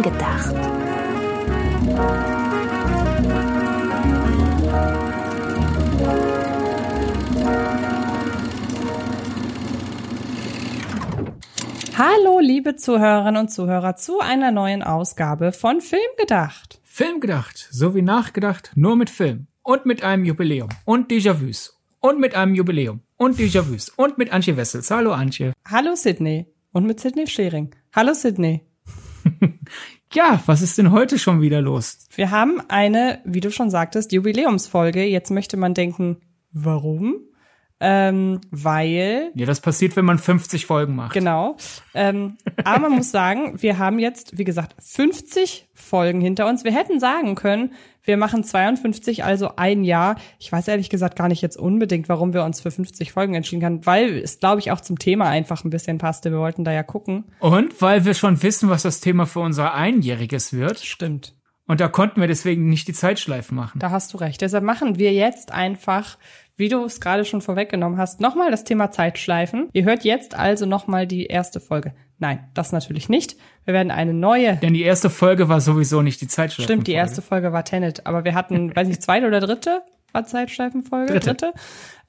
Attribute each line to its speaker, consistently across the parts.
Speaker 1: Film gedacht.
Speaker 2: Hallo, liebe Zuhörerinnen und Zuhörer, zu einer neuen Ausgabe von Film gedacht.
Speaker 3: Film gedacht, so wie nachgedacht, nur mit Film. Und mit einem Jubiläum. Und Déjà-vus. Und mit einem Jubiläum. Und Déjà-vus. Und mit Antje Wessels. Hallo, Antje.
Speaker 2: Hallo, Sydney. Und mit Sydney Schering. Hallo, Sydney.
Speaker 3: ja, was ist denn heute schon wieder los?
Speaker 2: Wir haben eine, wie du schon sagtest, Jubiläumsfolge. Jetzt möchte man denken, warum? Ähm, weil.
Speaker 3: Ja, das passiert, wenn man 50 Folgen macht.
Speaker 2: Genau. Ähm, aber man muss sagen, wir haben jetzt, wie gesagt, 50 Folgen hinter uns. Wir hätten sagen können, wir machen 52, also ein Jahr. Ich weiß ehrlich gesagt gar nicht jetzt unbedingt, warum wir uns für 50 Folgen entschieden haben, weil es, glaube ich, auch zum Thema einfach ein bisschen passte. Wir wollten da ja gucken.
Speaker 3: Und weil wir schon wissen, was das Thema für unser Einjähriges wird.
Speaker 2: Stimmt.
Speaker 3: Und da konnten wir deswegen nicht die Zeitschleifen machen.
Speaker 2: Da hast du recht. Deshalb machen wir jetzt einfach wie du es gerade schon vorweggenommen hast, nochmal das Thema Zeitschleifen. Ihr hört jetzt also nochmal die erste Folge. Nein, das natürlich nicht. Wir werden eine neue.
Speaker 3: Denn die erste Folge war sowieso nicht die Zeitschleifen.
Speaker 2: Stimmt, die erste Folge war Tenet, aber wir hatten, weiß nicht, zweite oder dritte war Zeitschleifenfolge?
Speaker 3: Dritte.
Speaker 2: dritte.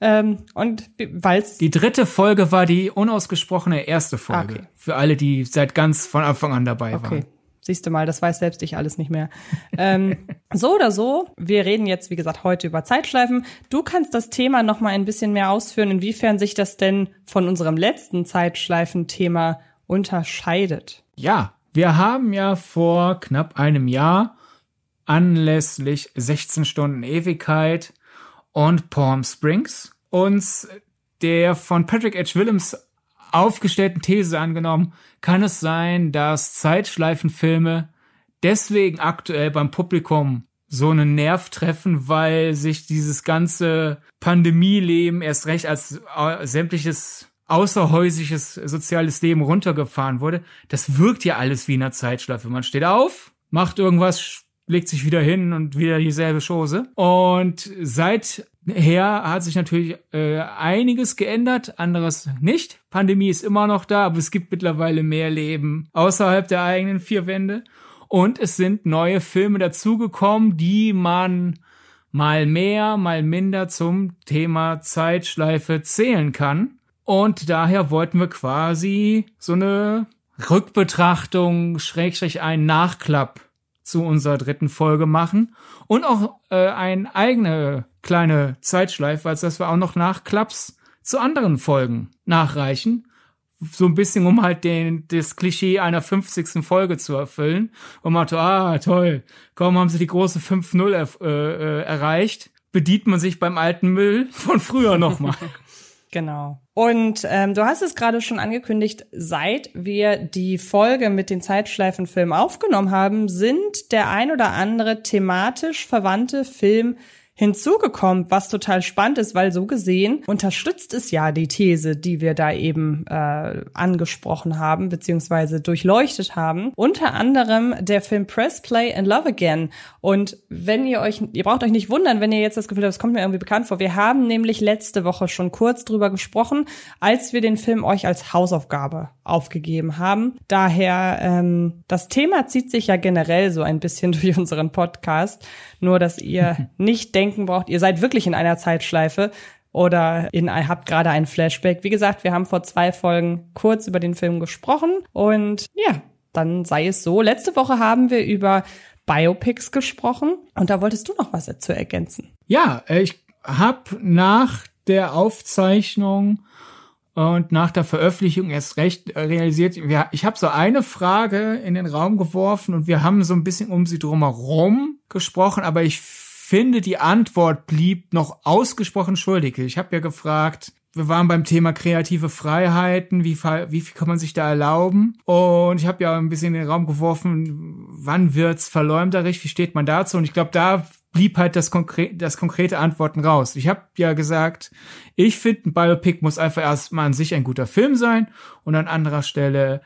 Speaker 2: Ähm, und weil's
Speaker 3: die dritte Folge war die unausgesprochene erste Folge. Okay. Für alle, die seit ganz von Anfang an dabei okay. waren.
Speaker 2: Siehst du mal, das weiß selbst ich alles nicht mehr. ähm, so oder so, wir reden jetzt, wie gesagt, heute über Zeitschleifen. Du kannst das Thema noch mal ein bisschen mehr ausführen, inwiefern sich das denn von unserem letzten Zeitschleifen-Thema unterscheidet.
Speaker 3: Ja, wir haben ja vor knapp einem Jahr anlässlich 16 Stunden Ewigkeit und Palm Springs uns der von Patrick H. Willems aufgestellten These angenommen, kann es sein, dass Zeitschleifenfilme deswegen aktuell beim Publikum so einen Nerv treffen, weil sich dieses ganze Pandemieleben erst recht als äh, sämtliches außerhäusliches soziales Leben runtergefahren wurde. Das wirkt ja alles wie in einer Zeitschleife. Man steht auf, macht irgendwas, legt sich wieder hin und wieder dieselbe Chose. Und seit her hat sich natürlich äh, einiges geändert, anderes nicht. Pandemie ist immer noch da, aber es gibt mittlerweile mehr Leben außerhalb der eigenen vier Wände. Und es sind neue Filme dazugekommen, die man mal mehr, mal minder zum Thema Zeitschleife zählen kann. Und daher wollten wir quasi so eine Rückbetrachtung, Schrägstrich einen Nachklapp zu unserer dritten Folge machen und auch äh, eine eigene kleine Zeitschleife, als dass wir auch noch Nachklaps zu anderen Folgen nachreichen. So ein bisschen, um halt den, das Klischee einer 50. Folge zu erfüllen. Und man so, ah, toll, kaum haben sie die große 5-0 äh, äh, erreicht, bedient man sich beim alten Müll von früher nochmal.
Speaker 2: Genau. Und ähm, du hast es gerade schon angekündigt, seit wir die Folge mit den Zeitschleifenfilmen aufgenommen haben, sind der ein oder andere thematisch verwandte Film hinzugekommen, was total spannend ist, weil so gesehen unterstützt es ja die These, die wir da eben äh, angesprochen haben, beziehungsweise durchleuchtet haben. Unter anderem der Film Press Play and Love Again. Und wenn ihr euch, ihr braucht euch nicht wundern, wenn ihr jetzt das Gefühl habt, das kommt mir irgendwie bekannt vor. Wir haben nämlich letzte Woche schon kurz drüber gesprochen, als wir den Film euch als Hausaufgabe aufgegeben haben. Daher, ähm, das Thema zieht sich ja generell so ein bisschen durch unseren Podcast. Nur, dass ihr nicht denken braucht, ihr seid wirklich in einer Zeitschleife oder in, habt gerade einen Flashback. Wie gesagt, wir haben vor zwei Folgen kurz über den Film gesprochen und ja, dann sei es so. Letzte Woche haben wir über Biopics gesprochen und da wolltest du noch was dazu ergänzen.
Speaker 3: Ja, ich habe nach der Aufzeichnung und nach der Veröffentlichung erst recht realisiert, ich habe so eine Frage in den Raum geworfen und wir haben so ein bisschen um sie drumherum gesprochen, aber ich finde, die Antwort blieb noch ausgesprochen schuldig. Ich habe ja gefragt, wir waren beim Thema kreative Freiheiten, wie, wie viel kann man sich da erlauben? Und ich habe ja ein bisschen in den Raum geworfen, wann wird's verleumderisch, wie steht man dazu? Und ich glaube, da blieb halt das, konkre das konkrete Antworten raus. Ich habe ja gesagt, ich finde, ein Biopic muss einfach erstmal an sich ein guter Film sein und an anderer Stelle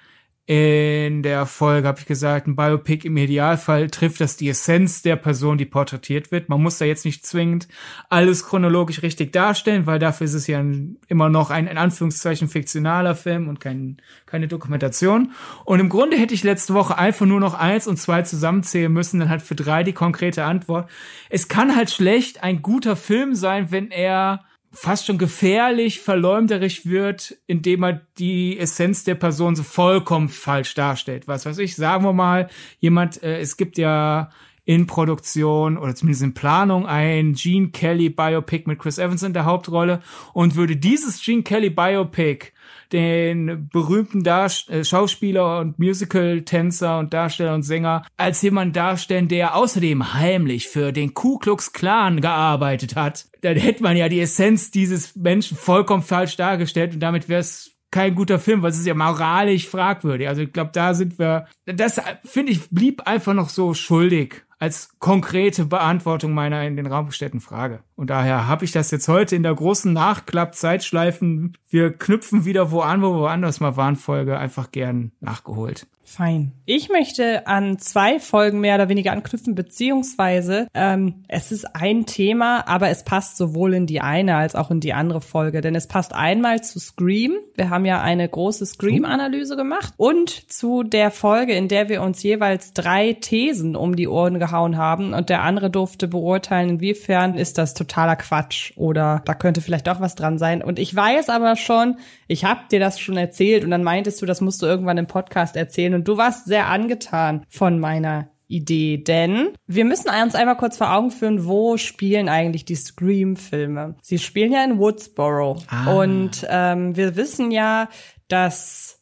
Speaker 3: In der Folge habe ich gesagt, ein Biopic im Idealfall trifft das die Essenz der Person, die porträtiert wird. Man muss da jetzt nicht zwingend alles chronologisch richtig darstellen, weil dafür ist es ja immer noch ein in Anführungszeichen fiktionaler Film und kein, keine Dokumentation. Und im Grunde hätte ich letzte Woche einfach nur noch eins und zwei zusammenzählen müssen, dann halt für drei die konkrete Antwort. Es kann halt schlecht ein guter Film sein, wenn er fast schon gefährlich, verleumderisch wird, indem er die Essenz der Person so vollkommen falsch darstellt. Was weiß ich, sagen wir mal, jemand, äh, es gibt ja in Produktion oder zumindest in Planung ein Gene Kelly Biopic mit Chris Evans in der Hauptrolle und würde dieses Gene Kelly Biopic den berühmten Dar äh, Schauspieler und Musical-Tänzer und Darsteller und Sänger als jemand darstellen, der außerdem heimlich für den Ku Klux Klan gearbeitet hat. Dann hätte man ja die Essenz dieses Menschen vollkommen falsch dargestellt und damit wäre es kein guter Film, weil es ist ja moralisch fragwürdig. Also ich glaube, da sind wir, das finde ich, blieb einfach noch so schuldig als konkrete Beantwortung meiner in den Raum gestellten Frage. Und daher habe ich das jetzt heute in der großen Nachklapp-Zeitschleifen, wir knüpfen wieder wo an, wo wir woanders mal waren, Folge einfach gern nachgeholt.
Speaker 2: Fein. Ich möchte an zwei Folgen mehr oder weniger anknüpfen, beziehungsweise ähm, es ist ein Thema, aber es passt sowohl in die eine als auch in die andere Folge. Denn es passt einmal zu Scream. Wir haben ja eine große Scream-Analyse gemacht und zu der Folge, in der wir uns jeweils drei Thesen um die Ohren gehauen haben und der andere durfte beurteilen, inwiefern ist das totaler Quatsch oder da könnte vielleicht doch was dran sein. Und ich weiß aber schon, ich hab dir das schon erzählt und dann meintest du, das musst du irgendwann im Podcast erzählen und du warst sehr angetan von meiner Idee, denn wir müssen uns einmal kurz vor Augen führen, wo spielen eigentlich die Scream-Filme? Sie spielen ja in Woodsboro ah. und ähm, wir wissen ja, dass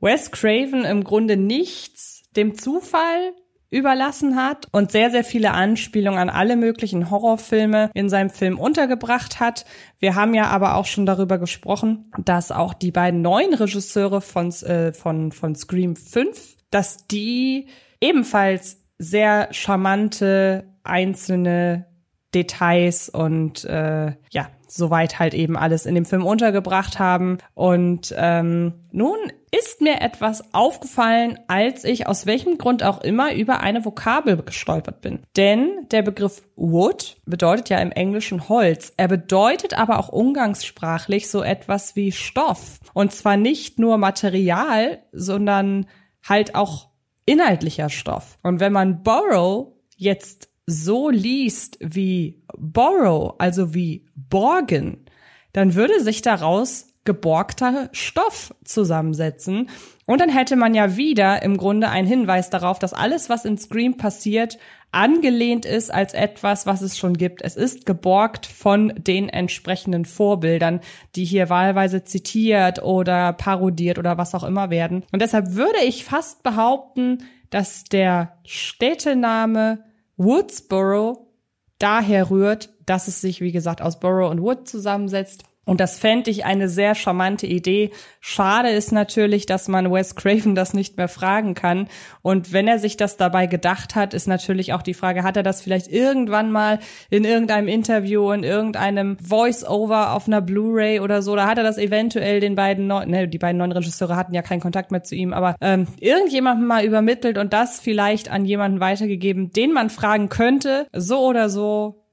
Speaker 2: Wes Craven im Grunde nichts dem Zufall überlassen hat und sehr, sehr viele Anspielungen an alle möglichen Horrorfilme in seinem Film untergebracht hat. Wir haben ja aber auch schon darüber gesprochen, dass auch die beiden neuen Regisseure von, äh, von, von Scream 5, dass die ebenfalls sehr charmante einzelne Details und äh, ja, soweit halt eben alles in dem Film untergebracht haben. Und ähm, nun ist mir etwas aufgefallen, als ich aus welchem Grund auch immer über eine Vokabel gestolpert bin. Denn der Begriff Wood bedeutet ja im Englischen Holz. Er bedeutet aber auch umgangssprachlich so etwas wie Stoff. Und zwar nicht nur Material, sondern halt auch inhaltlicher Stoff. Und wenn man borrow jetzt so liest wie borrow, also wie borgen, dann würde sich daraus geborgter Stoff zusammensetzen. Und dann hätte man ja wieder im Grunde einen Hinweis darauf, dass alles, was in Scream passiert, angelehnt ist als etwas, was es schon gibt. Es ist geborgt von den entsprechenden Vorbildern, die hier wahlweise zitiert oder parodiert oder was auch immer werden. Und deshalb würde ich fast behaupten, dass der Städtename Woodsboro daher rührt, dass es sich, wie gesagt, aus Borough und Wood zusammensetzt und das fände ich eine sehr charmante Idee. Schade ist natürlich, dass man Wes Craven das nicht mehr fragen kann. Und wenn er sich das dabei gedacht hat, ist natürlich auch die Frage, hat er das vielleicht irgendwann mal in irgendeinem Interview, in irgendeinem Voice-Over auf einer Blu-ray oder so, da hat er das eventuell den beiden neuen, ne, die beiden neuen Regisseure hatten ja keinen Kontakt mehr zu ihm, aber ähm, irgendjemandem mal übermittelt und das vielleicht an jemanden weitergegeben, den man fragen könnte, so oder so.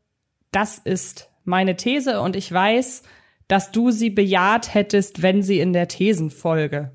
Speaker 2: Das ist meine These und ich weiß, dass du sie bejaht hättest, wenn sie in der Thesenfolge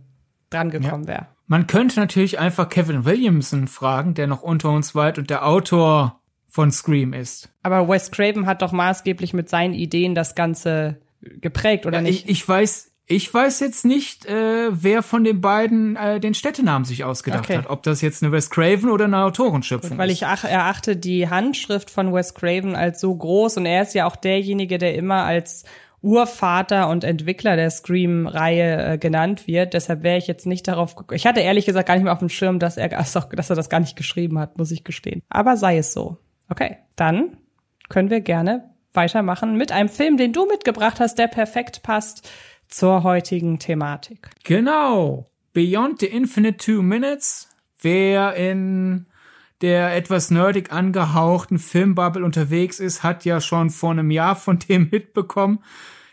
Speaker 2: drangekommen ja. wäre.
Speaker 3: Man könnte natürlich einfach Kevin Williamson fragen, der noch unter uns weit und der Autor von Scream ist.
Speaker 2: Aber Wes Craven hat doch maßgeblich mit seinen Ideen das Ganze geprägt, oder ja, nicht?
Speaker 3: Ich, ich weiß, ich weiß jetzt nicht, äh, wer von den beiden äh, den Städtenamen sich ausgedacht okay. hat. Ob das jetzt eine Wes Craven oder eine Autorenschöpfung
Speaker 2: Gut, weil ist. Weil ich erachte die Handschrift von Wes Craven als so groß und er ist ja auch derjenige, der immer als Urvater und Entwickler der Scream-Reihe äh, genannt wird. Deshalb wäre ich jetzt nicht darauf. Ich hatte ehrlich gesagt gar nicht mehr auf dem Schirm, dass er, dass er das gar nicht geschrieben hat, muss ich gestehen. Aber sei es so. Okay, dann können wir gerne weitermachen mit einem Film, den du mitgebracht hast, der perfekt passt zur heutigen Thematik.
Speaker 3: Genau. Beyond the Infinite Two Minutes. Wer in der etwas nerdig angehauchten Filmbubble unterwegs ist, hat ja schon vor einem Jahr von dem mitbekommen.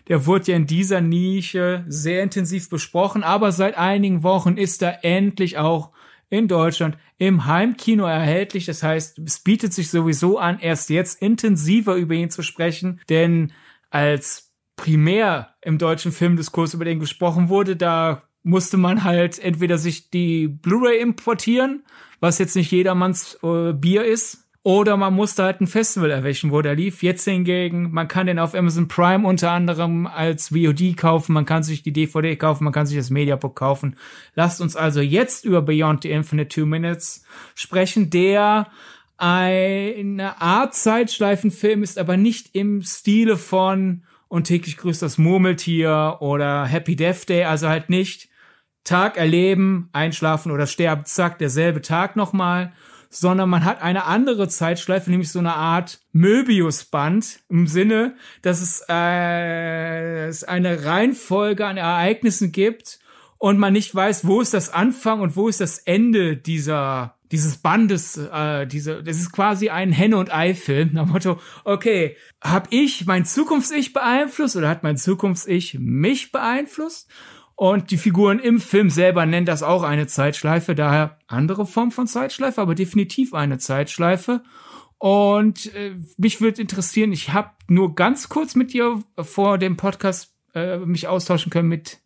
Speaker 3: Der wurde ja in dieser Nische sehr intensiv besprochen, aber seit einigen Wochen ist er endlich auch in Deutschland im Heimkino erhältlich. Das heißt, es bietet sich sowieso an, erst jetzt intensiver über ihn zu sprechen, denn als primär im deutschen Filmdiskurs über den gesprochen wurde, da musste man halt entweder sich die Blu-ray importieren, was jetzt nicht jedermanns äh, Bier ist, oder man musste halt ein Festival erwischen, wo der lief. Jetzt hingegen, man kann den auf Amazon Prime unter anderem als VOD kaufen, man kann sich die DVD kaufen, man kann sich das Mediabook kaufen. Lasst uns also jetzt über Beyond the Infinite Two Minutes sprechen, der eine Art Zeitschleifenfilm ist, aber nicht im Stile von und täglich grüßt das Murmeltier oder Happy Death Day, also halt nicht Tag erleben, einschlafen oder sterben, zack, derselbe Tag nochmal, sondern man hat eine andere Zeitschleife, nämlich so eine Art Möbiusband im Sinne, dass es, äh, es eine Reihenfolge an Ereignissen gibt und man nicht weiß, wo ist das Anfang und wo ist das Ende dieser dieses Bandes, äh, diese, das ist quasi ein Henne und Ei-Film. Nach Motto, okay, hab ich mein Zukunfts-Ich beeinflusst oder hat mein Zukunfts-Ich mich beeinflusst? Und die Figuren im Film selber nennen das auch eine Zeitschleife, daher andere Form von Zeitschleife, aber definitiv eine Zeitschleife. Und äh, mich würde interessieren, ich habe nur ganz kurz mit dir vor dem Podcast äh, mich austauschen können mit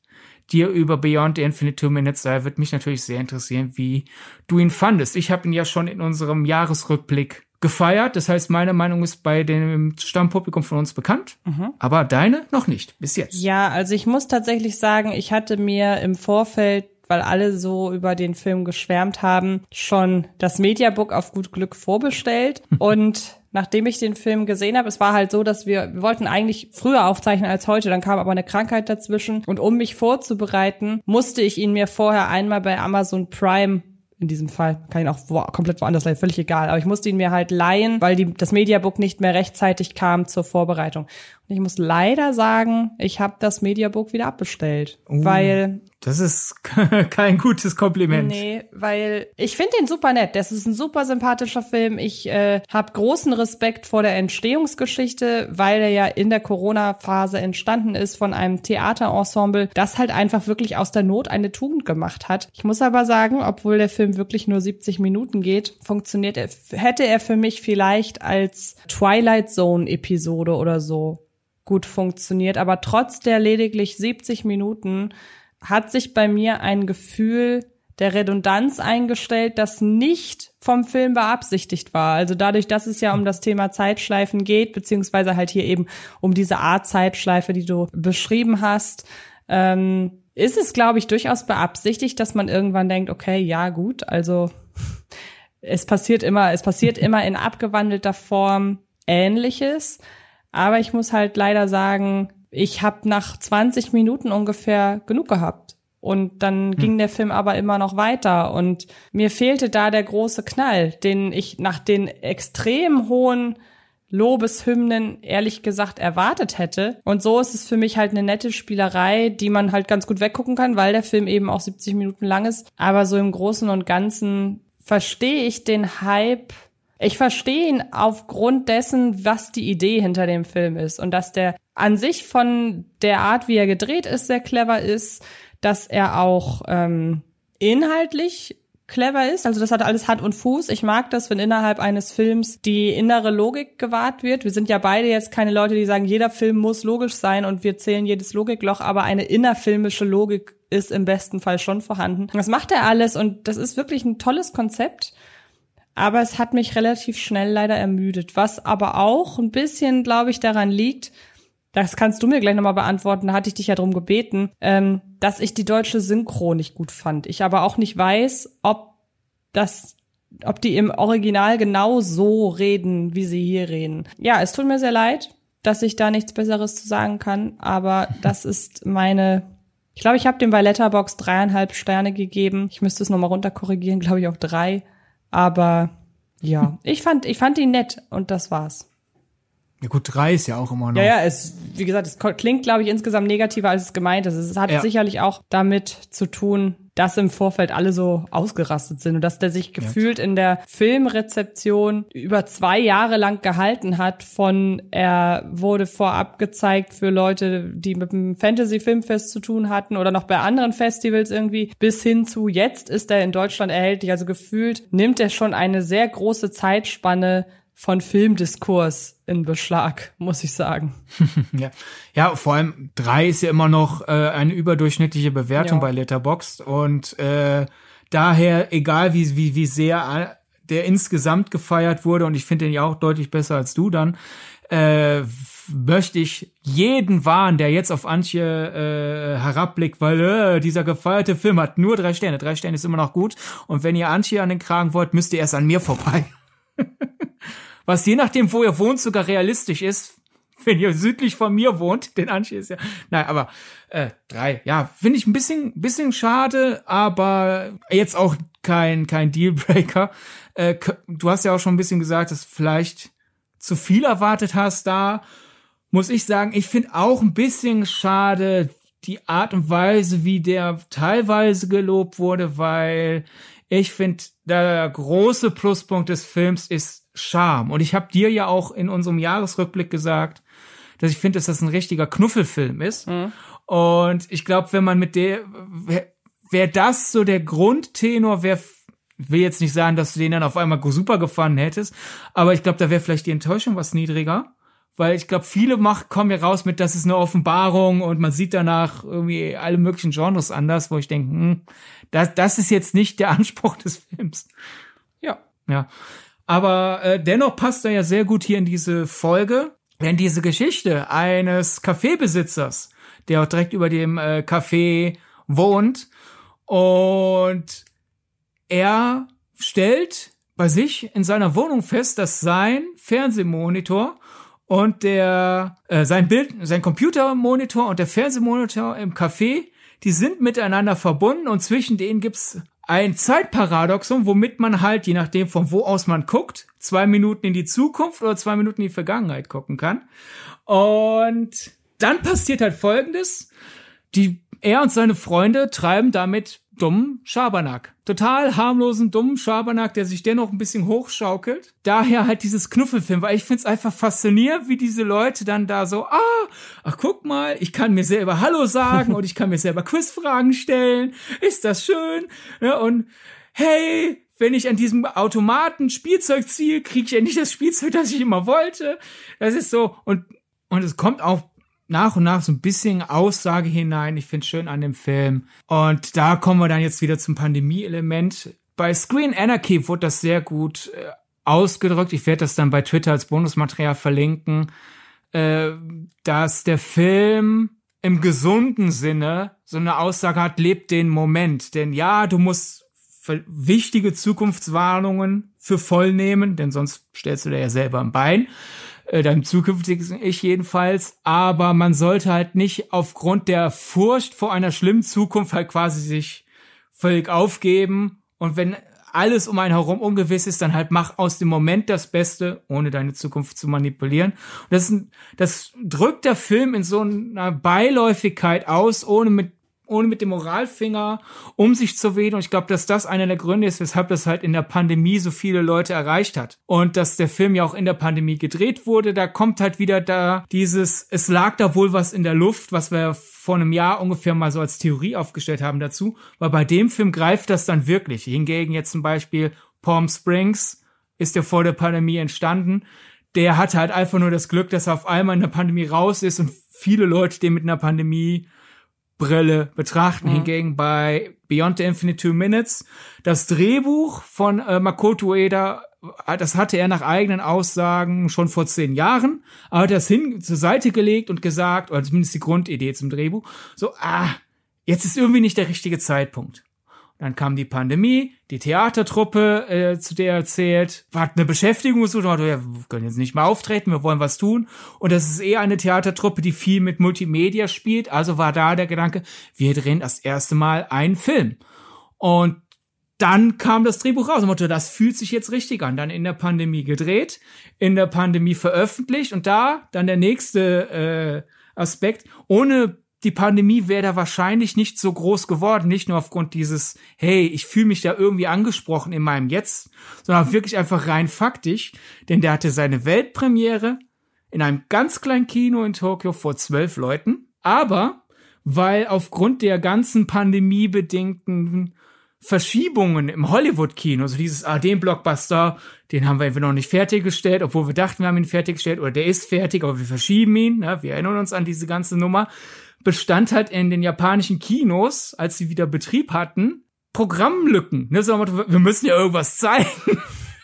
Speaker 3: dir über Beyond the Infinite Two Minutes. Da wird mich natürlich sehr interessieren, wie du ihn fandest. Ich habe ihn ja schon in unserem Jahresrückblick gefeiert. Das heißt, meine Meinung ist bei dem Stammpublikum von uns bekannt, mhm. aber deine noch nicht, bis jetzt.
Speaker 2: Ja, also ich muss tatsächlich sagen, ich hatte mir im Vorfeld weil alle so über den Film geschwärmt haben, schon das Mediabook auf gut Glück vorbestellt. Und nachdem ich den Film gesehen habe, es war halt so, dass wir, wir wollten eigentlich früher aufzeichnen als heute, dann kam aber eine Krankheit dazwischen. Und um mich vorzubereiten, musste ich ihn mir vorher einmal bei Amazon Prime in diesem Fall. Kann ihn auch wo, komplett woanders leihen, völlig egal. Aber ich musste ihn mir halt leihen, weil die, das Mediabook nicht mehr rechtzeitig kam zur Vorbereitung. Ich muss leider sagen, ich habe das Mediabook wieder abbestellt, uh, weil
Speaker 3: das ist kein gutes Kompliment.
Speaker 2: Nee, weil ich finde den super nett. Das ist ein super sympathischer Film. Ich äh, habe großen Respekt vor der Entstehungsgeschichte, weil er ja in der Corona-Phase entstanden ist von einem Theaterensemble, das halt einfach wirklich aus der Not eine Tugend gemacht hat. Ich muss aber sagen, obwohl der Film wirklich nur 70 Minuten geht, funktioniert er, hätte er für mich vielleicht als Twilight Zone Episode oder so gut funktioniert. Aber trotz der lediglich 70 Minuten hat sich bei mir ein Gefühl der Redundanz eingestellt, das nicht vom Film beabsichtigt war. Also dadurch, dass es ja um das Thema Zeitschleifen geht, beziehungsweise halt hier eben um diese Art Zeitschleife, die du beschrieben hast, ähm, ist es, glaube ich, durchaus beabsichtigt, dass man irgendwann denkt, okay, ja, gut, also es passiert immer, es passiert immer in abgewandelter Form Ähnliches. Aber ich muss halt leider sagen, ich habe nach 20 Minuten ungefähr genug gehabt. Und dann hm. ging der Film aber immer noch weiter. Und mir fehlte da der große Knall, den ich nach den extrem hohen Lobeshymnen ehrlich gesagt erwartet hätte. Und so ist es für mich halt eine nette Spielerei, die man halt ganz gut weggucken kann, weil der Film eben auch 70 Minuten lang ist. Aber so im Großen und Ganzen verstehe ich den Hype ich verstehe ihn aufgrund dessen, was die Idee hinter dem Film ist und dass der an sich von der Art, wie er gedreht ist, sehr clever ist, dass er auch ähm, inhaltlich clever ist. Also das hat alles Hand und Fuß. Ich mag das, wenn innerhalb eines Films die innere Logik gewahrt wird. Wir sind ja beide jetzt keine Leute, die sagen, jeder Film muss logisch sein und wir zählen jedes Logikloch, aber eine innerfilmische Logik ist im besten Fall schon vorhanden. Das macht er alles und das ist wirklich ein tolles Konzept aber es hat mich relativ schnell leider ermüdet, was aber auch ein bisschen, glaube ich, daran liegt, das kannst du mir gleich nochmal beantworten, da hatte ich dich ja drum gebeten, ähm, dass ich die deutsche Synchro nicht gut fand. Ich aber auch nicht weiß, ob das ob die im Original genau so reden, wie sie hier reden. Ja, es tut mir sehr leid, dass ich da nichts Besseres zu sagen kann, aber das ist meine. Ich glaube, ich habe dem bei Letterbox dreieinhalb Sterne gegeben. Ich müsste es nochmal runterkorrigieren, glaube ich, auf drei. Aber ja, ich fand, ich fand ihn nett und das war's.
Speaker 3: Ja gut, drei ist ja auch immer noch.
Speaker 2: Ja, ja, es, wie gesagt, es klingt, glaube ich, insgesamt negativer, als es gemeint ist. Es hat ja. sicherlich auch damit zu tun, dass im Vorfeld alle so ausgerastet sind und dass der sich gefühlt ja. in der Filmrezeption über zwei Jahre lang gehalten hat von er wurde vorab gezeigt für Leute, die mit dem Fantasy Filmfest zu tun hatten oder noch bei anderen Festivals irgendwie bis hin zu jetzt ist er in Deutschland erhältlich. Also gefühlt nimmt er schon eine sehr große Zeitspanne von Filmdiskurs in Beschlag, muss ich sagen.
Speaker 3: ja. ja, vor allem drei ist ja immer noch äh, eine überdurchschnittliche Bewertung ja. bei Letterboxd und äh, daher, egal wie, wie, wie sehr der insgesamt gefeiert wurde, und ich finde den ja auch deutlich besser als du dann, äh, möchte ich jeden warnen, der jetzt auf Antje äh, herabblickt, weil äh, dieser gefeierte Film hat nur drei Sterne. Drei Sterne ist immer noch gut. Und wenn ihr Antje an den Kragen wollt, müsst ihr erst an mir vorbei. was je nachdem, wo ihr wohnt, sogar realistisch ist. Wenn ihr südlich von mir wohnt, den Anschluss ist ja. Nein, aber äh, drei, ja, finde ich ein bisschen, bisschen schade, aber jetzt auch kein, kein Dealbreaker. Äh, du hast ja auch schon ein bisschen gesagt, dass vielleicht zu viel erwartet hast da. Muss ich sagen, ich finde auch ein bisschen schade die Art und Weise, wie der teilweise gelobt wurde, weil ich finde, der große Pluspunkt des Films ist Charme. Und ich habe dir ja auch in unserem Jahresrückblick gesagt, dass ich finde, dass das ein richtiger Knuffelfilm ist. Mhm. Und ich glaube, wenn man mit der, wäre wär das so der Grundtenor, wäre will jetzt nicht sagen, dass du den dann auf einmal super gefahren hättest, aber ich glaube, da wäre vielleicht die Enttäuschung was niedriger, weil ich glaube, viele mach, kommen ja raus mit, das ist eine Offenbarung und man sieht danach irgendwie alle möglichen Genres anders, wo ich denke, hm, das, das ist jetzt nicht der Anspruch des Films. Ja. Ja. Aber äh, dennoch passt er ja sehr gut hier in diese Folge, denn diese Geschichte eines Kaffeebesitzers, der auch direkt über dem äh, Café wohnt. Und er stellt bei sich in seiner Wohnung fest, dass sein Fernsehmonitor und der äh, sein Bild, sein Computermonitor und der Fernsehmonitor im Café, die sind miteinander verbunden und zwischen denen gibt's ein Zeitparadoxon, womit man halt, je nachdem von wo aus man guckt, zwei Minuten in die Zukunft oder zwei Minuten in die Vergangenheit gucken kann. Und dann passiert halt Folgendes. Die, er und seine Freunde treiben damit dummen Schabernack. Total harmlosen, dummen Schabernack, der sich dennoch ein bisschen hochschaukelt. Daher halt dieses Knuffelfilm, weil ich find's einfach faszinierend, wie diese Leute dann da so, ah, ach guck mal, ich kann mir selber Hallo sagen und ich kann mir selber Quizfragen stellen. Ist das schön? Ja, und hey, wenn ich an diesem Automaten Spielzeug ziehe, kriege ich endlich das Spielzeug, das ich immer wollte. Das ist so und und es kommt auch nach und nach so ein bisschen Aussage hinein. Ich finde schön an dem Film. Und da kommen wir dann jetzt wieder zum Pandemie-Element. Bei Screen Anarchy wurde das sehr gut äh, ausgedrückt. Ich werde das dann bei Twitter als Bonusmaterial verlinken, äh, dass der Film im gesunden Sinne so eine Aussage hat, lebt den Moment. Denn ja, du musst wichtige Zukunftswarnungen für voll nehmen, denn sonst stellst du dir ja selber ein Bein deinem zukünftigen Ich jedenfalls. Aber man sollte halt nicht aufgrund der Furcht vor einer schlimmen Zukunft halt quasi sich völlig aufgeben. Und wenn alles um einen herum ungewiss ist, dann halt mach aus dem Moment das Beste, ohne deine Zukunft zu manipulieren. Das, das drückt der Film in so einer Beiläufigkeit aus, ohne mit ohne mit dem Moralfinger um sich zu wehen. Und ich glaube, dass das einer der Gründe ist, weshalb das halt in der Pandemie so viele Leute erreicht hat. Und dass der Film ja auch in der Pandemie gedreht wurde, da kommt halt wieder da dieses, es lag da wohl was in der Luft, was wir vor einem Jahr ungefähr mal so als Theorie aufgestellt haben dazu. Weil bei dem Film greift das dann wirklich. Hingegen jetzt zum Beispiel Palm Springs ist ja vor der Pandemie entstanden. Der hatte halt einfach nur das Glück, dass er auf einmal in der Pandemie raus ist und viele Leute den mit einer Pandemie Brille betrachten. Mhm. Hingegen bei Beyond the Infinite Two Minutes das Drehbuch von äh, Makoto Ueda, äh, das hatte er nach eigenen Aussagen schon vor zehn Jahren, aber hat das hin zur Seite gelegt und gesagt, oder zumindest die Grundidee zum Drehbuch, so, ah, jetzt ist irgendwie nicht der richtige Zeitpunkt. Dann kam die Pandemie, die Theatertruppe, äh, zu der er erzählt, hat eine Beschäftigung gesucht, ja, wir können jetzt nicht mehr auftreten, wir wollen was tun. Und das ist eher eine Theatertruppe, die viel mit Multimedia spielt. Also war da der Gedanke, wir drehen das erste Mal einen Film. Und dann kam das Drehbuch raus und Motto, das fühlt sich jetzt richtig an. Dann in der Pandemie gedreht, in der Pandemie veröffentlicht und da dann der nächste äh, Aspekt, ohne die Pandemie wäre da wahrscheinlich nicht so groß geworden, nicht nur aufgrund dieses, hey, ich fühle mich da irgendwie angesprochen in meinem Jetzt, sondern wirklich einfach rein faktisch, denn der hatte seine Weltpremiere in einem ganz kleinen Kino in Tokio vor zwölf Leuten, aber weil aufgrund der ganzen pandemiebedingten Verschiebungen im Hollywood-Kino, also dieses, ah, den Blockbuster, den haben wir einfach noch nicht fertiggestellt, obwohl wir dachten, wir haben ihn fertiggestellt, oder der ist fertig, aber wir verschieben ihn, ne? wir erinnern uns an diese ganze Nummer, bestand halt in den japanischen Kinos, als sie wieder Betrieb hatten, Programmlücken. Ne? So, wir müssen ja irgendwas zeigen.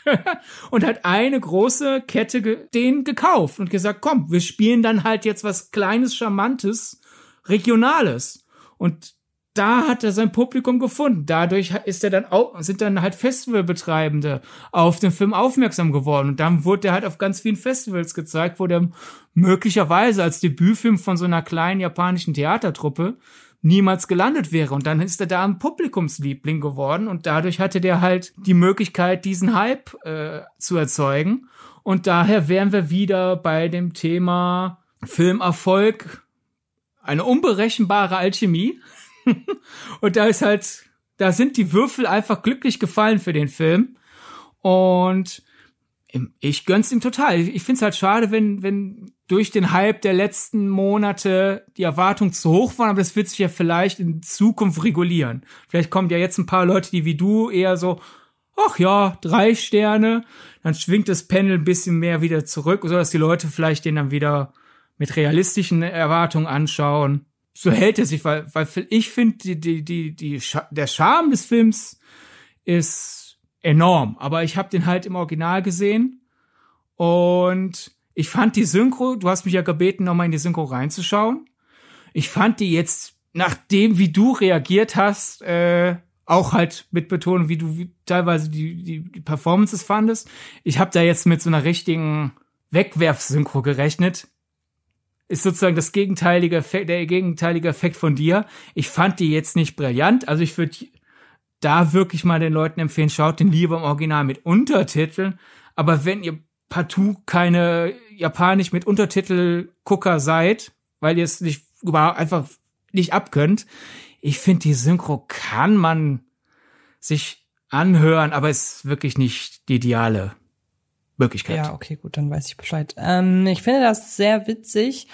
Speaker 3: und hat eine große Kette ge den gekauft und gesagt, komm, wir spielen dann halt jetzt was Kleines, Charmantes, Regionales. Und da hat er sein Publikum gefunden. Dadurch ist er dann auch, sind dann halt Festivalbetreibende auf den Film aufmerksam geworden. Und dann wurde er halt auf ganz vielen Festivals gezeigt, wo der möglicherweise als Debütfilm von so einer kleinen japanischen Theatertruppe niemals gelandet wäre. Und dann ist er da ein Publikumsliebling geworden und dadurch hatte der halt die Möglichkeit, diesen Hype äh, zu erzeugen. Und daher wären wir wieder bei dem Thema Filmerfolg, eine unberechenbare Alchemie. und da ist halt, da sind die Würfel einfach glücklich gefallen für den Film. Und ich gönn's ihm total. Ich find's halt schade, wenn, wenn durch den Hype der letzten Monate die Erwartungen zu hoch waren, aber das wird sich ja vielleicht in Zukunft regulieren. Vielleicht kommen ja jetzt ein paar Leute, die wie du eher so, ach ja, drei Sterne, dann schwingt das Panel ein bisschen mehr wieder zurück, so dass die Leute vielleicht den dann wieder mit realistischen Erwartungen anschauen so hält er sich, weil, weil ich finde, die, die, die, die, der Charme des Films ist enorm. Aber ich habe den halt im Original gesehen und ich fand die Synchro, du hast mich ja gebeten, nochmal in die Synchro reinzuschauen. Ich fand die jetzt, nachdem wie du reagiert hast, äh, auch halt mit betonen, wie du wie, teilweise die, die, die Performances fandest. Ich habe da jetzt mit so einer richtigen Wegwerf-Synchro gerechnet ist sozusagen das gegenteilige Effekt, der gegenteilige Effekt von dir. Ich fand die jetzt nicht brillant. Also ich würde da wirklich mal den Leuten empfehlen, schaut den lieber im Original mit Untertiteln. Aber wenn ihr partout keine Japanisch mit Untertitel Gucker seid, weil ihr es nicht überhaupt einfach nicht abkönnt, ich finde die Synchro kann man sich anhören, aber ist wirklich nicht die ideale Möglichkeit.
Speaker 2: Ja, okay, gut, dann weiß ich Bescheid. Ähm, ich finde das sehr witzig,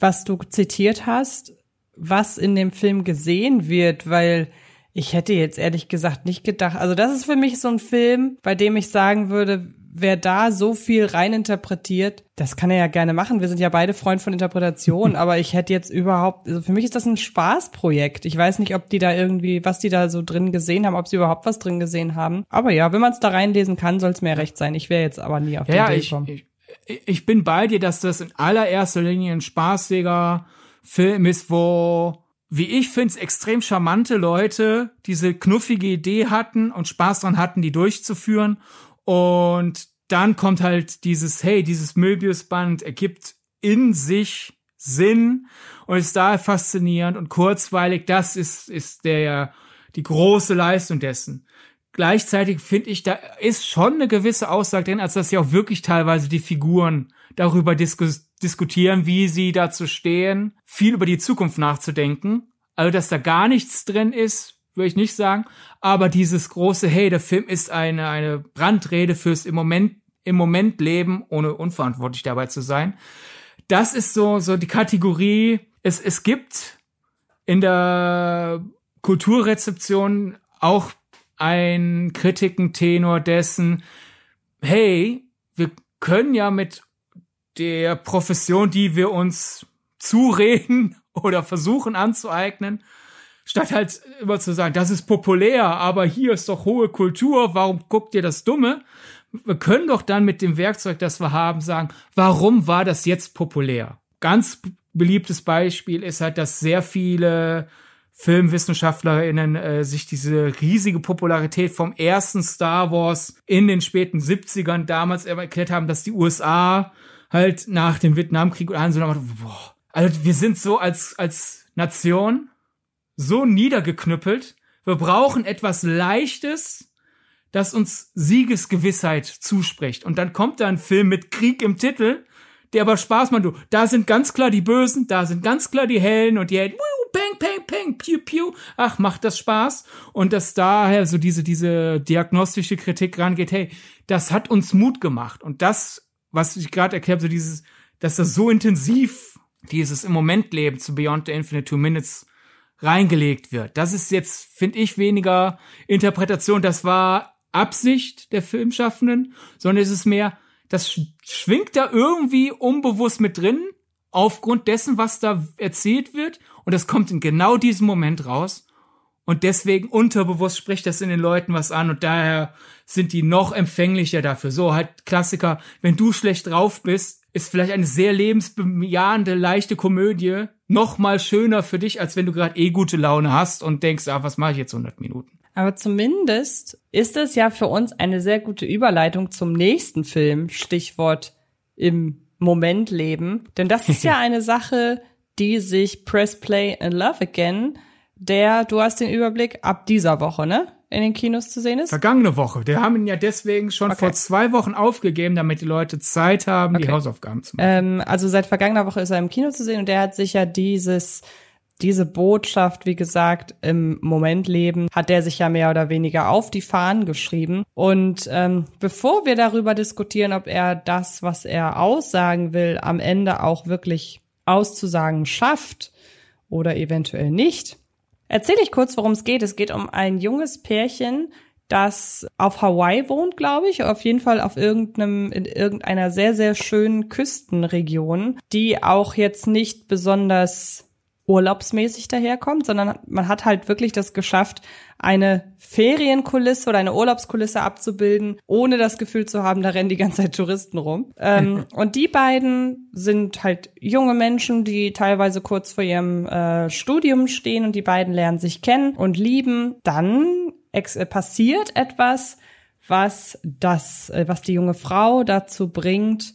Speaker 2: was du zitiert hast, was in dem Film gesehen wird, weil ich hätte jetzt ehrlich gesagt nicht gedacht. Also das ist für mich so ein Film, bei dem ich sagen würde, wer da so viel reininterpretiert, das kann er ja gerne machen. Wir sind ja beide Freund von Interpretation, aber ich hätte jetzt überhaupt, also für mich ist das ein Spaßprojekt. Ich weiß nicht, ob die da irgendwie, was die da so drin gesehen haben, ob sie überhaupt was drin gesehen haben. Aber ja, wenn man es da reinlesen kann, soll es mir recht sein. Ich wäre jetzt aber nie auf
Speaker 3: ja,
Speaker 2: Idee
Speaker 3: gekommen. Ich, ich, ich bin bei dir, dass das in allererster Linie ein spaßiger Film ist, wo wie ich finde, es extrem charmante Leute diese knuffige Idee hatten und Spaß dran hatten, die durchzuführen und dann kommt halt dieses, hey, dieses Möbiusband ergibt in sich Sinn und ist da faszinierend und kurzweilig. Das ist, ist der, die große Leistung dessen. Gleichzeitig finde ich, da ist schon eine gewisse Aussage drin, als dass ja auch wirklich teilweise die Figuren darüber diskus diskutieren, wie sie dazu stehen, viel über die Zukunft nachzudenken. Also, dass da gar nichts drin ist, würde ich nicht sagen. Aber dieses große, hey, der Film ist eine, eine Brandrede fürs im Moment, im Moment Leben, ohne unverantwortlich dabei zu sein. Das ist so, so die Kategorie, es, es gibt in der Kulturrezeption auch ein Kritikentenor dessen, hey, wir können ja mit der Profession, die wir uns zureden oder versuchen anzueignen, statt halt immer zu sagen, das ist populär, aber hier ist doch hohe Kultur, warum guckt ihr das Dumme? Wir können doch dann mit dem Werkzeug, das wir haben, sagen, warum war das jetzt populär? Ganz beliebtes Beispiel ist halt, dass sehr viele FilmwissenschaftlerInnen äh, sich diese riesige Popularität vom ersten Star Wars in den späten 70ern damals erklärt haben, dass die USA halt nach dem Vietnamkrieg und allen so, boah, also wir sind so als, als Nation so niedergeknüppelt. Wir brauchen etwas Leichtes, das uns Siegesgewissheit zuspricht. Und dann kommt da ein Film mit Krieg im Titel, der aber Spaß macht. Du, da sind ganz klar die Bösen, da sind ganz klar die Hellen und die Helden. Peng, peng, peng, piu, piu. Ach, macht das Spaß. Und dass daher so diese, diese diagnostische Kritik rangeht, hey, das hat uns Mut gemacht. Und das, was ich gerade erklärt so dieses, dass das so intensiv, dieses im Moment Leben zu Beyond the Infinite Two Minutes reingelegt wird. Das ist jetzt, finde ich, weniger Interpretation. Das war Absicht der Filmschaffenden, sondern es ist mehr, das schwingt da irgendwie unbewusst mit drin, aufgrund dessen, was da erzählt wird. Und das kommt in genau diesem Moment raus. Und deswegen unterbewusst spricht das in den Leuten was an und daher sind die noch empfänglicher dafür. So halt Klassiker, wenn du schlecht drauf bist, ist vielleicht eine sehr lebensbejahende, leichte Komödie noch mal schöner für dich, als wenn du gerade eh gute Laune hast und denkst, ah, was mache ich jetzt 100 Minuten?
Speaker 2: Aber zumindest ist es ja für uns eine sehr gute Überleitung zum nächsten Film, Stichwort im Moment leben. Denn das ist ja eine Sache, die sich Press Play and Love Again, der, du hast den Überblick, ab dieser Woche, ne? In den Kinos zu sehen ist?
Speaker 3: Vergangene Woche. Der haben ihn ja deswegen schon okay. vor zwei Wochen aufgegeben, damit die Leute Zeit haben, okay. die Hausaufgaben zu machen.
Speaker 2: Ähm, also seit vergangener Woche ist er im Kino zu sehen und der hat sich ja dieses diese Botschaft, wie gesagt, im Moment leben, hat er sich ja mehr oder weniger auf die Fahnen geschrieben. Und ähm, bevor wir darüber diskutieren, ob er das, was er aussagen will, am Ende auch wirklich auszusagen schafft oder eventuell nicht, erzähle ich kurz, worum es geht. Es geht um ein junges Pärchen, das auf Hawaii wohnt, glaube ich, auf jeden Fall auf irgendeinem, in irgendeiner sehr, sehr schönen Küstenregion, die auch jetzt nicht besonders urlaubsmäßig daherkommt, sondern man hat halt wirklich das geschafft, eine Ferienkulisse oder eine Urlaubskulisse abzubilden, ohne das Gefühl zu haben, da rennen die ganze Zeit Touristen rum. ähm, und die beiden sind halt junge Menschen, die teilweise kurz vor ihrem äh, Studium stehen und die beiden lernen sich kennen und lieben. Dann äh, passiert etwas, was das, äh, was die junge Frau dazu bringt,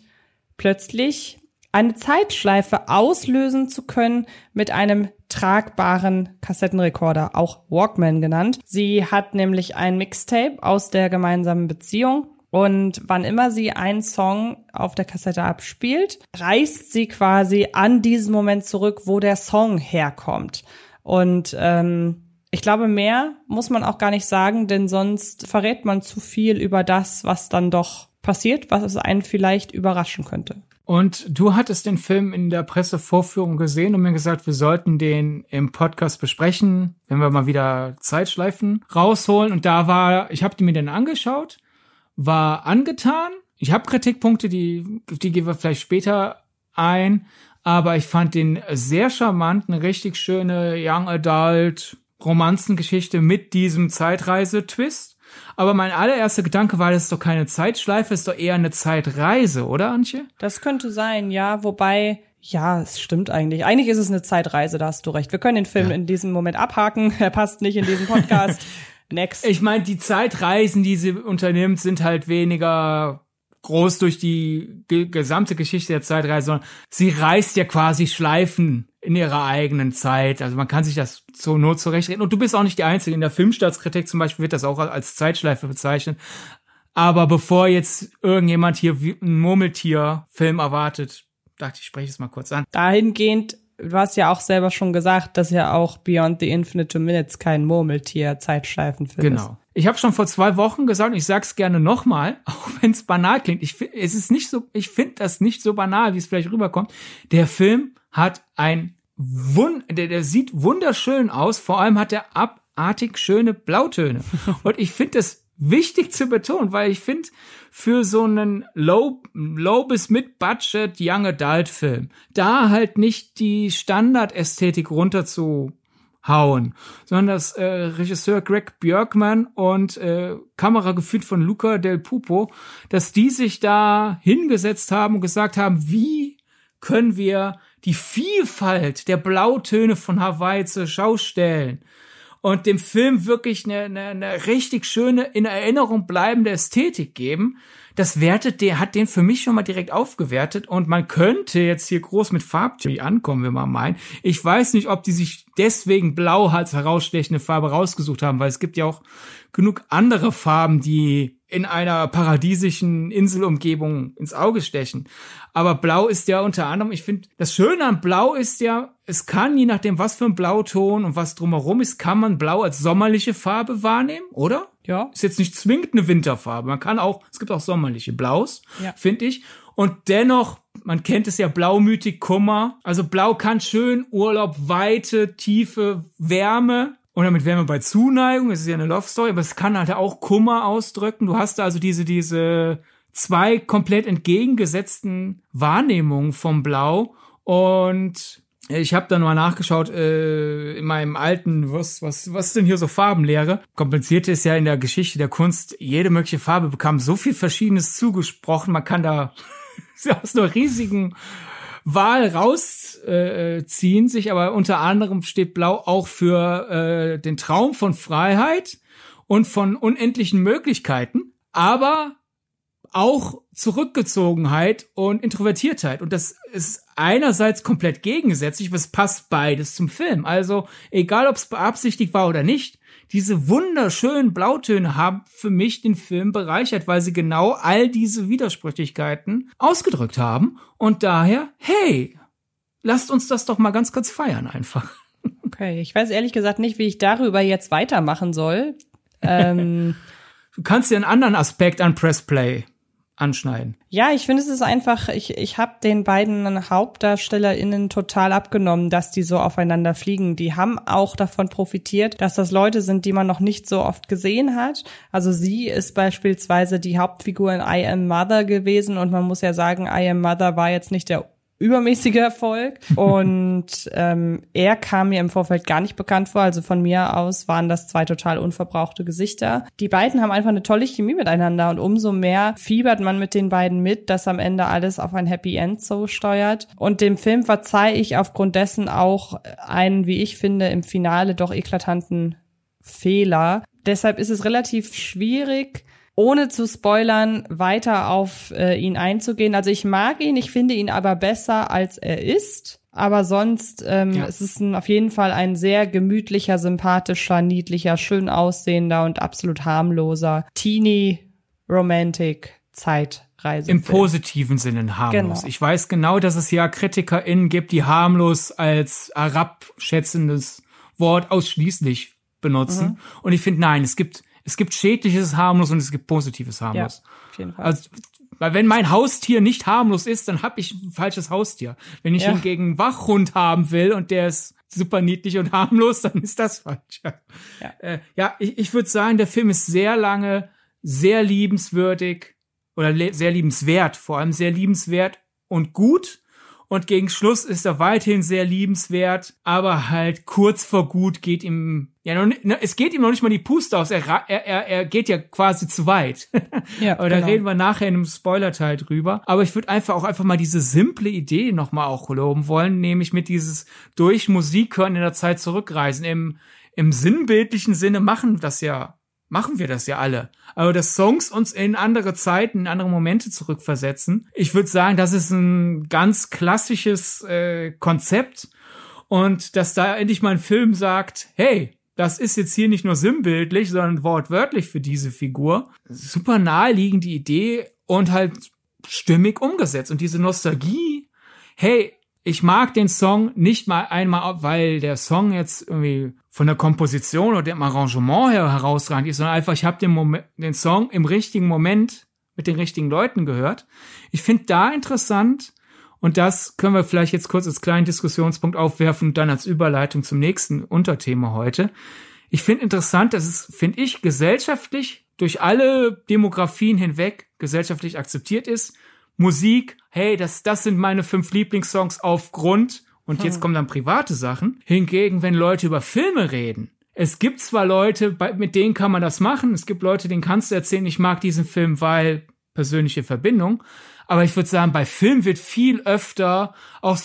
Speaker 2: plötzlich eine Zeitschleife auslösen zu können mit einem tragbaren Kassettenrekorder, auch Walkman genannt. Sie hat nämlich ein Mixtape aus der gemeinsamen Beziehung und wann immer sie einen Song auf der Kassette abspielt, reist sie quasi an diesen Moment zurück, wo der Song herkommt. Und ähm, ich glaube, mehr muss man auch gar nicht sagen, denn sonst verrät man zu viel über das, was dann doch passiert, was es einen vielleicht überraschen könnte.
Speaker 3: Und du hattest den Film in der Pressevorführung gesehen und mir gesagt, wir sollten den im Podcast besprechen, wenn wir mal wieder Zeitschleifen rausholen. Und da war, ich habe mir dann angeschaut, war angetan. Ich habe Kritikpunkte, die, die gehen wir vielleicht später ein. Aber ich fand den sehr charmant, eine richtig schöne Young Adult Romanzengeschichte mit diesem Zeitreise-Twist. Aber mein allererster Gedanke war, das ist doch keine Zeitschleife, ist doch eher eine Zeitreise, oder Antje?
Speaker 2: Das könnte sein, ja. Wobei, ja, es stimmt eigentlich. Eigentlich ist es eine Zeitreise, da hast du recht. Wir können den Film ja. in diesem Moment abhaken. Er passt nicht in diesen Podcast. Next.
Speaker 3: Ich meine, die Zeitreisen, die sie unternimmt, sind halt weniger groß durch die gesamte Geschichte der Zeitreise, sondern sie reist ja quasi Schleifen in ihrer eigenen Zeit. Also man kann sich das so nur zurechtreden. Und du bist auch nicht die Einzige. In der Filmstaatskritik zum Beispiel wird das auch als Zeitschleife bezeichnet. Aber bevor jetzt irgendjemand hier einen Murmeltier-Film erwartet, dachte ich, spreche es mal kurz an.
Speaker 2: Dahingehend, du hast ja auch selber schon gesagt, dass ja auch Beyond the Infinite Minutes kein Murmeltier-Zeitschleifenfilm
Speaker 3: genau. ist. Genau. Ich habe schon vor zwei Wochen gesagt, und ich sag's gerne nochmal, auch wenn es banal klingt. Ich, es ist nicht so, ich finde das nicht so banal, wie es vielleicht rüberkommt. Der Film hat ein Wund, der, der sieht wunderschön aus. Vor allem hat er abartig schöne Blautöne. Und ich finde das wichtig zu betonen, weil ich finde, für so einen Low, Low bis Mid-Budget Young Adult Film, da halt nicht die Standardästhetik runter zu hauen, sondern dass äh, Regisseur Greg Björkman und äh, Kamera geführt von Luca del Pupo, dass die sich da hingesetzt haben und gesagt haben, wie können wir die Vielfalt der Blautöne von Hawaii zur Schau stellen? Und dem Film wirklich eine, eine, eine richtig schöne, in Erinnerung bleibende Ästhetik geben, das wertet, der hat den für mich schon mal direkt aufgewertet und man könnte jetzt hier groß mit Farbtheorie ankommen, wenn man meint. Ich weiß nicht, ob die sich deswegen blau als herausstechende Farbe rausgesucht haben, weil es gibt ja auch genug andere Farben, die in einer paradiesischen Inselumgebung ins Auge stechen. Aber Blau ist ja unter anderem, ich finde, das Schöne an Blau ist ja, es kann, je nachdem, was für ein Blauton und was drumherum ist, kann man Blau als sommerliche Farbe wahrnehmen, oder?
Speaker 2: Ja.
Speaker 3: Ist jetzt nicht zwingend eine Winterfarbe. Man kann auch, es gibt auch sommerliche Blaus,
Speaker 2: Ja.
Speaker 3: finde ich. Und dennoch, man kennt es ja blaumütig Kummer. Also Blau kann schön Urlaub, Weite, Tiefe, Wärme. Und damit wären wir bei Zuneigung, es ist ja eine Love Story, aber es kann halt auch Kummer ausdrücken. Du hast also diese, diese zwei komplett entgegengesetzten Wahrnehmungen vom Blau. Und ich habe dann mal nachgeschaut äh, in meinem alten, was, was, was denn hier so Farbenlehre? Kompliziert ist ja in der Geschichte der Kunst, jede mögliche Farbe bekam so viel Verschiedenes zugesprochen, man kann da aus einer riesigen Wahl rausziehen, äh, sich, aber unter anderem steht Blau auch für äh, den Traum von Freiheit und von unendlichen Möglichkeiten, aber auch Zurückgezogenheit und Introvertiertheit. Und das ist einerseits komplett gegensätzlich, aber es passt beides zum Film. Also egal, ob es beabsichtigt war oder nicht, diese wunderschönen Blautöne haben für mich den Film bereichert, weil sie genau all diese Widersprüchlichkeiten ausgedrückt haben. Und daher, hey, lasst uns das doch mal ganz kurz feiern einfach.
Speaker 2: Okay, ich weiß ehrlich gesagt nicht, wie ich darüber jetzt weitermachen soll. Ähm,
Speaker 3: Du kannst dir einen anderen Aspekt an Press Play anschneiden.
Speaker 2: ja, ich finde, es ist einfach, ich, ich habe den beiden HauptdarstellerInnen total abgenommen, dass die so aufeinander fliegen. Die haben auch davon profitiert, dass das Leute sind, die man noch nicht so oft gesehen hat. Also sie ist beispielsweise die Hauptfigur in I Am Mother gewesen und man muss ja sagen, I Am Mother war jetzt nicht der übermäßiger Erfolg. Und ähm, er kam mir im Vorfeld gar nicht bekannt vor. Also von mir aus waren das zwei total unverbrauchte Gesichter. Die beiden haben einfach eine tolle Chemie miteinander und umso mehr fiebert man mit den beiden mit, dass am Ende alles auf ein Happy End so steuert. Und dem Film verzeihe ich aufgrund dessen auch einen, wie ich finde, im Finale doch eklatanten Fehler. Deshalb ist es relativ schwierig, ohne zu spoilern, weiter auf äh, ihn einzugehen. Also ich mag ihn, ich finde ihn aber besser, als er ist. Aber sonst ähm,
Speaker 3: Ja.
Speaker 2: es ist ein, auf jeden Fall ein sehr gemütlicher, sympathischer, niedlicher, schön aussehender und absolut harmloser Teenie Romantic Zeitreise.
Speaker 3: Im positiven Sinne harmlos.
Speaker 2: Genau.
Speaker 3: Ich weiß genau, dass es ja KritikerInnen gibt, die harmlos als herabschätzendes Wort ausschließlich benutzen.
Speaker 2: Mhm.
Speaker 3: Und ich finde, nein, es gibt, es gibt schädliches harmlos und es gibt positives
Speaker 2: Ja,
Speaker 3: harmlos.
Speaker 2: auf jeden Fall.
Speaker 3: Also, weil wenn mein Haustier nicht harmlos ist, dann habe ich ein falsches Haustier. Wenn ich
Speaker 2: Ja.
Speaker 3: hingegen einen Wachhund haben will und der ist super niedlich und harmlos, dann ist das falsch. Ja,
Speaker 2: Ja.
Speaker 3: äh, ja ich, ich würde sagen, der Film ist sehr lange sehr liebenswürdig oder sehr liebenswert, vor allem sehr liebenswert und gut. Und gegen Schluss ist er weiterhin sehr liebenswert, aber halt kurz vor gut geht ihm, ja, noch es geht ihm noch nicht mal die Puste aus. Er, er, er, er geht ja quasi zu weit.
Speaker 2: Ja,
Speaker 3: aber da
Speaker 2: genau.
Speaker 3: reden wir nachher in einem Spoiler-Teil drüber. Aber ich würde einfach auch einfach mal diese simple Idee nochmal auch loben wollen, nämlich mit dieses durch Musik hören in der Zeit zurückreisen. Im, im sinnbildlichen Sinne machen das ja machen wir das ja alle. Aber dass Songs uns in andere Zeiten, in andere Momente zurückversetzen, ich würde sagen, das ist ein ganz klassisches äh, Konzept. Und dass da endlich mal ein Film sagt, hey, das ist jetzt hier nicht nur sinnbildlich, sondern wortwörtlich für diese Figur. Super naheliegende Idee und halt stimmig umgesetzt. Und diese Nostalgie, hey, ich mag den Song nicht mal einmal, weil der Song jetzt irgendwie von der Komposition oder dem Arrangement her herausragend ist, sondern einfach, ich habe den, den Song im richtigen Moment mit den richtigen Leuten gehört. Ich finde da interessant, und das können wir vielleicht jetzt kurz als kleinen Diskussionspunkt aufwerfen und dann als Überleitung zum nächsten Unterthema heute. Ich finde interessant, dass es, finde ich, gesellschaftlich durch alle Demografien hinweg gesellschaftlich akzeptiert ist. Musik, hey, das, das sind meine fünf Lieblingssongs aufgrund, und jetzt kommen dann private Sachen. Hingegen, wenn Leute über Filme reden, es gibt zwar Leute, bei, mit denen kann man das machen, es gibt Leute, denen kannst du erzählen, ich mag diesen Film, weil persönliche Verbindung. Aber ich würde sagen, bei Film wird viel öfter auch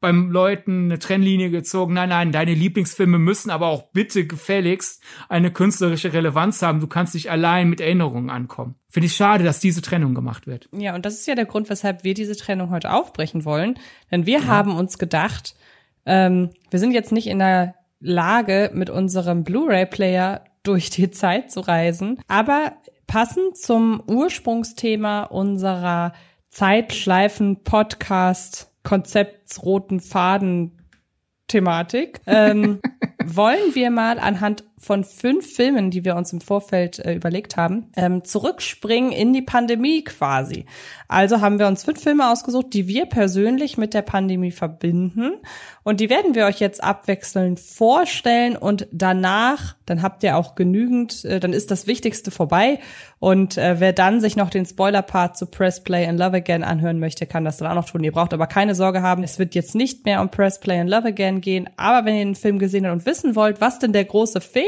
Speaker 3: beim Leuten eine Trennlinie gezogen. Nein, nein, deine Lieblingsfilme müssen aber auch bitte gefälligst eine künstlerische Relevanz haben. Du kannst nicht allein mit Erinnerungen ankommen. Finde ich schade, dass diese Trennung gemacht wird.
Speaker 2: Ja, und das ist ja der Grund, weshalb wir diese Trennung heute aufbrechen wollen. Denn wir ja. haben uns gedacht, ähm, wir sind jetzt nicht in der Lage, mit unserem Blu-ray-Player durch die Zeit zu reisen, aber passend zum Ursprungsthema unserer Zeitschleifen-Podcast Konzeptsroten Faden Thematik, ähm, wollen wir mal anhand von fünf Filmen, die wir uns im Vorfeld äh, überlegt haben, ähm, zurückspringen in die Pandemie quasi. Also haben wir uns fünf Filme ausgesucht, die wir persönlich mit der Pandemie verbinden. Und die werden wir euch jetzt abwechselnd vorstellen und danach, dann habt ihr auch genügend, äh, dann ist das Wichtigste vorbei. Und äh, wer dann sich noch den Spoiler-Part zu Press Play and Love Again anhören möchte, kann das dann auch noch tun. Ihr braucht aber keine Sorge haben, es wird jetzt nicht mehr um Press Play and Love Again gehen. Aber wenn ihr den Film gesehen habt und wissen wollt, was denn der große Fehler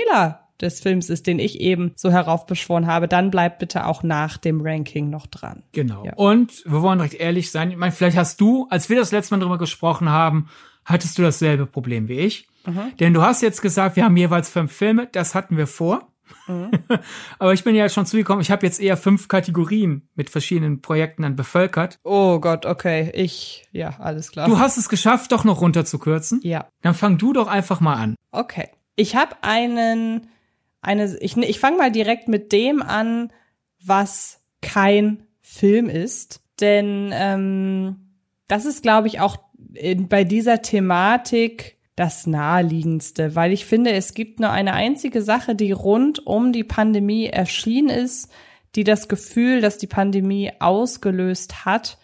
Speaker 2: des Films ist, den ich eben so heraufbeschworen habe, dann bleibt bitte auch nach dem Ranking noch dran.
Speaker 3: Genau. Ja. Und wir wollen direkt ehrlich sein. Ich meine, vielleicht hast du, als wir das letzte Mal drüber gesprochen haben, hattest du dasselbe Problem wie ich. Mhm. Denn du hast jetzt gesagt, wir haben jeweils fünf Filme. Das hatten wir vor. Mhm. Aber ich bin ja schon zugekommen, ich habe jetzt eher fünf Kategorien mit verschiedenen Projekten dann bevölkert.
Speaker 2: Oh Gott, okay. Ich, ja, alles klar.
Speaker 3: Du hast es geschafft, doch noch runterzukürzen.
Speaker 2: Ja.
Speaker 3: Dann fang du doch einfach mal an.
Speaker 2: Okay. Ich habe einen eine, ich, ich fange mal direkt mit dem an, was kein Film ist. Denn ähm, das ist, glaube ich, auch in, bei dieser Thematik das naheliegendste, weil ich finde, es gibt nur eine einzige Sache, die rund um die Pandemie erschienen ist, die das Gefühl, dass die Pandemie ausgelöst hat,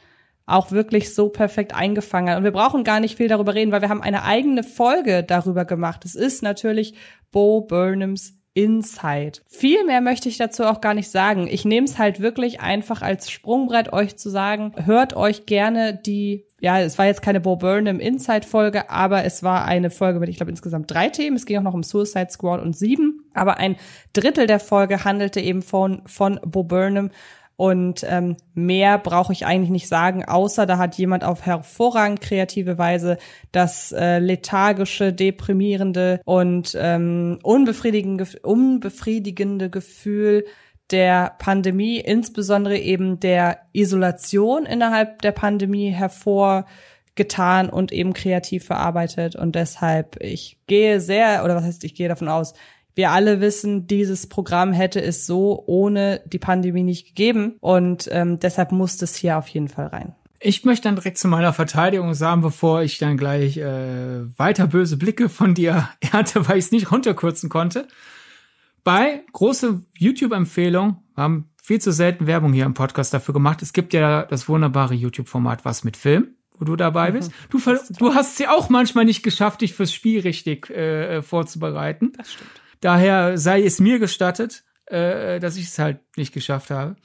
Speaker 2: auch wirklich so perfekt eingefangen hat. Und wir brauchen gar nicht viel darüber reden, weil wir haben eine eigene Folge darüber gemacht. Es ist natürlich Bo Burnhams Inside. Viel mehr möchte ich dazu auch gar nicht sagen. Ich nehme es halt wirklich einfach als Sprungbrett, euch zu sagen, hört euch gerne die, ja, es war jetzt keine Bo Burnham Inside-Folge, aber es war eine Folge mit, ich glaube, insgesamt drei Themen. Es ging auch noch um Suicide Squad und sieben. Aber ein Drittel der Folge handelte eben von, von Bo Burnham und ähm, mehr brauche ich eigentlich nicht sagen, außer da hat jemand auf hervorragend kreative Weise das äh, lethargische, deprimierende und ähm, unbefriedigende, unbefriedigende Gefühl der Pandemie, insbesondere eben der Isolation innerhalb der Pandemie hervorgetan und eben kreativ verarbeitet. Und deshalb, ich gehe sehr, oder was heißt, ich gehe davon aus, wir alle wissen, dieses Programm hätte es so ohne die Pandemie nicht gegeben und ähm, deshalb muss es hier auf jeden Fall rein.
Speaker 3: Ich möchte dann direkt zu meiner Verteidigung sagen, bevor ich dann gleich äh, weiter böse Blicke von dir ernte, weil ich es nicht runterkürzen konnte. Bei große YouTube-Empfehlung haben viel zu selten Werbung hier im Podcast dafür gemacht. Es gibt ja das wunderbare YouTube-Format Was mit Film, wo du dabei bist. Mhm, du, du hast es ja auch manchmal nicht geschafft, dich fürs Spiel richtig äh, vorzubereiten.
Speaker 2: Das stimmt.
Speaker 3: Daher sei es mir gestattet, äh, dass ich es halt nicht geschafft habe.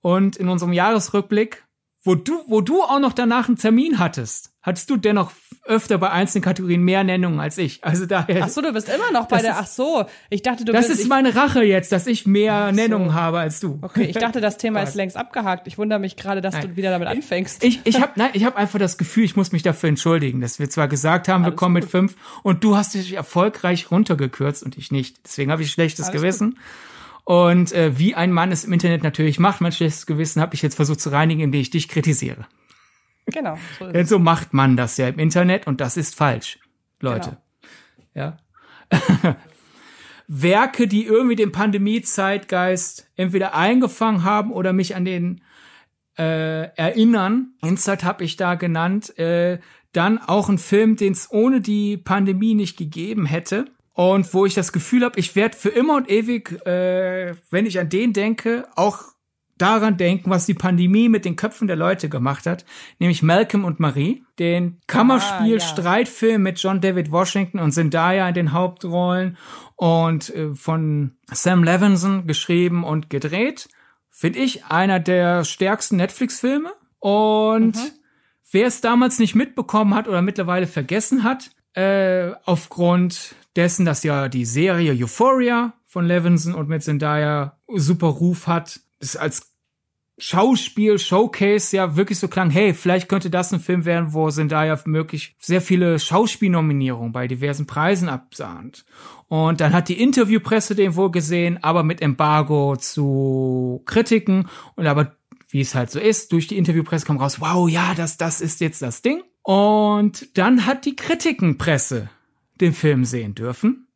Speaker 3: Und in unserem Jahresrückblick, wo du, wo du auch noch danach einen Termin hattest, hattest du dennoch öfter bei einzelnen Kategorien mehr Nennungen als ich. Also daher.
Speaker 2: Ach so, du bist immer noch bei der. Ach so, ich dachte, du
Speaker 3: das
Speaker 2: bist.
Speaker 3: Das ist meine Rache jetzt, dass ich mehr so. Nennungen habe als du.
Speaker 2: Okay, ich dachte, das Thema ist längst abgehakt. Ich wundere mich gerade, dass nein. du wieder damit anfängst.
Speaker 3: Ich, ich habe, nein, ich habe einfach das Gefühl, ich muss mich dafür entschuldigen, dass wir zwar gesagt haben, Alles wir kommen gut. mit fünf und du hast dich erfolgreich runtergekürzt und ich nicht. Deswegen habe ich schlechtes Alles Gewissen. Gut. Und äh, wie ein Mann es im Internet natürlich macht, mein schlechtes Gewissen habe ich jetzt versucht zu reinigen, indem ich dich kritisiere.
Speaker 2: Genau.
Speaker 3: So Denn so macht man das ja im Internet und das ist falsch, Leute. Genau. Ja. Werke, die irgendwie den Pandemie-Zeitgeist entweder eingefangen haben oder mich an den äh, erinnern. Inside habe ich da genannt. Äh, dann auch ein Film, den es ohne die Pandemie nicht gegeben hätte. Und wo ich das Gefühl habe, ich werde für immer und ewig, äh, wenn ich an den denke, auch daran denken, was die Pandemie mit den Köpfen der Leute gemacht hat, nämlich Malcolm und Marie, den Kammerspiel-Streitfilm ah, ja. mit John David Washington und Zendaya in den Hauptrollen und äh, von Sam Levinson geschrieben und gedreht. Finde ich einer der stärksten Netflix-Filme. Und mhm. wer es damals nicht mitbekommen hat oder mittlerweile vergessen hat, äh, aufgrund dessen, dass ja die Serie Euphoria von Levinson und mit Zendaya super Ruf hat, ist als Schauspiel, Showcase ja wirklich so klang, hey, vielleicht könnte das ein Film werden, wo Zendaya möglich sehr viele Schauspielnominierungen bei diversen Preisen absahnt. Und dann hat die Interviewpresse den wohl gesehen, aber mit Embargo zu Kritiken. Und aber, wie es halt so ist, durch die Interviewpresse kam raus, wow, ja, das, das ist jetzt das Ding. Und dann hat die Kritikenpresse den Film sehen dürfen.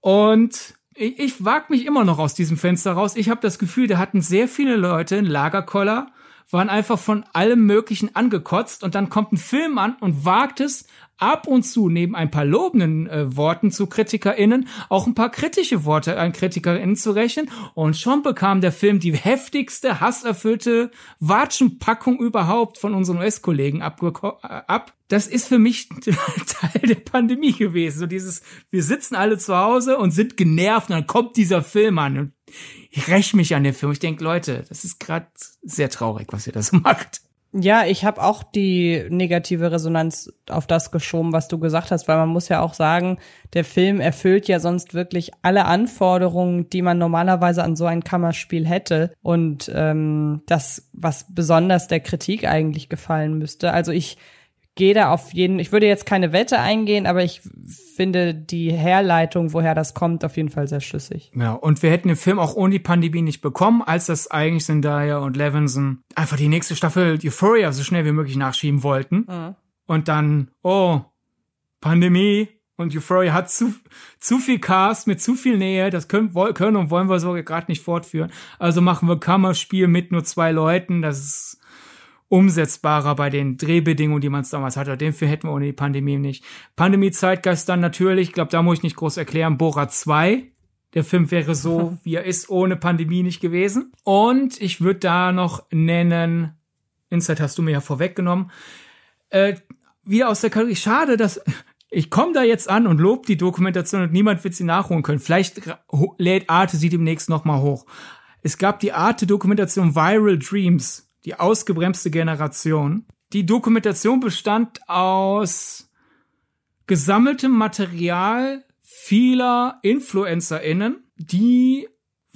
Speaker 3: Und ich, ich wag mich immer noch aus diesem Fenster raus. Ich habe das Gefühl, da hatten sehr viele Leute einen Lagerkoller, waren einfach von allem Möglichen angekotzt und dann kommt ein Film an und wagt es, ab und zu neben ein paar lobenden äh, Worten zu KritikerInnen auch ein paar kritische Worte an KritikerInnen zu rechnen. Und schon bekam der Film die heftigste, hasserfüllte Watschenpackung überhaupt von unseren US-Kollegen äh, ab. Das ist für mich Teil der Pandemie gewesen. So dieses, wir sitzen alle zu Hause und sind genervt und dann kommt dieser Film an. Und ich räche mich an den Film. Ich denke, Leute, das ist gerade sehr traurig, was ihr da so macht.
Speaker 2: Ja, ich habe auch die negative Resonanz auf das geschoben, was du gesagt hast, weil man muss ja auch sagen, der Film erfüllt ja sonst wirklich alle Anforderungen, die man normalerweise an so ein Kammerspiel hätte. Und ähm, das, was besonders der Kritik eigentlich gefallen müsste. Also ich gehe da auf jeden, ich würde jetzt keine Wette eingehen, aber ich finde die Herleitung, woher das kommt, auf jeden Fall sehr schlüssig.
Speaker 3: Ja, und wir hätten den Film auch ohne die Pandemie nicht bekommen, als das eigentlich Zendaya und Levinson einfach die nächste Staffel Euphoria so schnell wie möglich nachschieben wollten. Mhm. Und dann, oh, Pandemie, und Euphoria hat zu, zu viel Cast mit zu viel Nähe. Das können, können und wollen wir so gerade nicht fortführen. Also machen wir Kammerspiel mit nur zwei Leuten. Das ist umsetzbarer bei den Drehbedingungen, die man es damals hatte. Den Film hätten wir ohne die Pandemie nicht. Pandemie-Zeitgeist dann natürlich, ich glaube, da muss ich nicht groß erklären, Bora 2. Der Film wäre so, wie er ist, ohne Pandemie nicht gewesen. Und ich würde da noch nennen, Insight hast du mir ja vorweggenommen, äh, wieder aus der Kategorie, schade, dass ich komme da jetzt an und lob die Dokumentation und niemand wird sie nachholen können. Vielleicht lädt Arte sie demnächst noch mal hoch. Es gab die Arte-Dokumentation Viral Dreams die ausgebremste Generation. Die Dokumentation bestand aus gesammeltem Material vieler InfluencerInnen, die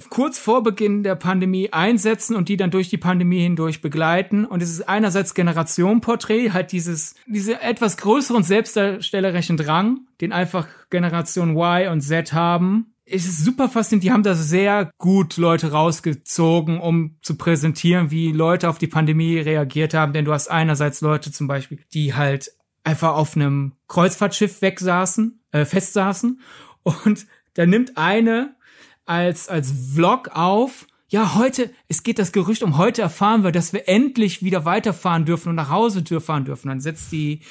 Speaker 3: kurz vor Beginn der Pandemie einsetzen und die dann durch die Pandemie hindurch begleiten. Und es ist einerseits Generationenporträt, halt dieses, diese etwas größeren selbstdarstellerischen Drang, den einfach Generation Y und Z haben, es ist super faszinierend. Die haben da sehr gut Leute rausgezogen, um zu präsentieren, wie Leute auf die Pandemie reagiert haben. Denn du hast einerseits Leute zum Beispiel, die halt einfach auf einem Kreuzfahrtschiff wegsaßen, äh, festsaßen. Und da nimmt eine als, als Vlog auf, ja, heute, es geht das Gerücht um, heute erfahren wir, dass wir endlich wieder weiterfahren dürfen und nach Hause fahren dürfen. Dann setzt die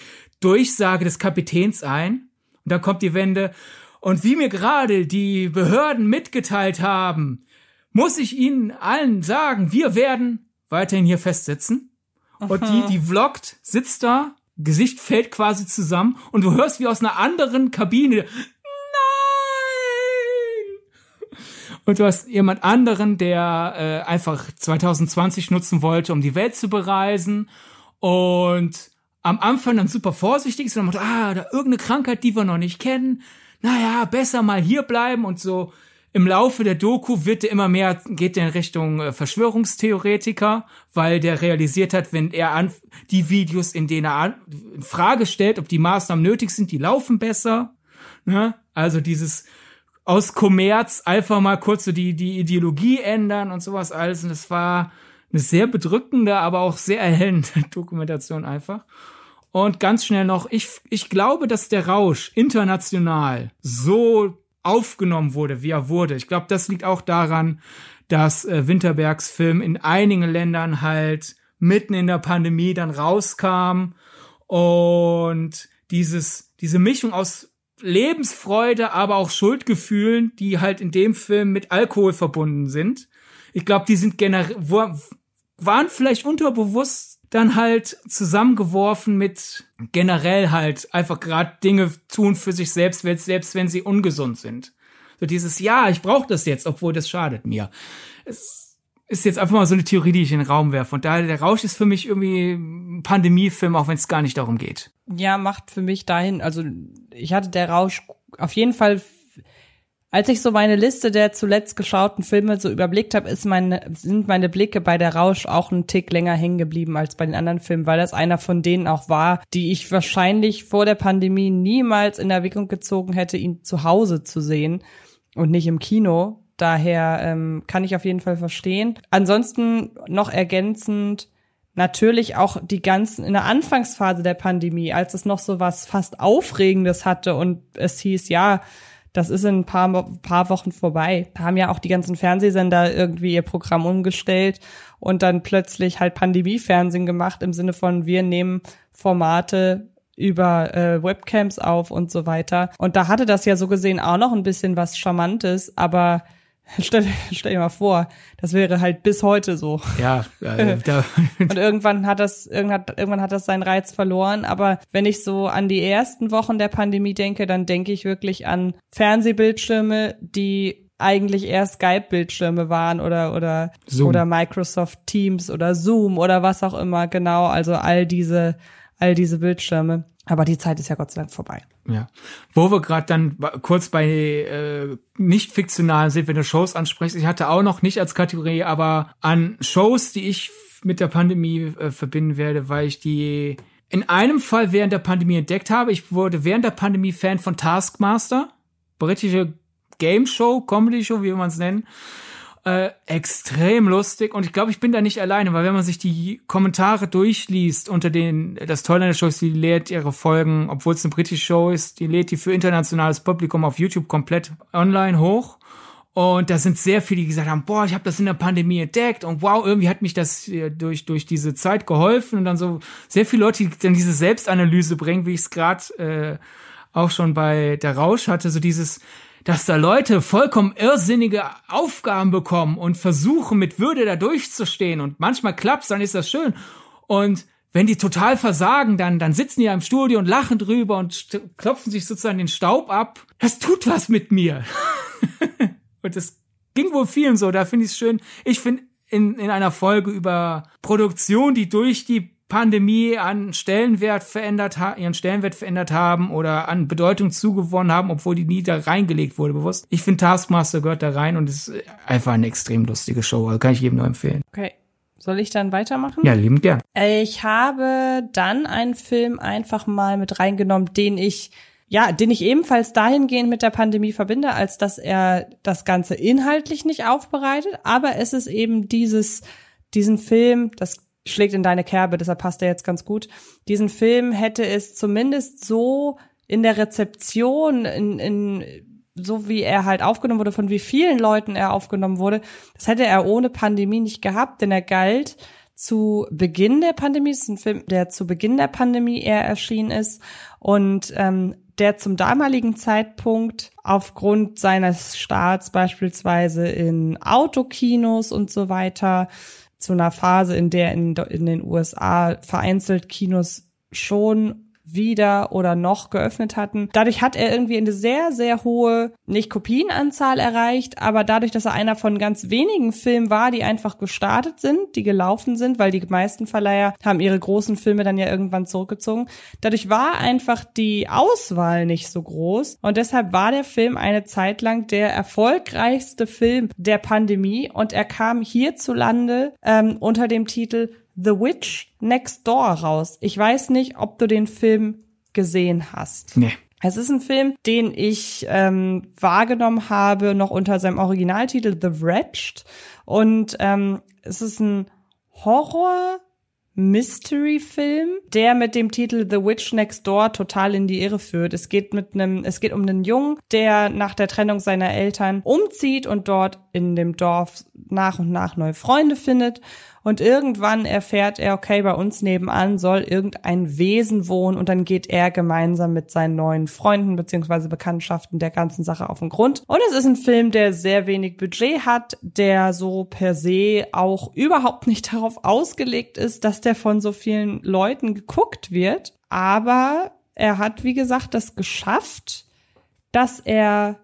Speaker 3: Durchsage des Kapitäns ein. Und dann kommt die Wende, und wie mir gerade die Behörden mitgeteilt haben, muss ich Ihnen allen sagen, wir werden weiterhin hier festsitzen. Und die, die vloggt, sitzt da, Gesicht fällt quasi zusammen und du hörst wie aus einer anderen Kabine, nein! Und du hast jemand anderen, der äh, einfach 2020 nutzen wollte, um die Welt zu bereisen und am Anfang dann super vorsichtig ist und dann macht, ah, da irgendeine Krankheit, die wir noch nicht kennen, naja, besser mal hier bleiben und so im Laufe der Doku wird er immer mehr, geht er in Richtung äh, Verschwörungstheoretiker, weil der realisiert hat, wenn er an, die Videos, in denen er an, in Frage stellt, ob die Maßnahmen nötig sind, die laufen besser. Ne? Also dieses aus Kommerz einfach mal kurz so die, die Ideologie ändern und sowas alles. Und das war eine sehr bedrückende, aber auch sehr erhellende Dokumentation einfach. Und ganz schnell noch, ich, ich glaube, dass der Rausch international so aufgenommen wurde, wie er wurde. Ich glaube, das liegt auch daran, dass äh, Winterbergs Film in einigen Ländern halt mitten in der Pandemie dann rauskam und dieses, diese Mischung aus Lebensfreude, aber auch Schuldgefühlen, die halt in dem Film mit Alkohol verbunden sind. Ich glaube, die sind generell, waren vielleicht unterbewusst dann halt zusammengeworfen mit generell halt einfach gerade Dinge tun für sich selbst, selbst wenn sie ungesund sind. So dieses, ja, ich brauche das jetzt, obwohl das schadet mir. Es ist jetzt einfach mal so eine Theorie, die ich in den Raum werfe. Und daher, der Rausch ist für mich irgendwie ein Pandemiefilm, auch wenn es gar nicht darum geht.
Speaker 2: Ja, macht für mich dahin, also ich hatte der Rausch auf jeden Fall Als ich so meine Liste der zuletzt geschauten Filme so überblickt habe, ist meine, sind meine Blicke bei der Rausch auch einen Tick länger hängen geblieben als bei den anderen Filmen, weil das einer von denen auch war, die ich wahrscheinlich vor der Pandemie niemals in Erwägung gezogen hätte, ihn zu Hause zu sehen und nicht im Kino. Daher ähm, kann ich auf jeden Fall verstehen. Ansonsten noch ergänzend, natürlich auch die ganzen in der Anfangsphase der Pandemie, als es noch so was fast Aufregendes hatte und es hieß, ja, das ist in ein paar, paar Wochen vorbei. Da haben ja auch die ganzen Fernsehsender irgendwie ihr Programm umgestellt und dann plötzlich halt Pandemie-Fernsehen gemacht im Sinne von wir nehmen Formate über äh, Webcams auf und so weiter. Und da hatte das ja so gesehen auch noch ein bisschen was Charmantes, aber Stell, stell dir mal vor, das wäre halt bis heute so.
Speaker 3: Ja, äh,
Speaker 2: und irgendwann hat das irgendwann, irgendwann hat das seinen Reiz verloren. Aber wenn ich so an die ersten Wochen der Pandemie denke, dann denke ich wirklich an Fernsehbildschirme, die eigentlich eher Skype-Bildschirme waren oder oder Zoom. oder Microsoft Teams oder Zoom oder was auch immer. Genau, also all diese all diese Bildschirme. Aber die Zeit ist ja Gott sei Dank vorbei.
Speaker 3: Ja. Wo wir gerade dann kurz bei äh, nicht fiktionalen sind, wenn du Shows ansprichst. Ich hatte auch noch nicht als Kategorie, aber an Shows, die ich mit der Pandemie äh, verbinden werde, weil ich die in einem Fall während der Pandemie entdeckt habe. Ich wurde während der Pandemie Fan von Taskmaster, britische Game Show, Comedy Show, wie man es nennen. Äh, extrem lustig. Und ich glaube, ich bin da nicht alleine, weil wenn man sich die Kommentare durchliest unter den, das Tolle an der Show ist, die lädt ihre Folgen, obwohl es eine britische Show ist, die lädt die für internationales Publikum auf YouTube komplett online hoch. Und da sind sehr viele, die gesagt haben, boah, ich habe das in der Pandemie entdeckt und wow, irgendwie hat mich das durch, durch diese Zeit geholfen. Und dann so sehr viele Leute, die dann diese Selbstanalyse bringen, wie ich es gerade äh, auch schon bei der Rausch hatte, so dieses, dass da Leute vollkommen irrsinnige Aufgaben bekommen und versuchen mit Würde da durchzustehen und manchmal klappt's, dann ist das schön. Und wenn die total versagen, dann, dann sitzen die ja im Studio und lachen drüber und klopfen sich sozusagen den Staub ab. Das tut was mit mir. und das ging wohl vielen so, da finde ich es schön. Ich finde in, in einer Folge über Produktion, die durch die Pandemie an Stellenwert verändert ihren Stellenwert verändert haben oder an Bedeutung zugewonnen haben, obwohl die nie da reingelegt wurde, bewusst. Ich finde Taskmaster gehört da rein und ist einfach eine extrem lustige Show. Also kann ich jedem nur empfehlen.
Speaker 2: Okay. Soll ich dann weitermachen?
Speaker 3: Ja, liebend gern.
Speaker 2: Ich habe dann einen Film einfach mal mit reingenommen, den ich ja, den ich ebenfalls dahingehend mit der Pandemie verbinde, als dass er das Ganze inhaltlich nicht aufbereitet, aber es ist eben dieses, diesen Film, das schlägt in deine Kerbe, deshalb passt er jetzt ganz gut. Diesen Film hätte es zumindest so in der Rezeption, in, in so wie er halt aufgenommen wurde, von wie vielen Leuten er aufgenommen wurde, das hätte er ohne Pandemie nicht gehabt, denn er galt zu Beginn der Pandemie, es ist ein Film, der zu Beginn der Pandemie eher erschienen ist und ähm, der zum damaligen Zeitpunkt aufgrund seines Starts beispielsweise in Autokinos und so weiter zu einer Phase, in der in, in den USA vereinzelt Kinos schon wieder oder noch geöffnet hatten. Dadurch hat er irgendwie eine sehr, sehr hohe, nicht Kopienanzahl erreicht, aber dadurch, dass er einer von ganz wenigen Filmen war, die einfach gestartet sind, die gelaufen sind, weil die meisten Verleiher haben ihre großen Filme dann ja irgendwann zurückgezogen. Dadurch war einfach die Auswahl nicht so groß und deshalb war der Film eine Zeit lang der erfolgreichste Film der Pandemie und er kam hierzulande ähm, unter dem Titel The Witch Next Door raus. Ich weiß nicht, ob du den Film gesehen hast.
Speaker 3: Nee.
Speaker 2: Es ist ein Film, den ich ähm, wahrgenommen habe, noch unter seinem Originaltitel The Wretched. Und ähm, es ist ein Horror Mystery-Film, der mit dem Titel The Witch Next Door total in die Irre führt. Es geht mit einem, es geht um einen Jungen, der nach der Trennung seiner Eltern umzieht und dort in dem Dorf nach und nach neue Freunde findet und irgendwann erfährt er, okay, bei uns nebenan soll irgendein Wesen wohnen und dann geht er gemeinsam mit seinen neuen Freunden beziehungsweise Bekanntschaften der ganzen Sache auf den Grund. Und es ist ein Film, der sehr wenig Budget hat, der so per se auch überhaupt nicht darauf ausgelegt ist, dass der von so vielen Leuten geguckt wird. Aber er hat, wie gesagt, das geschafft, dass er